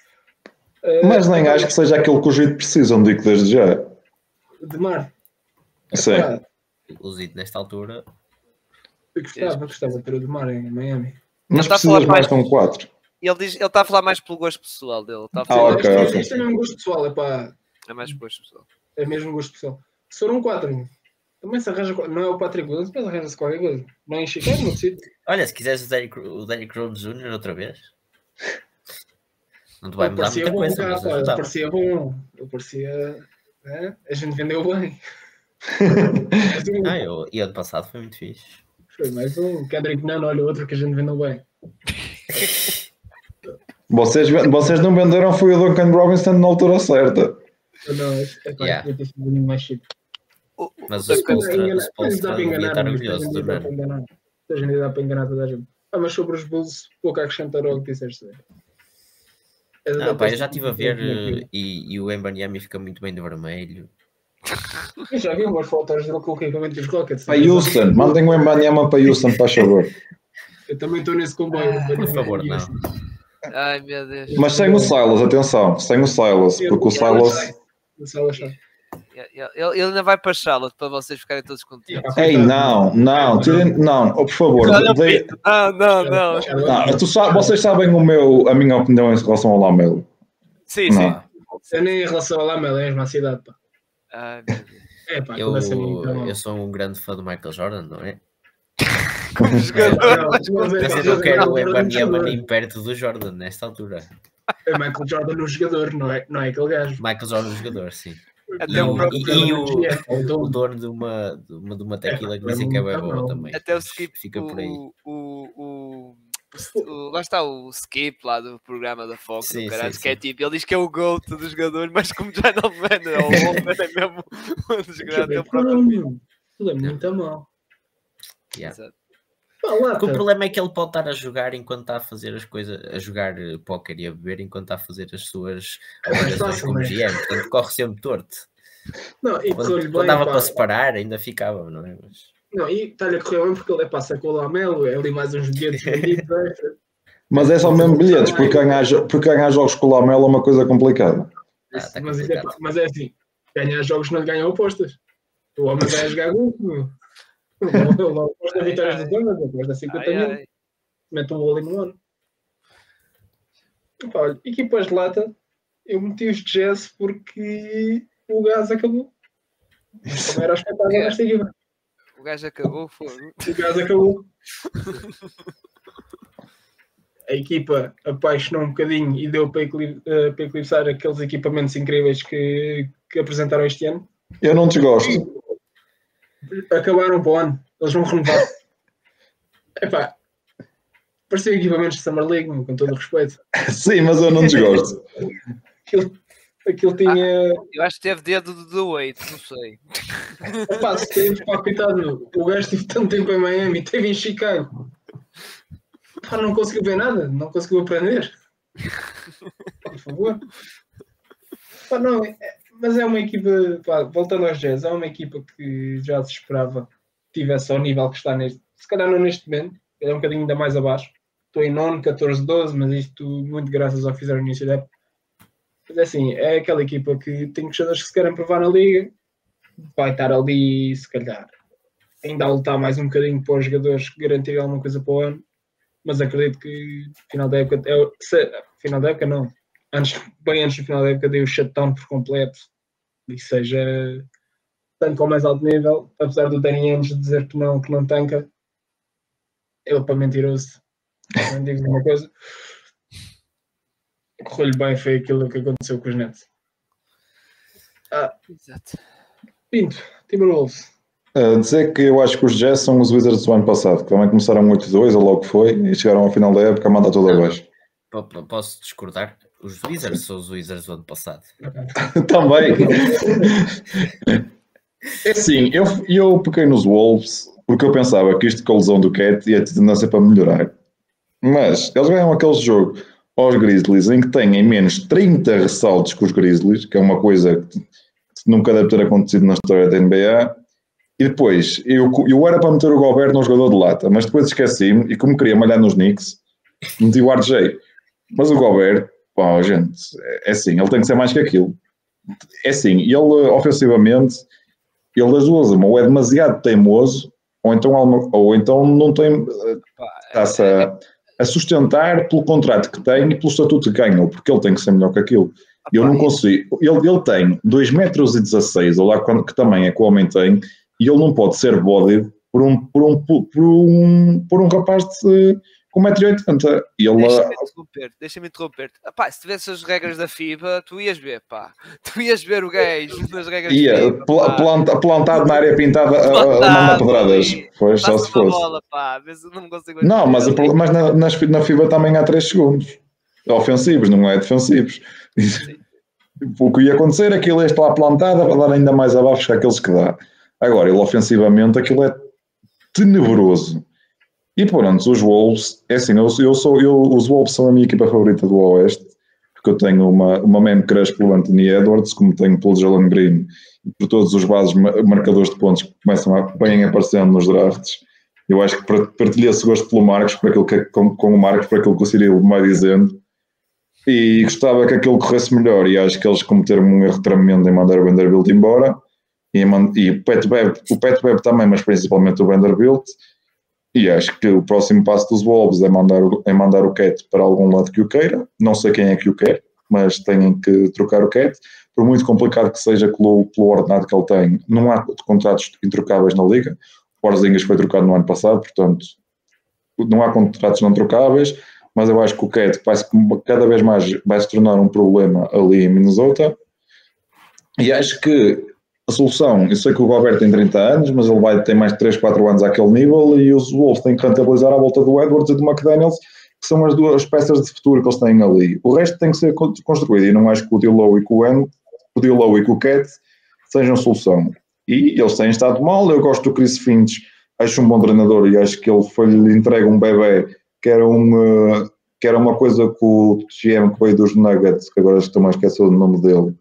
Mas nem acho que seja aquilo que os Heat precisam, digo desde já. De mar. Sim. O Zito, nesta altura, eu gostava, gostava de ter o de mar em Miami. Mas falar precisas mais mais- de um 4. Ele diz, ele está a falar mais pelo gosto pessoal dele. Está a Ah, falar ok, Isto- ok. Isto é mesmo gosto pessoal, é pá. é mais gosto pessoal. É mesmo gosto pessoal. Se for um 4, também se arranja. Não é o Patrick Williams, mas arranja-se qualquer coisa. Não é em Chicago, no sítio. olha, se quiseres o Derrick, o Derrick Rose Jr. outra vez, não te vai mudar parecia muita bom, coisa, cara, parecia bom. Ele parecia. né? A gente vendeu bem. Um, <laughs> Ah, eu, e ano passado foi muito fixe. Foi mais um. Kendrick Nunn, olha outro que a gente vendeu bem. <laughs> Vocês, vocês não venderam foi o Duncan Robinson na altura certa. Não, é, é pá, Yeah. podia ter sido muito mais chique. Mas o- Spolstra, devia enganar, estar orgulhoso do Nano. em dia dá para enganar toda a gente. Ah, mas sobre os Bulls, pouco a acrescentar ao que disseste. É Não, pá, eu já estive a ver eh, e, e o Embanyama fica muito bem de vermelho. <laughs> Eu já vi umas fotos dele com o equipamento dos Rockets. Para Houston, mandem o Embanyama para Houston, faz favor. Eu também estou nesse comboio. Ah, Por favor, não. Ai meu Deus. Mas sem o Silas, atenção, sem o Silas, porque o Silas. O Silas sai. Ele, ele- ainda vai para Charlotte para vocês ficarem todos contentes. Ei, não, não, não, oh, por favor. dei- Não, não, não. não, tu sa- vocês sabem o meu, a minha opinião em relação ao Lamelo. Sim, sim. Não. Eu nem em relação ao Lamelo, é a mesma cidade. Pá. Ai, meu Deus. É pá, Eu, bom. eu sou um grande fã do Michael Jordan, não é? <laughs> Mas é eu não quero o jogador. nem perto do Jordan nesta altura. É Michael Jordan no jogador, não é, não é aquele gajo. Michael Jordan, jogador, sim. Até E o o- próprio- e- e o- É, é o O dono. de uma, de uma, de uma tequila que É, dizem que é bem boa bom. também. Até o Skip, Fica por aí. o, o, o, o- o- lá está o Skip lá do programa da Fox, Sim, do caralho, sim, que é sim. tipo, ele diz que é o GOAT dos jogadores, mas como já não vende, ou o <laughs> Holman é mesmo um dos grandes. Aquilo é muito mal. Yeah. Exato. Porque o problema é que ele pode estar a jogar enquanto está a fazer as coisas, a jogar eh, póquer e a beber enquanto está a fazer as suas <laughs> É fácil, como né? GM, portanto corre sempre torto. Não, e Quando, correu-lhe quando bem, dava pá. para separar, ainda ficava, não é? Mas, Não, e está-lhe a correr bem porque ele é passa com o Lamelo, é ali mais uns bilhetes <laughs> vendidos extra. Mas é só mesmo bilhetes, porque ganhar, porque ganhar jogos com o Lamelo é uma coisa complicada. Ah, tá mas, é, mas é assim, ganhar jogos não lhe ganham apostas. O homem vai a jogar muito. <laughs> Não aposta vitórias dos homens, ele aposta 50 Ai, mil, ai. mete um gol em um ano. Olha, equipas de lata, eu meti os Jazz porque o gás acabou. <laughs> Como era expectável É. nesta equipa. O gajo acabou, fogo. O gás acabou. <laughs> A equipa apaixonou um bocadinho e deu para, eclip- eh, para eclipsar aqueles equipamentos incríveis que, que apresentaram este ano. Eu não desgosto. Acabaram para o ano. Eles vão renovar. <laughs> Epá, pareciam equipamentos de Summer League, com todo o respeito. <laughs> Sim, mas eu não desgosto. Aquilo, aquilo tinha. Eu acho que teve dedo do The Wait, não sei. <laughs> Epá, se teve, pá, coitado, o gajo teve tanto tempo em Miami, teve em Chicago. Pá, não conseguiu ver nada, não conseguiu aprender. Por favor. Pá, não, é- mas é uma equipa, pá, voltando aos Jazz, é uma equipa que já se esperava tivesse ao nível que está neste, se calhar não neste momento, é um bocadinho ainda mais abaixo. Estou em nono, 14, 12, mas isto muito graças ao que fizeram no início da época. Mas é assim, é aquela equipa que tem jogadores que se querem provar na liga, vai estar ali, se calhar, ainda a lutar mais um bocadinho para os jogadores garantirem alguma coisa para o ano, mas acredito que final da época, é, se, final da época não, antes, bem antes do final da época dei o shutdown por completo e seja tanto ao mais alto nível, apesar do Danny Ainge dizer que não, que não tanca, ele para mentiroso, <laughs> não digo uma coisa, correu-lhe bem, foi aquilo que aconteceu com os Nets. Ah, Exato. Pinto, Timberwolves. Uh, dizer que eu acho que os Jazz são os Wizards do ano passado, que também começaram 8-2, ou logo que foi, e chegaram ao final da época a mandar tudo abaixo. Po- po- Posso discordar? Os Wizards são os Wizards do ano passado. <laughs> Também. <laughs> É assim, eu, eu peguei nos Wolves porque eu pensava que isto com a lesão do Cat ia ter tendência para melhorar. Mas eles ganham aquele jogo aos Grizzlies em que têm menos 30 ressaltos que os Grizzlies, que é uma coisa que nunca deve ter acontecido na história da NBA. E depois, eu, eu era para meter o Gobert num jogador de lata, mas depois esqueci-me e como queria malhar nos Knicks, meti o RJ. Mas o Gobert, pá, gente, é assim, ele tem que ser mais que aquilo. É assim, ele ofensivamente, ele das duas, uma, ou é demasiado teimoso, ou então, ou então não tem, Pá, está-se a, a sustentar pelo contrato que tem e pelo estatuto que ganhou, porque ele tem que ser melhor que aquilo. Eu não consigo. Ele, ele tem 2 metros e 16, ou lá que também é que o homem tem, e ele não pode ser bodied por um, por um, por um, por um rapaz de, 1,80m. E ele, Deixa-me interromper, deixa-me interromper. Ah, pá, se tivesse as regras da FIBA, tu ias ver, pá. <laughs> Tu ias ver o gajo nas regras ia da FIBA. pá. planta- plantado na área pintada a, a- mandar Plantado, pedradas. Pois, só se uma fosse. bola, pá. Eu não consigo Não, mas, o mas na, nas- na FIBA também há 3 segundos. Ofensivos, não é defensivos. <laughs> O que ia acontecer é que ele ia estar lá plantado a dar ainda mais abaixo que aqueles que dá. Agora, ele ofensivamente, aquilo é tenebroso. E pronto, os Wolves, é assim, eu, eu sou, eu, os Wolves são a minha equipa favorita do Oeste, porque eu tenho uma, uma meme crush pelo Anthony Edwards, como tenho pelo Jalen Green, e por todos os bases ma- marcadores de pontos que começam a bem aparecendo nos drafts. Eu acho que par- partilhei esse gosto pelo Marcos, por aquilo que, com, com o Marcos, por aquilo que o me vai dizendo, e gostava que aquilo corresse melhor, e acho que eles cometeram um erro tremendo em mandar o Vanderbilt embora, e, e o Pat Bev também, mas principalmente o Vanderbilt, e acho que o próximo passo dos Wolves é mandar, o- é mandar o Cat para algum lado que o queira. Não sei quem é que o quer, mas têm que trocar o Cat. Por muito complicado que seja pelo, pelo ordenado que ele tem, não há contratos introcáveis na Liga. O Porzingis foi trocado no ano passado, portanto, não há contratos não trocáveis. Mas eu acho que o Cat vai cada vez mais vai se tornar um problema ali em Minnesota. E acho que a solução, eu sei que o Gobert tem 30 anos, mas ele vai ter mais de 3, 4 anos àquele nível e os Wolves têm que rentabilizar à volta do Edwards e do McDaniels, que são as duas peças de futuro que eles têm ali. O resto tem que ser con- construído e não acho que o Dilow e o N, o Dilow e o Cat sejam solução. E eles têm estado mal, eu gosto do Chris Finch, acho um bom treinador e acho que ele foi-lhe entregue um bebê que era, um, eh, que era uma coisa que o GM que veio dos Nuggets, que agora estou mais esquecido do nome dele,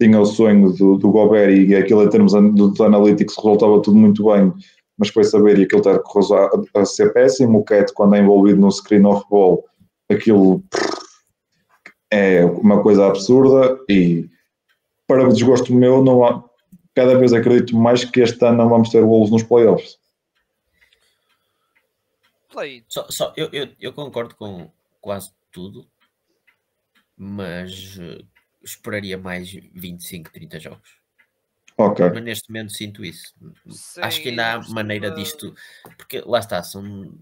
tinha o sonho do, do Gobert e aquilo em termos an- dos analytics resultava tudo muito bem, mas foi saber e aquilo está a, a ser péssimo. O Cat, quando é envolvido no screen off ball, aquilo é uma coisa absurda e para o desgosto meu, não há, cada vez acredito mais que este ano não vamos ter Wolves nos playoffs. Play. Só, só- eu, eu, eu concordo com quase tudo, mas eh, esperaria mais 25, 30 jogos. Ok. Mas neste momento sinto isso. Sim, Acho que ainda há maneira uh, disto, porque lá está, são,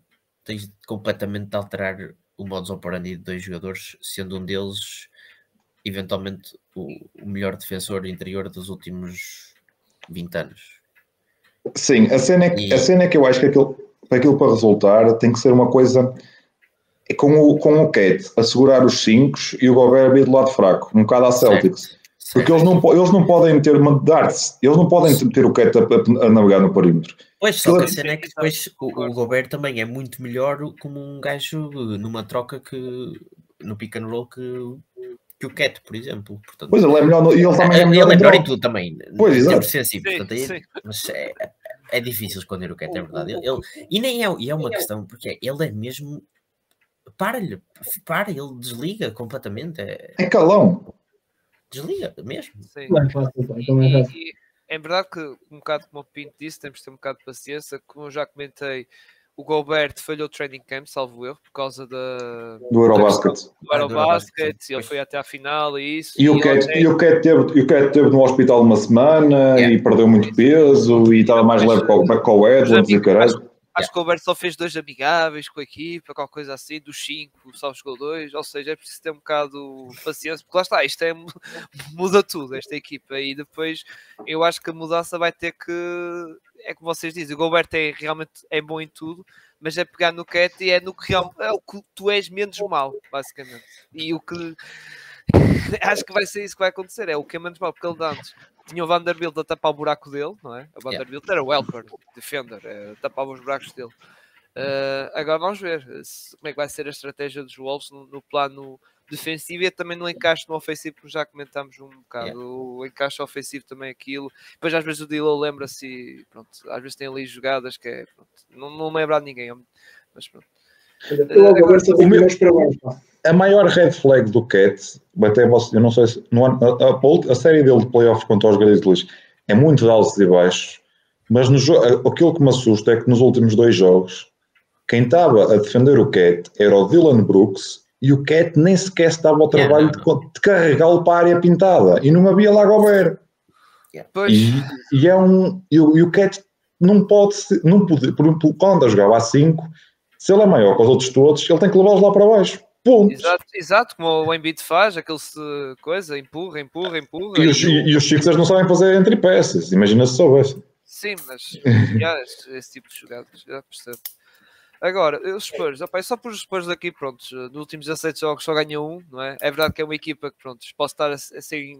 tens completamente de alterar o modus operandi de dois jogadores, sendo um deles eventualmente o, o melhor defensor interior dos últimos 20 anos. Sim, a cena é que, E- a cena é que eu acho que aquilo, aquilo para resultar tem que ser uma coisa com o, com o Cat, assegurar os 5 e o Gobert vir do lado fraco, um bocado à Celtics. Porque eles não, eles não podem meter uma darts, eles não podem meter o Cat a, a- a navegar no perímetro. Pois, só que a cena é que depois o, o Gobert também é muito melhor como um gajo numa troca que no pick and roll que, que o Cat, por exemplo. Portanto, Pois ele é melhor no- e ele também é melhor ele é em melhor em tudo também. Pois, em exato. Sim, portanto, aí- sim. mas é, é difícil esconder o Cat, é verdade. Ele, ele- e nem é, e é uma questão, porque ele é mesmo. Para-lhe, para, ele desliga completamente. É, É calão. desliga mesmo. Sim. É E, é fácil. e é verdade que, um bocado como o Pinto disse, temos de ter um bocado de paciência. Como eu já comentei, o Gobert falhou o training camp, salvo erro, por causa da, Do Eurobasket. do Ah, Eurobasket, sim, Ele foi até à final e isso. E o Cat, até- e o Cat teve, e teve no hospital uma semana Yeah. e perdeu muito peso e estava mais leve o- com o Edwards e caralho. Acho que o Gobert só fez dois amigáveis com a equipa, qualquer coisa assim, dos cinco só jogou dois, ou seja, é preciso ter um bocado de paciência, porque lá está, isto é, <laughs> muda tudo, esta equipa, e depois eu acho que a mudança vai ter que, é como vocês dizem, o Gobert é realmente é bom em tudo, mas é pegar no Cat e é no que real, é o que tu és menos mal, basicamente, e o que <laughs> acho que vai ser isso que vai acontecer, é o que é menos mal, porque ele antes tinha o Vanderbilt a tapar o buraco dele, não é? O Vanderbilt era o helper, defender, eh, tapava os buracos dele. Eh, agora vamos ver se- como é que vai ser a estratégia dos Wolves no, no plano defensivo e também no encaixe no ofensivo, como já comentámos um bocado. O encaixe ofensivo também aquilo. Depois às vezes o Dilo lembra-se pronto, às vezes tem ali jogadas que é pronto, não, não lembra de ninguém, mas pronto. Eu agora meus parabéns, pá. A maior red flag do Cat, até você, eu não sei se no ano- a, a- a série dele de playoffs contra os Grizzlies é muito de altos e baixos, mas no a- aquilo que me assusta é que nos últimos dois jogos quem estava a defender o Cat era o Dylan Brooks e o Cat nem sequer se dava ao Yeah, trabalho não, de de, carregá-lo para a área pintada e não havia lá Gobert. Pois, E, e é um e, o- e o Cat não pode ser- não pode, por exemplo, quando a jogava a 5, se ele é maior que os outros todos, ele tem que levá-los lá para baixo. Ponto. exato, exato, como o Embiid faz, aquele se- coisa, empurra, empurra, empurra. E os, e e os Sixers não sabem fazer entre peças. Imagina se soubesse. Sim, mas <laughs> já, esse, esse tipo de jogadas, já percebo. Agora, os Spurs, opa, é só por os Spurs aqui, pronto, nos últimos 17 jogos só ganha um, não é? É verdade que é uma equipa que, pronto, posso estar a, a ser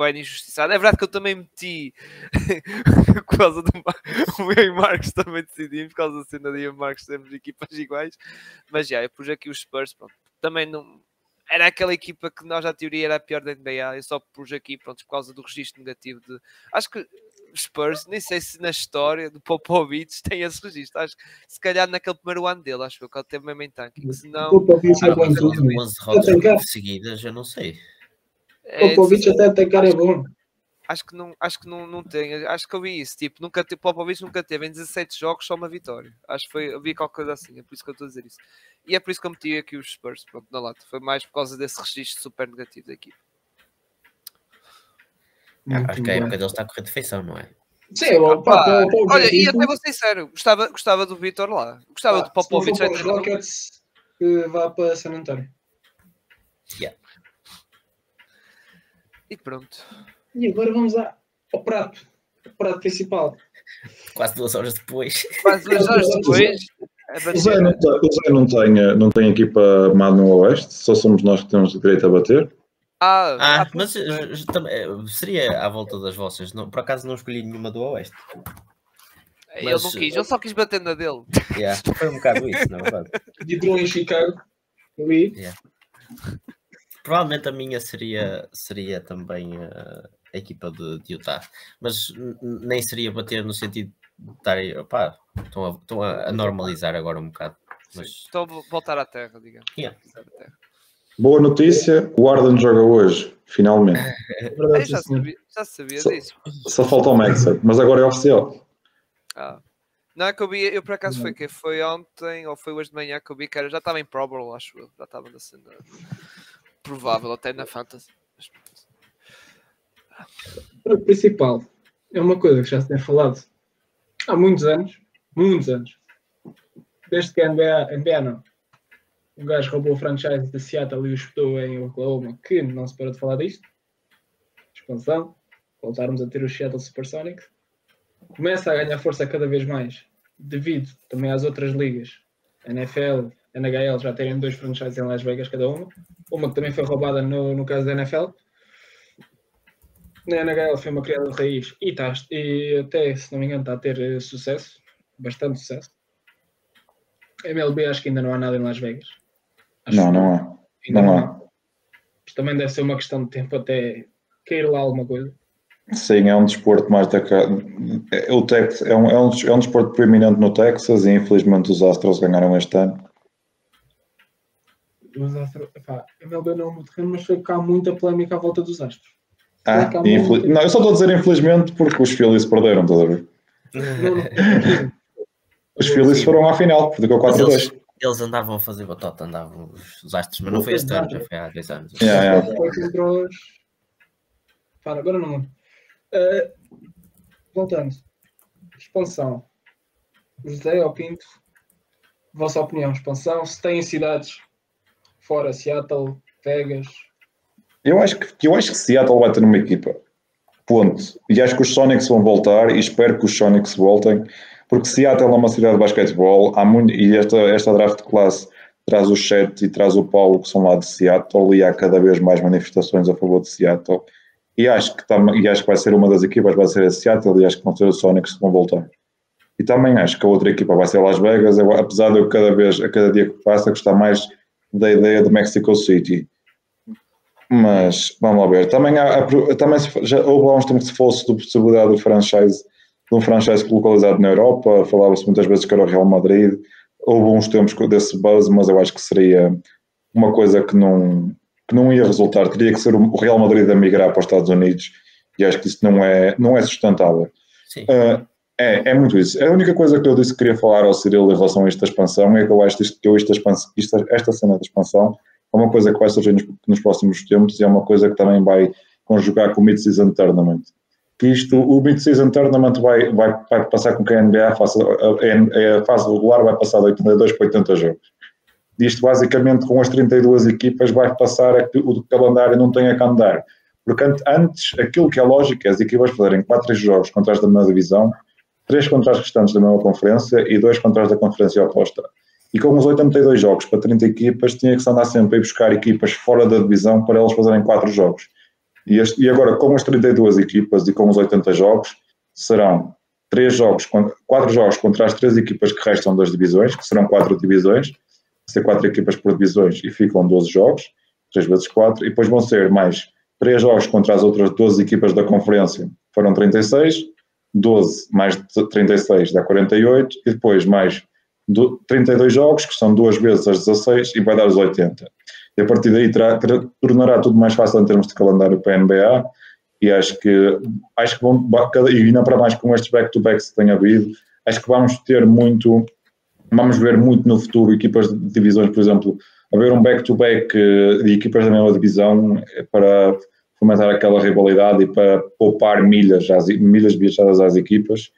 bem injustiçado. É verdade que eu também meti <laughs> por causa do o meu e Marcos também decidimos, por causa da cena de eu e Marcos temos equipas iguais, mas já, eu pus aqui os Spurs, pronto, também não. Era aquela equipa que nós, à teoria, era a pior da NBA. Eu só pus aqui, pronto, por causa do registro negativo de. Acho que Spurs, nem sei se na história do Popovich <laughs> tem esse registro. Acho que se calhar naquele primeiro ano dele, acho que ele teve mesmo em tanking. Se não, O Popovich é Ah. 11 derrotas seguidas, eu não sei. É, O Popovich até tem cara é bom. acho que não, acho que não, não tem. Acho que eu vi isso. Tipo, nunca teve, Popovich nunca teve em 17 jogos só uma vitória. Acho que foi, eu vi qualquer coisa assim. É por isso que eu estou a dizer isso. E é por isso que eu meti aqui os Spurs pronto, na lata. Foi mais por causa desse registro super negativo da equipe. Muito Acho que a bem. época deles está a correr de feição, não é? Sim, o Pá, pá, o Popovich- olha, e até vou ser sincero, gostava, gostava do Vitor lá. Gostava pá, do Popovich se não a for para os. Rockets, que vá para San António. E pronto. E agora vamos à- ao prato. O prato principal. Quase duas horas depois. Quase duas horas <laughs> depois. a O Zé, não tem, o Zé não, tem, eh, não tem equipa má no Oeste, só somos nós que temos direito a bater. Ah, Ah, ah, mas eh, também, eh, seria à volta das vossas. Não, por acaso não escolhi nenhuma do Oeste. ele mas, não quis, ele só quis bater na dele. Yeah, foi um bocado isso, na verdade. Vidrou em Chicago. Ali. Provavelmente a minha seria, seria também eh, a equipa de, de Utah, mas nem seria bater no sentido de estar aí, opá, estão, a, estão a, a normalizar agora um bocado. Mas Estou a voltar à terra, digamos. Yeah. Voltar à terra. Boa notícia, o Arden joga hoje, finalmente. <laughs> Verdade, já sabia, já sabia Só- disso. Só falta o Maxwell, mas agora é oficial. Ah. Não é que eu vi, eu por acaso foi que foi ontem ou foi hoje de manhã que eu vi que era, já estava em Probable, acho eu. Já estava na cena provável, até na Fantasy. O principal é uma coisa que já se tem falado há muitos anos. Muitos anos. Desde que a NBA, NBA não. Um gajo roubou o franchise de Seattle e o espetou em Oklahoma, que não se parou de falar disto. Expansão. Voltarmos a ter os Seattle Supersonics. Começa a ganhar força cada vez mais, devido também às outras ligas. NFL, NHL já terem dois franchises em Las Vegas cada uma. Uma que também foi roubada no, no caso da NFL. Na NHL foi uma criada de raiz e, tá, e até, se não me engano, está a ter eh, sucesso, bastante sucesso. MLB acho que ainda não há nada em Las Vegas. Acho Não, não há. ainda Não não há. há. Mas também deve ser uma questão de tempo até cair lá alguma coisa. Sim, é um desporto mais da é, o Tex, é, um, é, um, é um desporto preeminente no Texas e infelizmente os Astros ganharam este ano. Os Astros, pá, MLB não é muito terreno, mas foi cá muita polémica à volta dos Astros. Ah, infel... não, eu só estou a dizer infelizmente porque os Phillies perderam, estás a ver? Não, não, os Phillies foram à final, porque ficou 4 2 eles andavam a fazer batota, andavam os, os astros, mas não foi este ano, já foi há dois anos. Yeah, yeah. Para, agora não. Uh, voltando. Expansão. José ou Pinto, vossa opinião, expansão, se tem cidades fora Seattle, Vegas. Eu acho que, eu acho que Seattle vai ter uma equipa. Ponto. E acho que os Sonics vão voltar e espero que os Sonics voltem porque Seattle é uma cidade de basquetebol, há muito, e esta, esta draft de classe traz o Chet e traz o Paulo, que são lá de Seattle, e há cada vez mais manifestações a favor de Seattle. E acho que, tam, e acho que vai ser uma das equipas, vai ser a Seattle, e acho que vão ser os Sonics que vão voltar. E também acho que a outra equipa vai ser Las Vegas, eu, apesar de eu cada vez, a cada dia que passa, gostar mais da ideia de Mexico City. Mas vamos lá ver. Também, há, também já houve há uns tempos que se fosse da possibilidade do franchise de um franchise localizado na Europa, falava-se muitas vezes que era o Real Madrid, houve uns tempos desse buzz, mas eu acho que seria uma coisa que não, que não ia resultar, teria que ser o Real Madrid a migrar para os Estados Unidos, e acho que isso não é, não é sustentável. Uh, é, é muito isso. A única coisa que eu disse que queria falar ao Cirilo em relação a esta expansão é que eu acho que esta, expansão, esta, esta cena da expansão é uma coisa que vai surgir nos, nos próximos tempos e é uma coisa que também vai conjugar com o Mid-Season Tournament que isto, o Mid-Season Tournament vai, vai, vai passar com que a NBA faça, a, a fase regular vai passar de 82 para 80 jogos. Isto basicamente com as 32 equipas vai passar a que o calendário não tenha que andar. Porque antes, aquilo que é lógico é as equipas fazerem 4 jogos contra as da mesma divisão, 3 contra as restantes da mesma conferência e 2 contra as da conferência oposta. E com os 82 jogos para 30 equipas, tinha que se andar sempre a ir buscar equipas fora da divisão para elas fazerem 4 jogos. E, este, e agora, com as 32 equipas e com os 80 jogos, serão três jogos, quatro jogos contra as três equipas que restam das divisões, que serão quatro divisões, ser quatro equipas por divisões e ficam 12 jogos, 3 vezes 4, e depois vão ser mais três jogos contra as outras 12 equipas da conferência, foram 36, 12 mais 36 dá 48, e depois mais 32 jogos, que são duas vezes as 16, e vai dar os 80 e a partir daí terá, terá, tornará tudo mais fácil em termos de calendário para a NBA e acho que acho que vão, e ainda para mais com estes back-to-backs que tem havido, acho que vamos ter muito, vamos ver muito no futuro equipas de divisões, por exemplo, haver um back-to-back -back de equipas da mesma divisão para fomentar aquela rivalidade e para poupar milhas, às, milhas viajadas às equipas.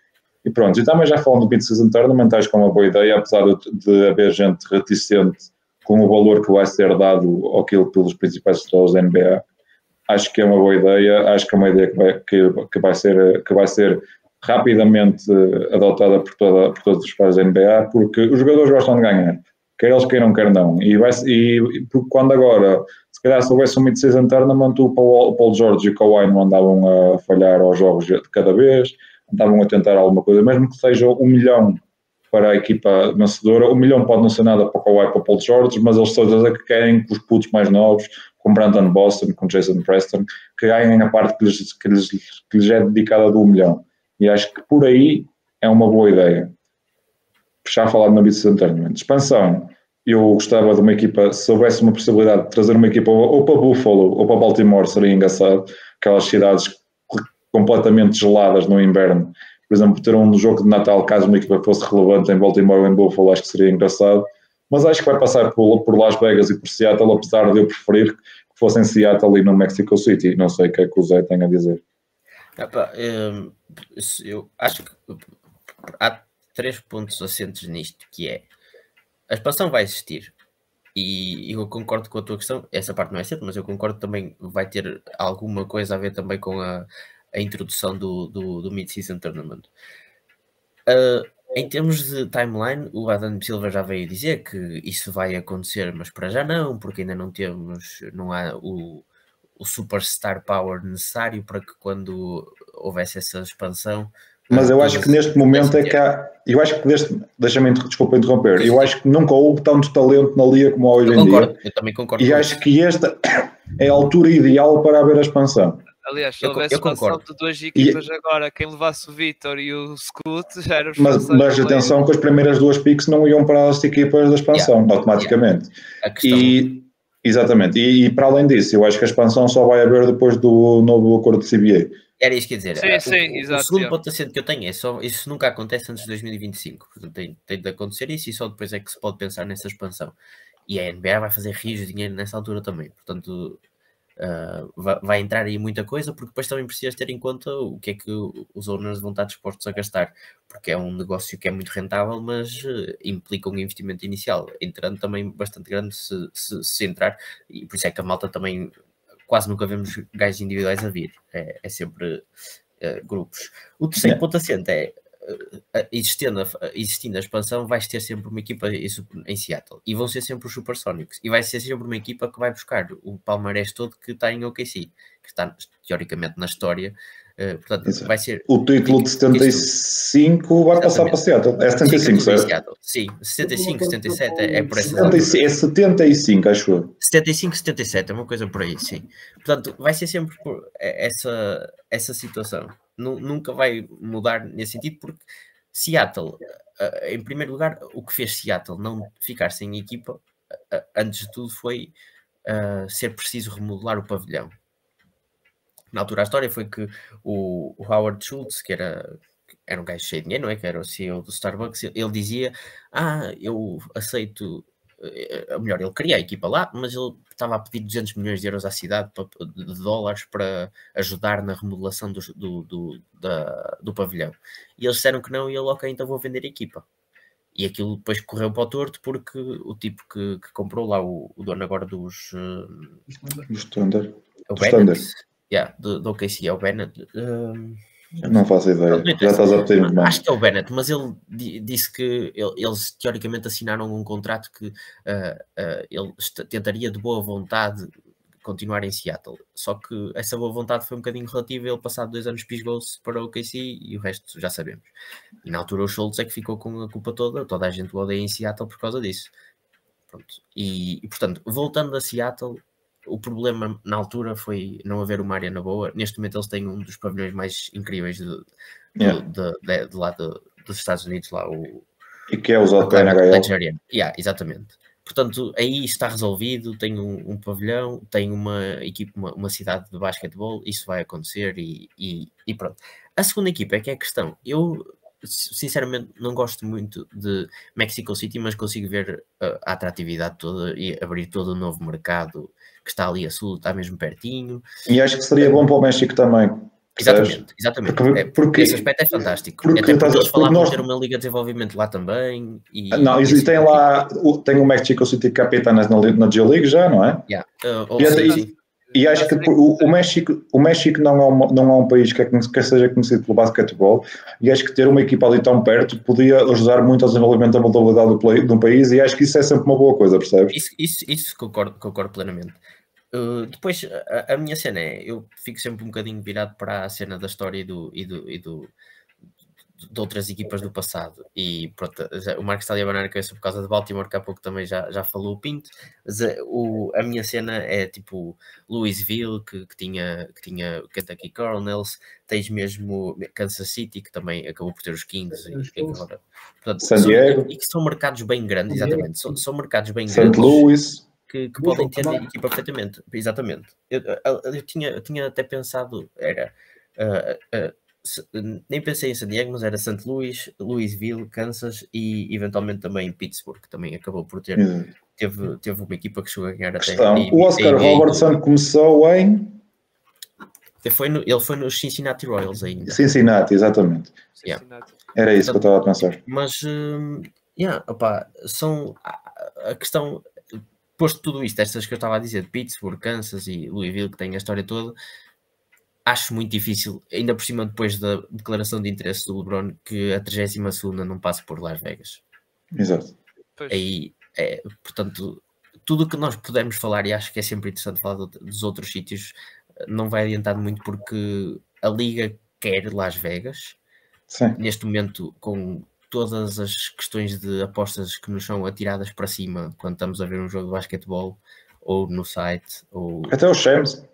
E pronto, e também já falando do Mid-Season Tournament, acho que é uma boa ideia, apesar de, de haver gente reticente com o valor que vai ser dado àquilo pelos principais setores da NBA, acho que é uma boa ideia, acho que é uma ideia que vai, que, que vai, ser, que vai ser rapidamente adotada por, toda, por todos os pares da NBA, porque os jogadores gostam de ganhar, quer eles queiram, quer não, e, vai, e quando agora, se calhar se houvesse um mid-season tournament, o Paul, Paul George e o Kawhi não andavam a falhar aos jogos de cada vez, andavam a tentar alguma coisa, mesmo que seja um milhão para a equipa vencedora. O milhão pode não ser nada para o Kawhi para o Paul George, mas eles todos que querem que os putos mais novos, com Brandon Boston, com Jason Preston, que ganhem a parte que lhes, que lhes, que lhes é dedicada do milhão. E acho que por aí é uma boa ideia. Já falado na Business Tournament. Expansão. Eu gostava de uma equipa, se houvesse uma possibilidade de trazer uma equipa ou para Buffalo ou para Baltimore, seria engraçado. Aquelas cidades completamente geladas no inverno por exemplo, ter um jogo de Natal, caso uma equipa fosse relevante em Baltimore ou em Buffalo, acho que seria engraçado. Mas acho que vai passar por, Las Vegas e por Seattle, apesar de eu preferir que fosse em Seattle e no Mexico City. Não sei o que é que o Zé tem a dizer. Hum, eu acho que há três pontos assentes nisto, que é a expansão vai existir. E eu concordo com a tua questão, essa parte não é certa, mas eu concordo também vai ter alguma coisa a ver também com a, a introdução do, do, do Mid-Season Tournament. Uh, em termos de timeline, o Adam Silva já veio dizer que isso vai acontecer, mas para já não, porque ainda não temos, não há o, o superstar power necessário para que quando houvesse essa expansão Mas eu Todas acho que neste momento é que há. Eu acho que deste. Deixa-me desculpa interromper. Eu acho que nunca houve tanto talento na liga como há hoje Eu em dia. concordo, eu também concordo. E acho isso. que esta é a altura ideal para haver a expansão. Aliás, se houvesse eu expansão concordo. de duas equipas agora, quem levasse o Vitor e o Scoot já eram os Mas, mas atenção que as primeiras duas picks não iam para as equipas da expansão, automaticamente. A questão, E, exatamente. E, e para além disso, eu acho que a expansão só vai haver depois do novo acordo de CBA. Era isso que ia dizer. Sim, o- sim, o, exato, O segundo yeah. ponto que eu tenho é só isso nunca acontece antes de 2025. Portanto, tem, tem de acontecer isso e só depois é que se pode pensar nessa expansão. E a NBA vai fazer rios de dinheiro nessa altura também. Portanto, ah, vai, vai entrar aí muita coisa, porque depois também precisas ter em conta o que é que os owners vão estar dispostos a gastar, porque é um negócio que é muito rentável, mas eh, implica um investimento inicial, entrando também bastante grande se, se, se entrar, e por isso é que a malta também quase nunca vemos gajos individuais a vir, é, é sempre eh, grupos. O terceiro Yeah. ponto assente é eh, existindo a, existindo a expansão, vais ter sempre uma equipa em, em Seattle e vão ser sempre os Supersonics e vai ser sempre uma equipa que vai buscar o palmarés todo que está em OKC, que está teoricamente na história. Eh, portanto, Exato. vai ser O título de 75 vai passar para Seattle. É 75, Fica tudo em certo? Seattle. Sim, 75, 77 é, é por essa 75, é 75, acho eu. 75, 77, é uma coisa por aí, sim. Portanto, vai ser sempre essa, essa situação. Nu- Nunca vai mudar nesse sentido, porque Seattle, eh, em primeiro lugar, o que fez Seattle não ficar sem equipa, eh, antes de tudo, foi eh, ser preciso remodelar o pavilhão. Na altura, a história foi que o, o Howard Schultz, que era, era um gajo cheio de dinheiro, não é? Que era o CEO do Starbucks, ele dizia: Ah, eu aceito eh, ou melhor, ele queria a equipa lá, mas ele estava a pedir 200 milhões de euros à cidade de dólares para ajudar na remodelação do, do, do, da- do pavilhão. E eles disseram que não, e ele, ok, então vou vender a equipa. E aquilo depois correu para o torto porque o tipo que, que comprou lá, o, o dono agora dos. eh, O Standard. o Do Bennett. Yeah, do, do OKC, é o Bennett. eh, Não faço ideia. Não, Já estás a pedir muito mais. Acho que é o Bennett, mas ele di- disse que ele- eles teoricamente assinaram um contrato que ah, ah, ele tentaria de boa vontade continuar em Seattle. Só que essa boa vontade foi um bocadinho relativa. Ele, passado dois anos, pisgou-se para o OKC e o resto já sabemos. E na altura, o Schultz é que ficou com a culpa toda. Toda a gente o odeia em Seattle por causa disso. Pronto. E, e, portanto, voltando a Seattle, o problema na altura foi não haver uma área na boa. Neste momento, eles têm um dos pavilhões mais incríveis de, de, Yeah. de, de- de lá dos Estados Unidos, lá o E que é a. Pledge Arena. Yeah, exatamente. Portanto, aí está resolvido, tem um, um pavilhão, tem uma equipe, uma, uma cidade de basquetebol, isso vai acontecer e, e, e pronto. A segunda equipa é que é a questão. Eu, sinceramente, não gosto muito de Mexico City, mas consigo ver uh, a atratividade toda e abrir todo o novo mercado que está ali a sul, está mesmo pertinho. E acho que seria bom para o México também. Exatamente, exatamente. Porque- É, porque- esse aspecto é fantástico. porque Até porque eles falavam nós- de ter uma liga de desenvolvimento lá também. E, Não, e isso- tem lá, o- tem o Mexico City Capitanes na, na G-League já, não é? Yeah. Uh, ou E sim, sim. E acho que o, o México, o México não, é uma- não é um país que, é que seja conhecido pelo basquetebol e acho que ter uma equipa ali tão perto podia ajudar muito ao desenvolvimento da modalidade do, play- de um país e acho que isso é sempre uma boa coisa, percebes? Isso, isso, isso concordo, concordo plenamente. Uh, depois, a, a minha cena é, eu fico sempre um bocadinho virado para a cena da história e, do, e, do, e do, de outras equipas do passado. E pronto, já- o Marcos está ali a banar a cabeça por causa de Baltimore, que há pouco também já, já falou o Pinto. Mas uh, o, a minha cena é tipo Louisville, que, que tinha, que tinha Kentucky Colonels, tens mesmo Kansas City, que também acabou por ter os Kings. E, e agora, portanto, San são- Diego. e que são mercados bem grandes, exatamente. São, são mercados bem St. grandes Louis, que, que podem ter também. equipa perfeitamente. Exatamente. Eu, eu- eu tinha, eu tinha até pensado, era. ah, se- nem pensei em San Diego, mas era St. Louis, Louisville, Kansas e eventualmente também Pittsburgh, que também acabou por ter. Teve, teve uma equipa que chegou a ganhar até. questão. a- O Oscar a- Robertson começou em Ele foi, no, ele foi nos Cincinnati Royals ainda. Cincinnati, exatamente. Yeah. Cincinnati. Era isso que eu estava a pensar. Mas, hum, yeah, opá, são a, a questão, posto tudo isto, estas que eu estava a dizer, de Pittsburgh, Kansas e Louisville, que tem a história toda, acho muito difícil, ainda por cima depois da declaração de interesse do LeBron, que a 32 não passe por Las Vegas. Exato. Pois. Aí, é, portanto, tudo o que nós pudermos falar, e acho que é sempre interessante falar dos outros sítios, não vai adiantar muito porque a Liga quer Las Vegas, Sim. neste momento, com todas as questões de apostas que nos são atiradas para cima quando estamos a ver um jogo de basquetebol, ou no site, ou Até o Shams.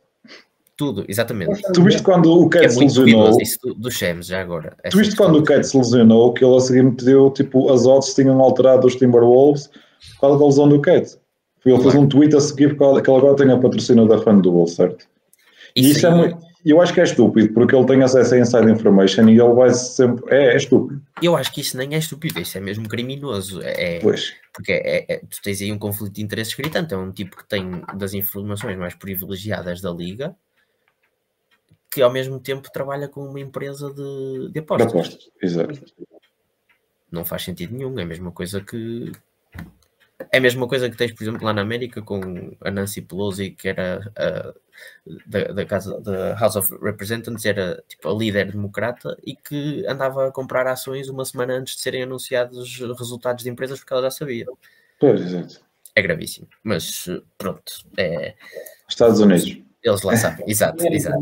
Tudo, exatamente. Tu viste quando o Cat é se muito lesionou? isso do, do Shams, já agora. Tu Essa viste questão quando o Cat se lesionou que ele a seguir me pediu, tipo, as odds tinham alterado os Timberwolves por causa da lesão do Cat. Ele fez Claro. um tweet a seguir por causa que ele agora tem a patrocínio da FanDuel, certo? E isso é aí- muito. Eu acho que é estúpido, porque ele tem acesso a inside information e ele vai sempre. É, é estúpido. Eu acho que isso nem é estúpido, isso é mesmo criminoso. É, Pois. porque é- é- tu tens aí um conflito de interesses gritante. É um tipo que tem das informações mais privilegiadas da liga que ao mesmo tempo trabalha com uma empresa de, de apostas. apostas. Exato. Não faz sentido nenhum. É a mesma coisa que. É a mesma coisa que tens, por exemplo, lá na América com a Nancy Pelosi, que era a, da, da casa da House of Representatives, era tipo a líder democrata e que andava a comprar ações uma semana antes de serem anunciados os resultados de empresas porque ela já sabia. Pois, exato. É gravíssimo. Mas pronto, é, Estados Unidos. eles lá sabem. Exato, exato.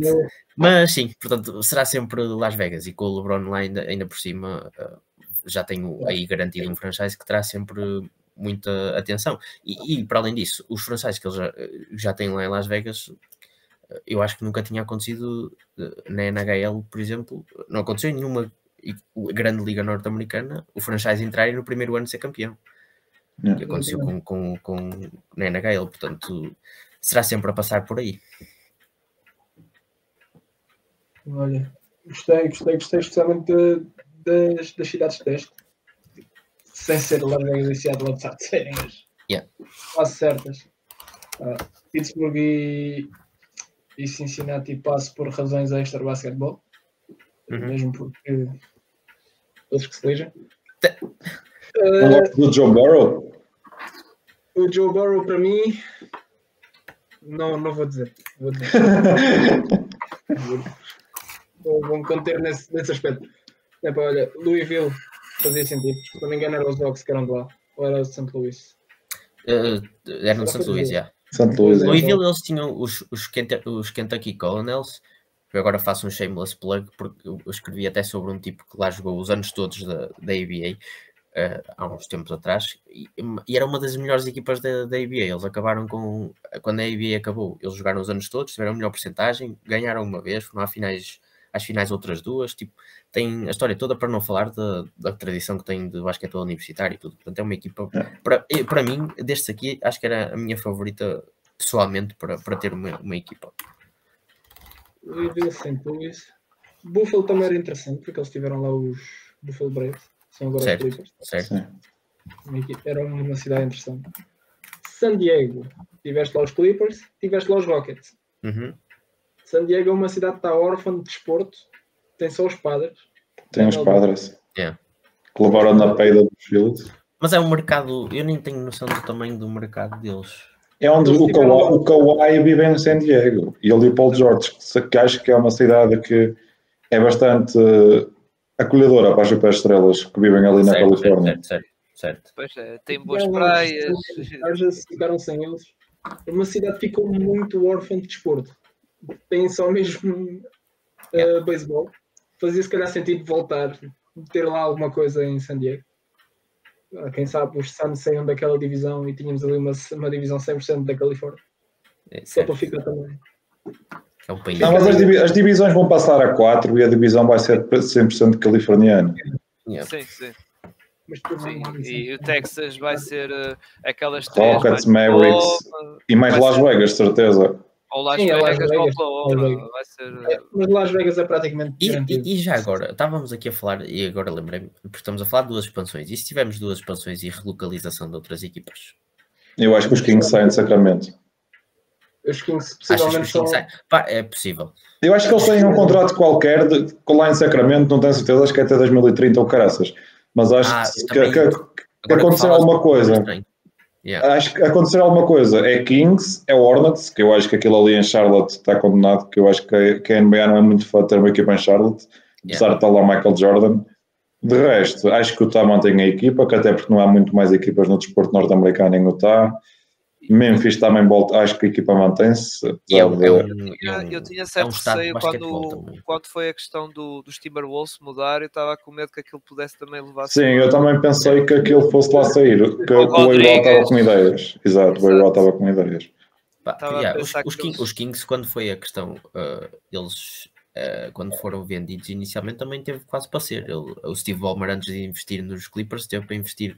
Mas sim, portanto, será sempre Las Vegas e com o LeBron lá ainda, ainda por cima uh, já tenho aí garantido um franchise que terá sempre muita atenção. E, e, para além disso, os franchises que eles já, já têm lá em Las Vegas, uh, eu acho que nunca tinha acontecido na NHL, por exemplo, não aconteceu em nenhuma grande liga norte-americana o franchise entrar e no primeiro ano ser campeão. Yeah. E aconteceu com, com, com na NHL, portanto, será sempre a passar por aí. Olha, gostei, gostei, gostei especialmente de- das, das cidades de teste. Sem ser Vegas e Seattle, apesar de serem as Yeah. quase certas. Ah, Pittsburgh e, e Cincinnati passo por razões extra basquetebol, Uhum. mesmo porque todos que se lejam. Te- Não Ah, do Joe Burrow? o Joe Burrow para mim não, não vou dizer. Vou dizer. <laughs> Vou- Vou-me conter nesse, nesse aspecto. É pá, olha, Louisville fazia sentido. Se não me engano, era os Dogs que eram de lá. Ou era o St. Louis. Uh, era no St. Louis, já. Santo Luís. é. Louisville eles tinham os, os, Kent- os Kentucky Colonels. Eu agora faço um shameless plug porque eu escrevi até sobre um tipo que lá jogou os anos todos da, da ABA eh, há uns tempos atrás e, e era uma das melhores equipas da, da ABA. Eles acabaram com quando a ABA acabou, eles jogaram os anos todos, tiveram a melhor porcentagem, ganharam uma vez, foram às finais, às finais outras duas. Tipo, tem a história toda para não falar da, da tradição que tem de basquetebol universitário e tudo. Portanto, é uma equipa para, eh, para mim, destes aqui, acho que era a minha favorita pessoalmente para, para ter uma, uma equipa. St. Louis. Buffalo também era interessante, porque eles tiveram lá os Buffalo Braves. São agora Certo. os Clippers. Certo? Sim. Era uma cidade interessante. San Diego. Tiveste lá os Clippers, tiveste lá os Rockets. Uhum. San Diego é uma cidade que está órfã de desporto, tem só os padres. Tem os padres. Yeah. Que levaram na peida dos Phillies. Mas é um mercado, eu nem tenho noção do tamanho do mercado deles. É onde o Kawhi, o Kawhi vive em San Diego. E ele e o Paul George, que acho que é uma cidade que é bastante eh, acolhedora para as superestrelas que vivem ali na certo, Califórnia. certo, certo, certo. Pois é, tem boas Tiveram- praias. <laughs> Chargers ficaram sem eles. É uma cidade que ficou muito órfã de desporto. Tem só mesmo uh, beisebol. Fazia se calhar sentido voltar, ter lá alguma coisa em San Diego. Ah, Quem sabe os Suns saíam daquela divisão e tínhamos ali uma, uma divisão 100% da Califórnia. É, Só para ficar também. É um país. Não, mas as, divi- as divisões vão passar a 4 e a divisão vai ser 100% californiana. Yeah. Sim, sim. Sim. E o Texas vai ser eh, aquelas três. Rockets, Mavericks. E mais Las ser- Vegas, certeza. Ou Las Sim, é Las Vegas, ou Vegas, Oklahoma. Vegas. Vai ser. É, mas Las Vegas é praticamente E, e- e já agora, estávamos aqui a falar, e agora lembrei-me, porque estamos a falar de duas expansões. E se tivermos duas expansões e relocalização de outras equipas? Eu acho que os Kings saem de Sacramento. Os Kings possivelmente os são. Kings saem? Pá, é possível. Eu acho que eles têm um contrato qualquer de, com lá em Sacramento, não tenho certeza, acho que é até 2030 ou caraças. Mas acho Ah, que, que, que, que acontecer alguma coisa. estranho. Yeah. acho que acontecer alguma coisa é Kings, é Hornets, que eu acho que aquilo ali em Charlotte está condenado, que eu acho que, que a NBA não é muito fã de ter uma equipa em Charlotte, apesar de estar lá Michael Jordan. De resto, acho que o Utah mantém a equipa, que até porque não há muito mais equipas no desporto norte-americano em Utah. Memphis também volta, acho que a equipa mantém-se. É um- é um- Eu tinha, é um- eu tinha é certo um estado de receio quando, quando foi a questão do, dos Timberwolves mudar, eu estava com medo que aquilo pudesse também levar Sim, eu também pensei que aquilo fosse lá sair, que O Igual estava com ideias. Exato, o Exato. estava com ideias. Pá, yeah, os, os que King- eles- os Kings, quando foi a questão, uh, eles, uh, quando foram vendidos inicialmente, também teve quase para ser. Ele- o Steve Ballmer, antes de investir nos Clippers, teve para investir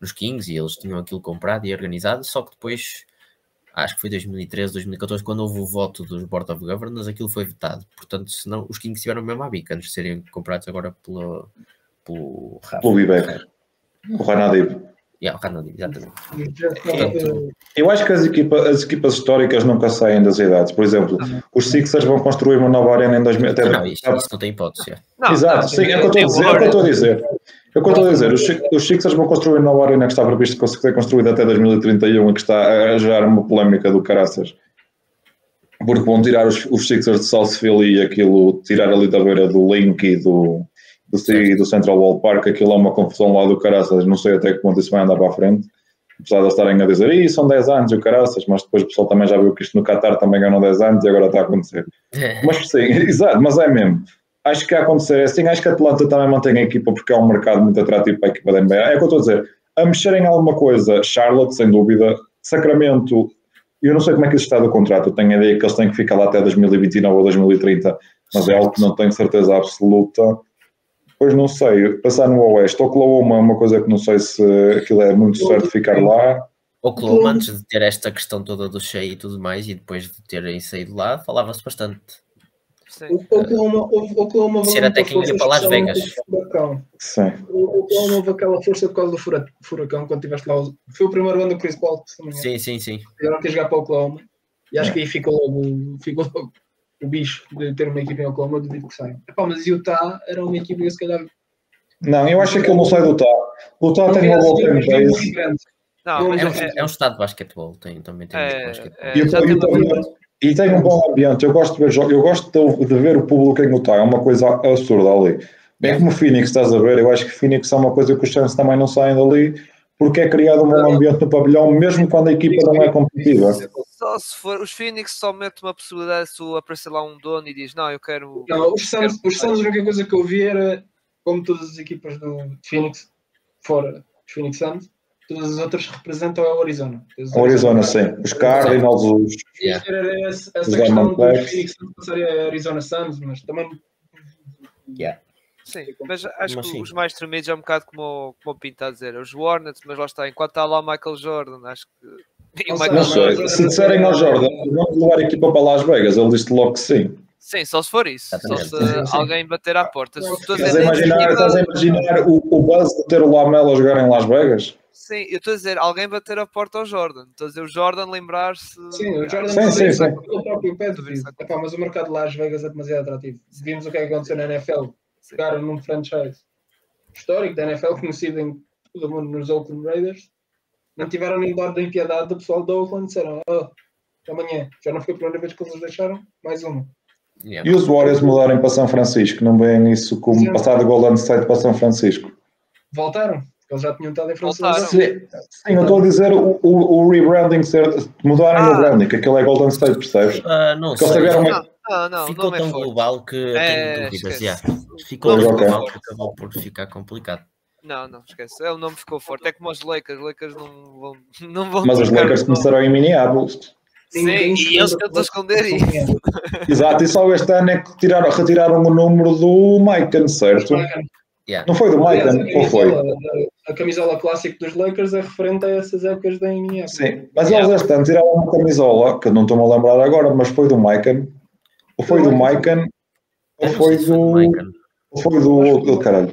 nos Kings e eles tinham aquilo comprado e organizado. Só que depois, acho que foi 2013, 2014, quando houve o voto dos Board of Governors, aquilo foi vetado. Portanto, senão os Kings tiveram mesmo a bica antes de serem comprados agora pelo. pelo Rafa. Pelo Bibeck. O Ranadib. Yeah, exatamente. Eh, Eu acho que as, equipa, as equipas históricas nunca saem das idades. Por exemplo, os Sixers vão construir uma nova arena em 2000. Até, Não, isto, isto não tem hipótese. Não, Exato, não, sim, é o que eu estou a tem dizer. É o que eu estou a dizer. É eu estou a dizer. Os, Six- os Sixers vão construir uma nova arena que está previsto ser construída até 2031 e que está a gerar uma polémica do caraças. Porque vão tirar os, os Sixers de South Philly e aquilo, tirar ali da beira do Link e do, do, e do Central Wall Park, aquilo é uma confusão lá do caraças. Não sei até que ponto isso vai andar para a frente. Apesar de estarem a dizer, Ih, são 10 anos e o caraças, mas depois o pessoal também já viu que isto no Qatar também ganhou 10 anos e agora está a acontecer. Mas sim, <laughs> exato, mas é mesmo. Acho que a acontecer é assim, acho que a Atlanta também mantém a equipa porque é um mercado muito atrativo para a equipa da NBA. É o que eu estou a dizer. A mexer em alguma coisa, Charlotte, sem dúvida, Sacramento, eu não sei como é que isso está do contrato, eu tenho a ideia que eles têm que ficar lá até 2029 ou 2030, mas é algo que não tenho certeza absoluta. Pois não sei, passar no Oeste, Oklahoma é uma coisa que não sei se aquilo é muito certo ficar lá. Oklahoma, antes de ter esta questão toda do Shea e tudo mais, e depois de terem saído lá, falava-se bastante. Sim. O Oklahoma, o Oklahoma Ser até quem ia para Las Vegas. Furacão. Sim. O Oklahoma houve aquela força por causa do fura- furacão quando estiveste lá. Foi o primeiro ano do Chris Paul, não. Sim, sim, sim. Tiveram que jogar para o Oklahoma. E acho que aí ficou logo, ficou logo o bicho de ter uma equipa em Oklahoma, eu duvido que saia. Epá, mas Utah era uma equipa que se calhar. Não, eu acho que ele não sai do Utah. O Utah tem uma boa fanbase. Não, É um, é- é um estado de basquetebol, tem, também tem é- basquetebol. é, E, e tem e um bom ambiente. Eu gosto de ver, eu gosto de, de ver o público em Utah. É uma coisa absurda ali. Bem como o Phoenix, estás a ver? Eu acho que Phoenix é uma coisa que os Suns também não saem dali, porque é criado um bom ambiente no pavilhão, mesmo quando a equipa não é competitiva. Só se for, os Phoenix só metem uma possibilidade se aparecer lá um dono e diz, não, eu quero. Não, os Suns, os Suns, a única coisa que eu vi era, como todas as equipas do Phoenix, fora os Phoenix Suns, todas as outras representam o Arizona. O Arizona, sim. Os Cardinals, os. Yeah. Era essa, essa Os questão dos Phoenix Suns passaria a Arizona Suns, mas também Sim, mas acho Mas que sim. os mais tremidos é um bocado como, como o Pinto está a dizer. Os Hornets, mas lá está, enquanto está lá o Michael Jordan, acho que. O Não sei, Michael Não Jordan- sei. Se disserem ao Jordan, vamos levar a equipa para Las Vegas, ele disse logo que sim. Sim, só se for isso. Só se Sim, sim. alguém bater à porta. Se estou a Estás a imaginar, estás a imaginar o, o buzz de ter o Lamelo a jogar em Las Vegas? Sim, eu estou a dizer, alguém bater a porta ao Jordan. Estou a dizer, o Jordan lembrar-se. Sim, o Jordan Sim, sim, sim. o próprio. Epá, mas o mercado de Las Vegas é demasiado atrativo. Vimos o que é que aconteceu na NFL. Jogaram num franchise histórico da NFL, conhecido em todo o mundo nos Oakland Raiders. Não tiveram nem dó da impiedade do pessoal do Oakland. Disseram, oh, amanhã. Já não foi a primeira vez que eles deixaram. Mais uma. Yeah. E os Warriors mudarem para São Francisco, não veem isso como Sim. passar do Golden State para São Francisco? Voltaram. Eles já tinham estado em França. Sim, sim, eu estou a dizer o, o, o rebranding, ser, mudarem Ah. o branding, que aquilo é Golden State, percebes? Ah, não sei. tiveram Não, não, não. Ficou não é tão forte. global que É, tenho dúvidas. yeah. Ficou ok. global que acabou por ficar complicado. Não, não, esquece. É, o nome ficou forte. É como os Lakers. Os Lakers não vão. <laughs> Não vão Mas os Lakers começaram em Minneapolis. Sim, e eles tentam esconder isso. <laughs> Exato, e só este ano é que tiraram, retiraram o número do Maiken, certo? Yeah. Não foi do a Maiken, ou foi? camisola, a camisola clássica dos Lakers é referente a essas épocas da Minneapolis. Sim, mas eles este ano tiraram uma camisola, que não estou-me a lembrar agora, mas foi do Maiken. Ou foi do Maiken, ou não foi do foi do. do caralho.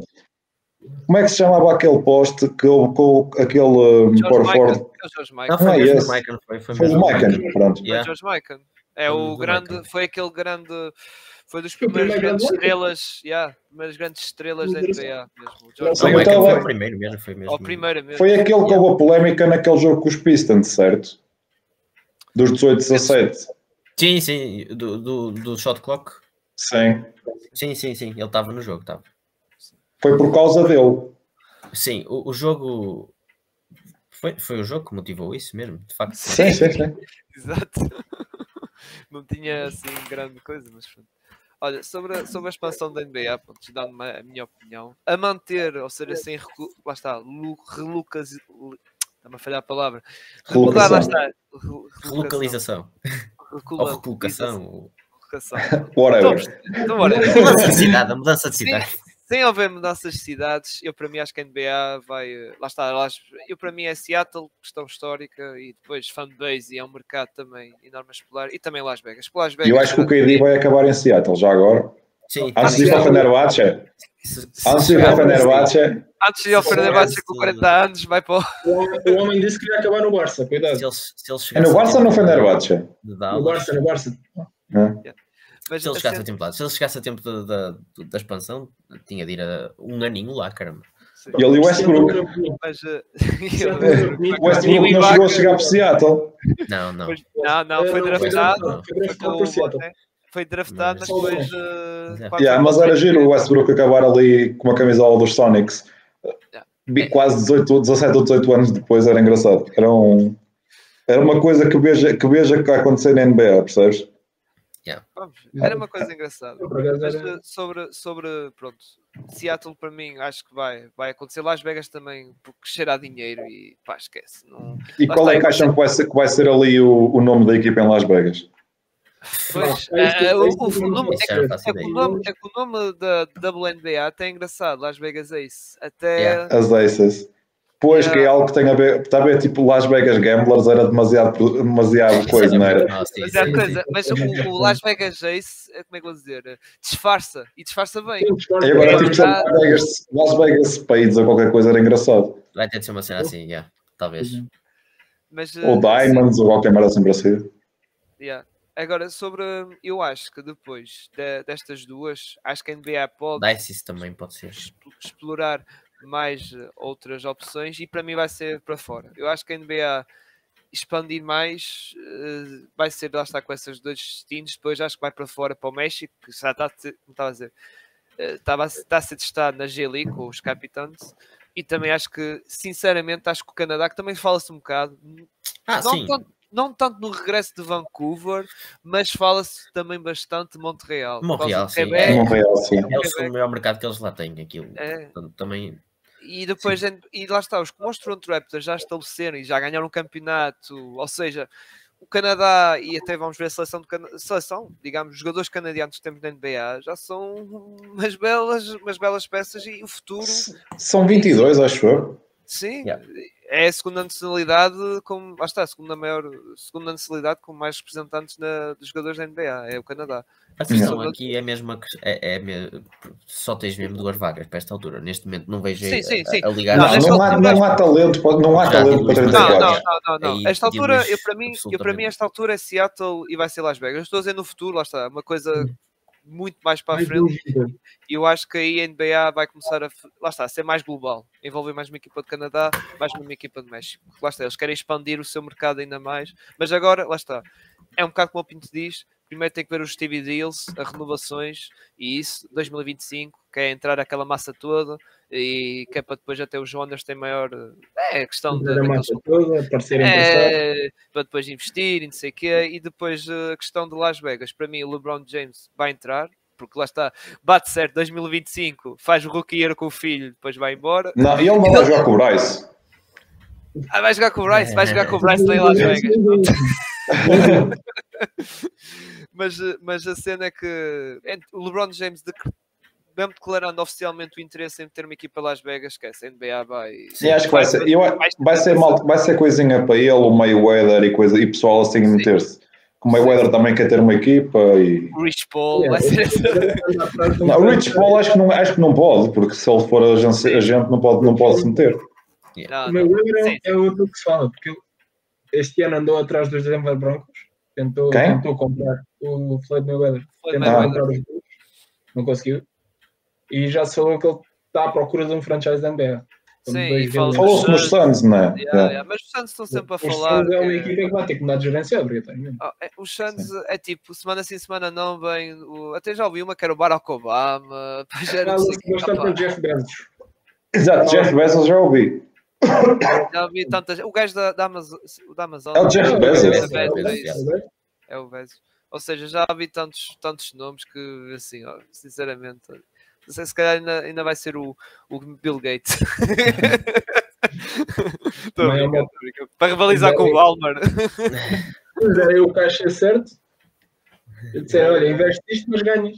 Como é que se chamava aquele poste que houve com aquele um, Michael. É o George Não, Michael. foi Ah, esse. Michael. Foi, foi Foi do Maiken, pronto. Foi o Yeah. George Michael. É Foi o do grande, Michael. foi aquele grande, foi dos Foi o primeiros primeiro grandes grande estrelas, yeah, primeiras grandes estrelas da. NBA mesmo. O George O Michael. Michael foi o primeiro mesmo. Foi mesmo. Ou primeiro mesmo. Foi aquele que houve a polémica naquele jogo com os Pistons, certo? Dos 18, 17. Sim, sim. Do, do, do shot clock. Sim. Sim, sim, sim. Ele estava no jogo. Estava. Foi por causa dele. Sim, o, o jogo Foi, foi o jogo que motivou isso mesmo, de facto. Sim, sim, sim. <laughs> Exato. <laughs> Não tinha assim grande coisa, mas pronto. Olha, sobre a, sobre a expansão da NBA, pronto, dando a minha opinião, a manter, ou seja, sem recu- lá está, lu- relucas, está-me a falhar a palavra, remudar, lá está, re- Relocalização. Recula- ou- recolocação. <laughs> Whatever. Então, olha, Mudança de <laughs> cidade, a mudança de cidade. sem haver mudanças de cidades, eu para mim acho que a NBA vai. Lá está, lá, eu para mim é Seattle, questão histórica, e depois fanbase e é um mercado também enorme a explorar, e também Las Vegas. Las Vegas eu acho que o KD vai acabar em Seattle, já agora. Sim, Antes de ir para o Fenerbahçe. se Antes de ir chegar- para o Fenerbahçe. Antes de ir ao Fenerbahçe com 40 anos, vai para o. O homem, disse que ia acabar no Barça, cuidado. Se eles, se eles É no Barça ou no Fenerbahçe? No Barça, no Barça. É. Mas Se eles a chegassem a tempo lá, se eles chegassem a tempo da, da, da expansão, tinha de ir a um aninho lá, caramba. sim. E ali o Westbrook. Mas, eh, <laughs> O Westbrook não chegou a chegar para Seattle. Não, não. Mas- Não, não, foi draftado. draftado. Foi draftado mas depois. Quando Yeah, mas era giro o Westbrook acabar ali com uma camisola dos Sonics. Bi- Quase 18, 17 ou 18 anos depois, era engraçado. Era, um, era uma coisa que veja, que veja que acontecer na NBA, percebes? Ver. Era uma coisa engraçada. Mas eh, sobre, sobre, pronto, Seattle para mim acho que vai, vai acontecer. Las Vegas também, porque cheira a dinheiro e pá, esquece. Não... E Lá qual é que acham que vai ser, que vai ser ali o, o nome da equipa em Las Vegas? Pois, é eh, é o, é, é nome, é que o nome da WNBA até é engraçado, Las Vegas Ace. Até. Yeah. As Aces. Pois, que é algo que tem a ver, está a ver, tipo, Las Vegas Gamblers era demasiado, demasiado coisa, não era? Sim, Mas, é sim, coisa, sim. mas o, o Las Vegas Ace, eh, como é que eu vou dizer? Disfarça e disfarça bem. Sim. E agora, É tipo, Las Vegas, Las Vegas Spades ou qualquer coisa era engraçado. Vai ter de ser uma cena assim, yeah, talvez. Mas, eh, Ou Diamonds ou qualquer merda assim parecido. Yeah. Agora, sobre. Eu acho que depois de- destas duas, acho que a NBA pode Dices também pode ser. exp- explorar mais eh, outras opções e para mim vai ser para fora. Eu acho que a NBA expandir mais eh, vai ser lá está com esses dois destinos. Depois acho que vai para fora para o México, que já está a ser, como estava a dizer, eh, estava a, está a ser testado na G-League com os Capitães. E também acho que, sinceramente, acho que o Canadá, que também fala-se um bocado, Ah, não sim. tanto, não tanto no regresso de Vancouver, mas fala-se também bastante de Montreal. Montreal, sim. Quebec, É. Não real, sim. É o segundo maior mercado que eles lá têm, aquilo. É. Portanto, também. E depois, e lá está, os, como os Toronto Raptors já estabeleceram e já ganharam um campeonato, ou seja, o Canadá e até vamos ver a seleção, de Cana- seleção digamos, os jogadores canadianos que temos na NBA já são umas belas, umas belas peças e o futuro, São 22, acho eu. sim, Yeah. É a segunda nacionalidade, como, lá está, a segunda maior, segunda nacionalidade com mais representantes na, dos jogadores da NBA, é o Canadá. A questão aqui é mesmo a que- é, é só tens mesmo duas vagas para esta altura. Neste momento não vejo Sim, a, sim, a- sim. a ligar. Não, Não, não, há, não há talento, para- não há Já talento para dois Não, não, 34. não, não, não. Aí Esta altura, eu para, mim, eu para mim, esta altura é Seattle e vai ser Las Vegas. Eu estou a dizer no futuro, lá está, uma coisa muito mais para a frente. dúvida. E eu acho que aí a NBA vai começar a, lá está, a ser mais global. Envolver mais uma equipa de Canadá, mais uma equipa de México. Lá está, eles querem expandir o seu mercado ainda mais. Mas agora, lá está, é um bocado como o Pinto diz. Primeiro tem que ver os TV deals, as renovações e isso, 2025, que é entrar aquela massa toda e que é para depois até os Jonas têm maior. É a questão de, massa toda, é, para depois investir e não sei o quê. E depois eh, a questão de Las Vegas. Para mim, o LeBron James vai entrar, porque lá está, bate certo 2025, faz o rookie year com o filho, depois vai embora. Não, e ele não vai jogar com o Bryce. Ah, vai jogar com o Bryce, vai jogar com o Bryce lá em Las <laughs> Vegas. <laughs> <laughs> mas, eh, mas a cena é que o LeBron James, mesmo declarando oficialmente o interesse em ter uma equipa Las Vegas, esquece, a NBA vai. Sim, acho que vai ser. Eu, vai, ser mal, vai ser coisinha para ele, o Mayweather e, coisa, e pessoal assim meter-se. O Mayweather também quer ter uma equipa e. O Rich Paul, vai ser Não, o Rich Paul acho que, não, acho que não pode, porque se ele for agente, agente não, pode, não pode se meter. Não, O não. Mayweather é, é outro que se fala, porque ele este ano andou atrás dos Denver Broncos, tentou, Quem? tentou comprar o Floyd Mayweather, Floyd tentou Mayweather. comprar os dois, não conseguiu, e já se falou que ele está à procura de um franchise da NBA. Sim, Falou-se nos Suns, não é? Yeah, Yeah. yeah, Mas os Santos estão sempre a Os falar. Suns é uma equipa que vai ter que mudar de gerenciar, obrigatoriamente. Ah, é, Os Santos é tipo, semana sim, semana não, vem. o- Até já ouvi uma que era o Barack Obama. <laughs> depois era o bastante no Jeff Bezos. Exato, Jeff Bezos já ouvi. Já vi tantas. O gajo da, da Amazon. O da Amazon É o Jeff é, Bezos. é, Bezos, é. É o Bezos. Ou seja, já vi tantos, tantos nomes que, assim, ó, sinceramente, não sei, se calhar ainda, ainda vai ser o, o Bill Gates. <laughs> Estou a é brincar, uma- estou a brincar. Para rivalizar com o Balmer. Mas era eu o caixa certo. Eu disse, olha, investe isto, mas ganhas.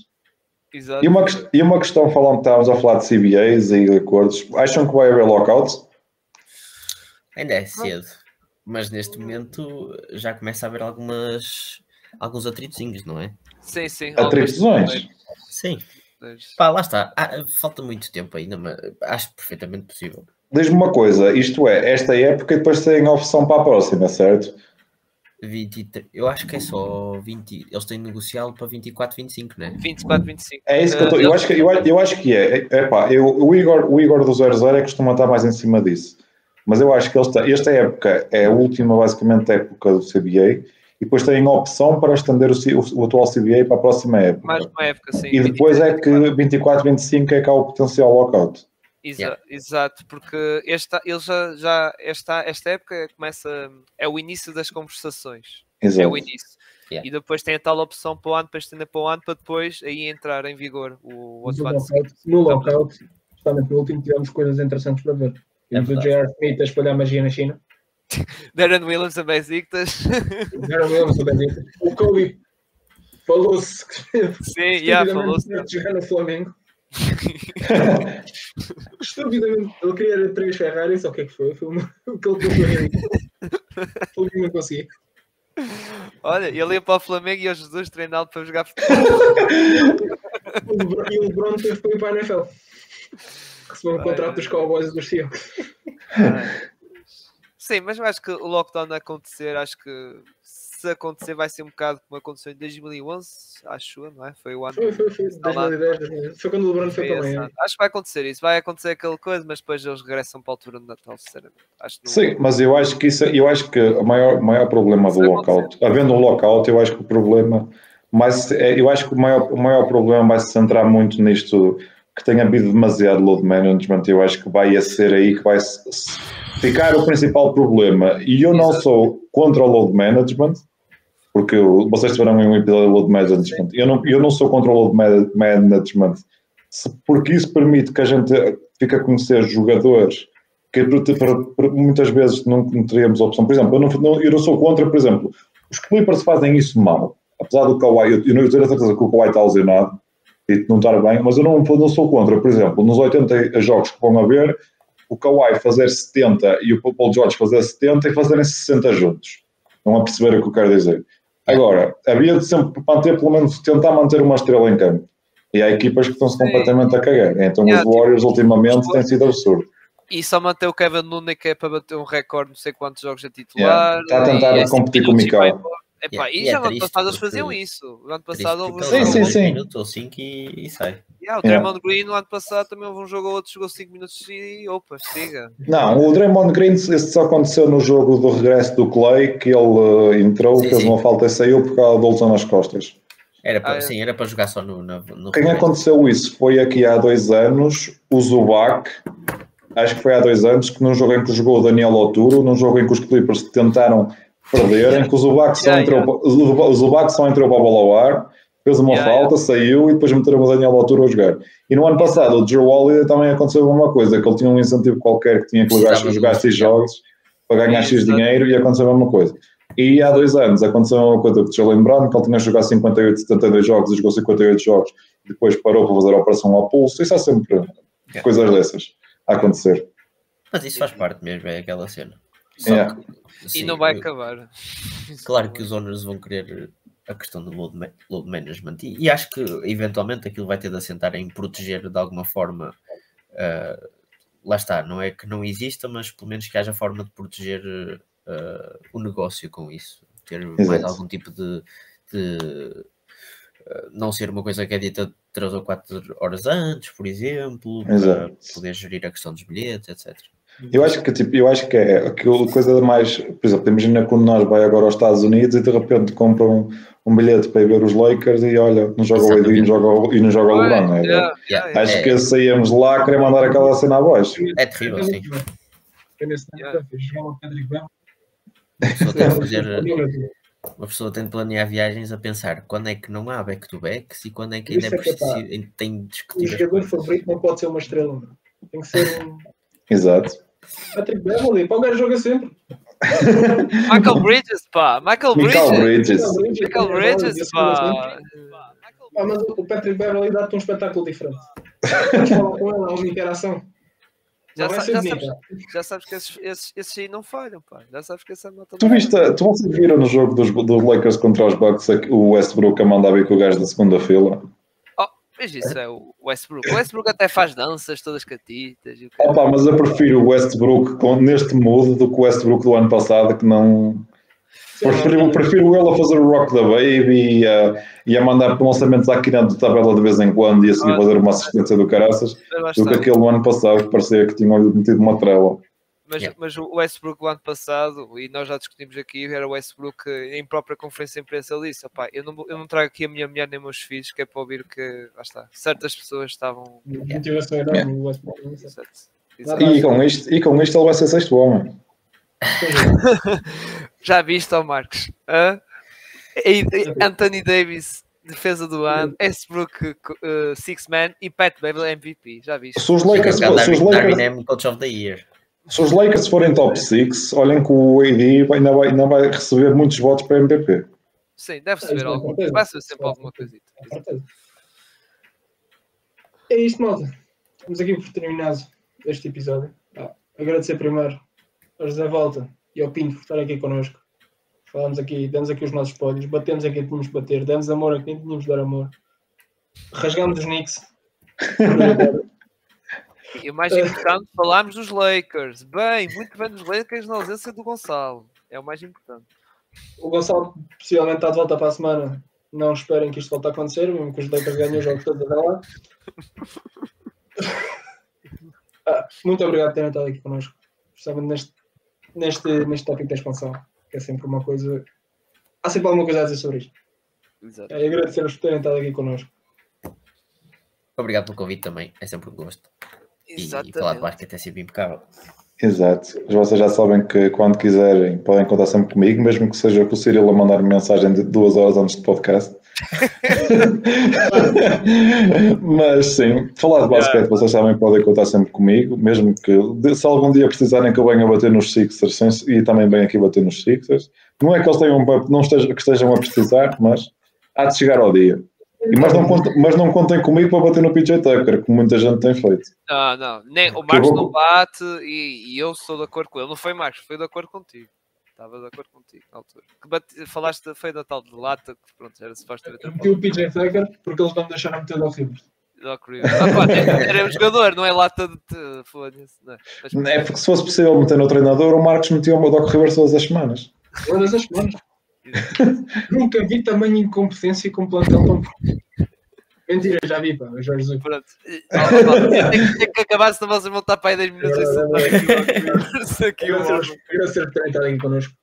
Exato. E uma, e uma questão, falando que estávamos a falar de CBAs e acordos, acham que vai haver lockouts? Ainda é cedo, mas neste momento já começa a haver algumas alguns atritozinhos, não é? Sim, sim. Atribuições? Sim. Pá, lá está. Ah, falta muito tempo ainda, mas acho perfeitamente possível. Diz-me uma coisa, isto é, esta época e depois tem a opção para a próxima, certo? 23, eu acho que é só 20. Eles têm negociado para 24, 25, né? 24, 25. É isso que eu estou. Eu acho que, eu, eu acho que é. é pá, eu, o, Igor, o Igor do 00 é que costuma estar mais em cima disso. Mas eu acho que ele está, esta época é a última, basicamente, época do CBA e depois têm a opção para estender o, o, o atual CBA para a próxima época. Mais uma época, sim. e depois é que 24, 25 é que há o potencial lockout. Exa- Yeah. Exato, porque esta, ele já, já esta, esta época começa, é o início das conversações, é Exato. o início. Yeah. E depois tem a tal opção para o ano, para estender para o ano, para depois aí entrar em vigor o outro o lockout, no lockout, justamente no último, tivemos coisas interessantes para ver. É Temos o verdade. J.R. Smith a espalhar magia na China. <laughs> Darren Williams a Besiktas. <laughs> Darren Williams a Benedito. O Kobe falou-se que Sim, já falou-se. jogar no Flamengo. <laughs> Estupidamente, ele queria três Ferraris, ou o que é que foi? Foi uma- o que ele realizar. Ele não conseguiu. Olha, ele ia para o Flamengo e o Jesus treinado para jogar futebol. E o LeBron teve para ir para a NFL. Recebeu um contrato dos. Cowboys e dos Seahawks. Sim, mas eu acho que o lockdown a acontecer, acho que se acontecer vai ser um bocado como aconteceu em 2011, acho eu, não é? Foi o ano Foi, foi, foi. Está lá. 2010, 2010. Foi quando o LeBron foi Foi Miami. ano. Acho que vai acontecer isso, vai acontecer aquela coisa, mas depois eles regressam para a altura do Natal, sinceramente. Acho que não- Sim, mas eu acho que isso, eu acho que o maior, maior problema do lockout, havendo um lockout, eu acho que o problema, mas é, eu acho que o maior, o maior problema vai se centrar muito nisto que tem havido demasiado load management. Eu acho que vai ser aí que vai ficar o principal problema. E eu não sou contra o load management, porque vocês tiveram um episódio de load management. Eu não, eu não sou contra o load ma- management, porque isso permite que a gente fique a conhecer jogadores que muitas vezes não, teríamos opção. Por exemplo, eu não, não- eu não sou contra, por exemplo, os Clippers fazem isso mal. Apesar do Kawhi, eu, eu não tenho a certeza que o Kawhi está lesionado e de não estar bem, mas eu não, não sou contra. Por exemplo, nos 80 jogos que vão haver, o Kawhi fazer 70 e o Paul George fazer 70 e fazerem 60 juntos. Não a perceber o que eu quero dizer. Agora, havia de sempre manter, pelo menos, tentar manter uma estrela em campo. E há equipas que estão-se completamente a cagar. Então, Yeah, os Warriors, tipo, ultimamente, têm sido absurdo. E só manter o Kevin Looney que é para bater um recorde, não sei quantos jogos a Yeah. titular. Está a tentar competir com o minutos e. Epá, e e é já no ano passado eles faziam isso. No ano passado houve um Sim, jogo- sim, sim. um minuto ou cinco e, e sai. Yeah, o Yeah. Draymond Green no ano passado também houve um jogo ou outro, jogou 5 minutos e opa, siga. Não, o Draymond Green, esse só aconteceu no jogo do regresso do Clay, que ele eh, entrou, Sim, fez sim. uma falta e saiu por causa da lesão nas costas. Era para, Ah, é. Sim, era para jogar só no. no, no Quem aconteceu isso foi aqui há dois anos, o Zubac, acho que foi há dois anos, que num jogo em que jogou o Daniel Oturo, num jogo em que os Clippers tentaram perder, em que o Zubac só, Yeah, entrou, yeah. Zubac só entrou para a bola ao ar, fez uma Yeah, falta, saiu e depois meteram o Daniel Oturo a jogar. E no ano passado, o Drew Holiday também aconteceu a mesma coisa, que ele tinha um incentivo qualquer que tinha que jogar, jogar X jogos para ganhar X dinheiro e aconteceu a mesma coisa. E há dois anos aconteceu uma coisa que Jalen Brown, que ele tinha jogado 58, 72 jogos e jogou 58 jogos, depois parou para fazer a operação ao pulso. Isso há sempre Yeah. coisas dessas a acontecer. Mas isso faz parte mesmo, é aquela cena. Yeah. que, E sim, não vai acabar. Claro que os owners vão querer a questão do load, ma- load management e, e acho que eventualmente aquilo vai ter de assentar em proteger de alguma forma. ah, lá está, não é que não exista, mas pelo menos que haja forma de proteger ah, o negócio com isso. Ter mais Exato. algum tipo de. de, não ser uma coisa que é dita 3 ou 4 horas antes, por exemplo, para poder gerir a questão dos bilhetes, etc. Eu acho que tipo, eu acho que é aquilo coisa mais, por exemplo, imagina quando nós vai agora aos Estados Unidos e de repente compram um, um bilhete para ir ver os Lakers e olha, não joga o AD e não joga, o- e não joga o LeBron. né? Yeah, yeah. Acho É. que saíamos de lá a querer mandar aquela cena abaixo. É terrível, sim. O. Uma pessoa tem de <laughs> fazer, uma pessoa tem de planear viagens a pensar quando é que não há back-to-backs e quando é que ainda é é que é preciso, tem de O discutir as jogador favorito não pode ser uma estrela, mano. Tem que ser um Exato. Patrick Beverly. Pá, o gajo joga sempre. Michael Bridges, pá! Michael Michael Bridges! Bridges. Michael Bridges, pá! Ah, mas o Patrick Beverly dá-te um espetáculo diferente. Vamos falar com ele, há uma interação. Já, sa- já sabes, já sabes que esses, esses, esses aí não falham, pá. Já sabes que essa nota Tu viste, tu vocês viram no jogo dos, dos Lakers contra os Bucks o Westbrook a mandar vir com o gajo da segunda fila? Mas isso é o Westbrook. O Westbrook até faz danças todas catitas. e Opa, mas eu prefiro o Westbrook com, neste mood do que o Westbrook do ano passado, que não. Prefiro, prefiro ele a fazer o Rock da Baby e a, e a mandar lançamentos à quina de tabela de vez em quando e a seguir Ah. fazer uma assistência do caraças do que aquele do ano passado que parecia que tinham metido uma trela. Mas, Yeah. mas o Westbrook o ano passado, e nós já discutimos aqui, era o Westbrook em própria conferência de imprensa ele disse, "Opá, eu não, eu não trago aqui a minha mulher nem meus filhos, que é para ouvir que, lá está, certas pessoas estavam... Motivação enorme. Westbrook. Certo. E com, isto, e com isto ele vai ser sexto homem. <laughs> Já viste, ó Marcos? Hã? E- e- Anthony Davis, defesa do ano, Westbrook, uh, Six Man e Pat Beverly MVP, já viste? Se os Lakers, se os Darwin, Lakers, Darwin Coach of the Year. Se os Lakers forem top 6, olhem que o AD ainda vai, ainda vai receber muitos votos para MVP. Sim, deve Ah, saber isso com algum. certeza. Vai ser sempre alguma coisita. Com certeza. É isto, malta. Estamos aqui por terminado este episódio. Ah, agradecer primeiro ao José Volta e ao Pinto por estar aqui connosco. Falamos aqui, demos aqui os nossos pódios, batemos aqui tínhamos que bater, demos amor a quem tínhamos de dar amor. Rasgámos os Knicks. <laughs> E o mais importante, falámos dos Lakers. Bem, muito bem dos Lakers na ausência do Gonçalo. É o mais importante. O Gonçalo possivelmente está de volta para a semana. Não esperem que isto volte a acontecer, mesmo que os Lakers ganhem os jogos todos até lá. <laughs> Ah, muito obrigado por terem estado aqui connosco. Especialmente neste, neste, neste tópico da expansão, que é sempre uma coisa. Há sempre alguma coisa a dizer sobre isto. Exato. É, agradecer-vos por terem estado aqui connosco. Obrigado pelo convite também, é sempre um gosto. E, e falar de Exatamente. basquete é sempre impecável. Exato. Vocês já sabem que quando quiserem podem contar sempre comigo, mesmo que seja com o Cirilo a mandar mensagem de duas horas antes do podcast. <laughs> Mas sim, falar de basquete, vocês sabem podem contar sempre comigo, mesmo que se algum dia precisarem que eu venha bater nos Sixers e também venho aqui bater nos Sixers. Não é que eles tenham, não estejam, que estejam a precisar, mas há de chegar ao dia. E, mas, não contem, mas não contem comigo para bater no PJ Tucker, como muita gente tem feito. Não, não. Nem, o Marcos não bate e, e eu sou de acordo com ele. Não foi Marcos, foi de acordo contigo. Estava de acordo contigo na altura. Que bate- falaste, foi da tal de lata, que pronto, era supostamente a Eu meti o PJ Tucker porque eles não me deixaram meter o Rivers. Doc Rivers. Ah, pá, era um jogador, não é lata de. Foda-se. é? Mas, É porque se fosse possível meter no treinador, o Marcos metia o Doc Rivers todas as semanas. Todas as semanas. <laughs> Nunca vi tamanho incompetência com plantel tão. Mentira, já vi, pá, o Jorge Jesus. Pronto. Tem que- acabar, senão vocês vão estar para aí 10 minutos soltar aqui o por terem estado aqui connosco.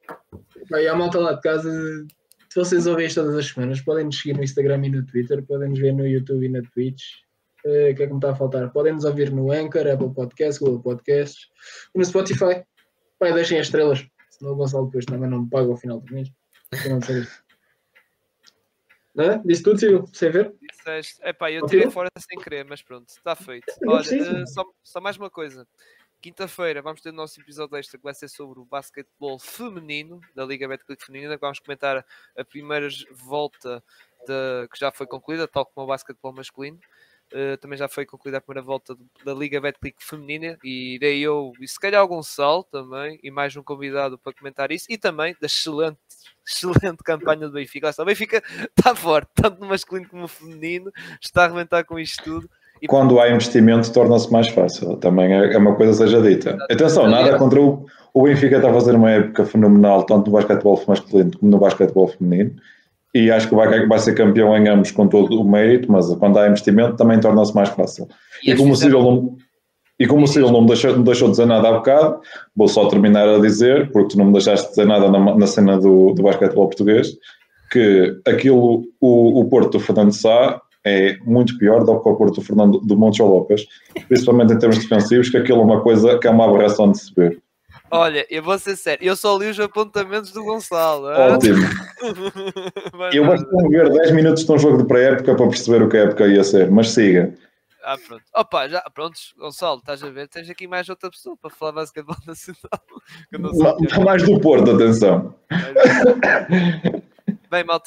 E à malta lá de casa, se vocês ouvem isto todas as semanas, podem nos seguir no Instagram e no Twitter, podem nos ver no YouTube e na Twitch. Eh, O que é que me está a faltar? Podem nos ouvir no Anchor, Apple Podcasts, Google Podcasts e no Spotify. Pai, deixem as estrelas, senão o Gonçalo depois também não me paga ao final do mês. Né? Disse tudo, Ciro, sem ver? Disseste, epá, eu tirei fora sem querer, mas pronto, está feito. Olha, eh, só, só mais uma coisa. Quinta-feira vamos ter o nosso episódio extra que vai ser sobre o basquetebol feminino da Liga Betclic Feminina. Vamos comentar a primeira volta da- que já foi concluída, tal como o basquetebol masculino. Eh, também já foi concluída a primeira volta do- da Liga Betclic Feminina e irei eu e se calhar algum sal também e mais um convidado para comentar isso e também da excelente, <laughs> excelente campanha do Benfica. Está, O Benfica <laughs> está forte, tanto no masculino como no feminino, está a arrebentar com isto tudo. E Quando há investimento, torna-se mais fácil. Também é é uma coisa seja dita. Atenção, nada contra o. O Benfica está a fazer uma época fenomenal, tanto no basquetebol masculino como no basquetebol feminino. E acho que vai, vai ser campeão em ambos com todo o mérito, mas quando há investimento também torna-se mais fácil. E, eles como o fizeram- Cyril não, e como o Cyril não me deixou, não deixou dizer nada há bocado, vou só terminar a dizer, porque tu não me deixaste dizer nada na, na cena do, do basquetebol português, que aquilo, o, o Porto do Fernando Sá é muito pior do que o Porto do Fernando do Montes Lopes, principalmente em termos defensivos, que aquilo é uma coisa que é uma aberração de se ver. Olha, eu vou ser sério, eu só li os apontamentos do Gonçalo. hã? Ótimo. <laughs> Eu basta ver 10 minutos de um jogo de pré-época para perceber o que a época ia ser, mas siga. Ah, pronto. Opa, já, prontos, Gonçalo, estás a ver? Tens aqui mais outra pessoa para falar basquetebol <laughs> nacional. Que eu não é. Mais do Porto, atenção. Bem, malta,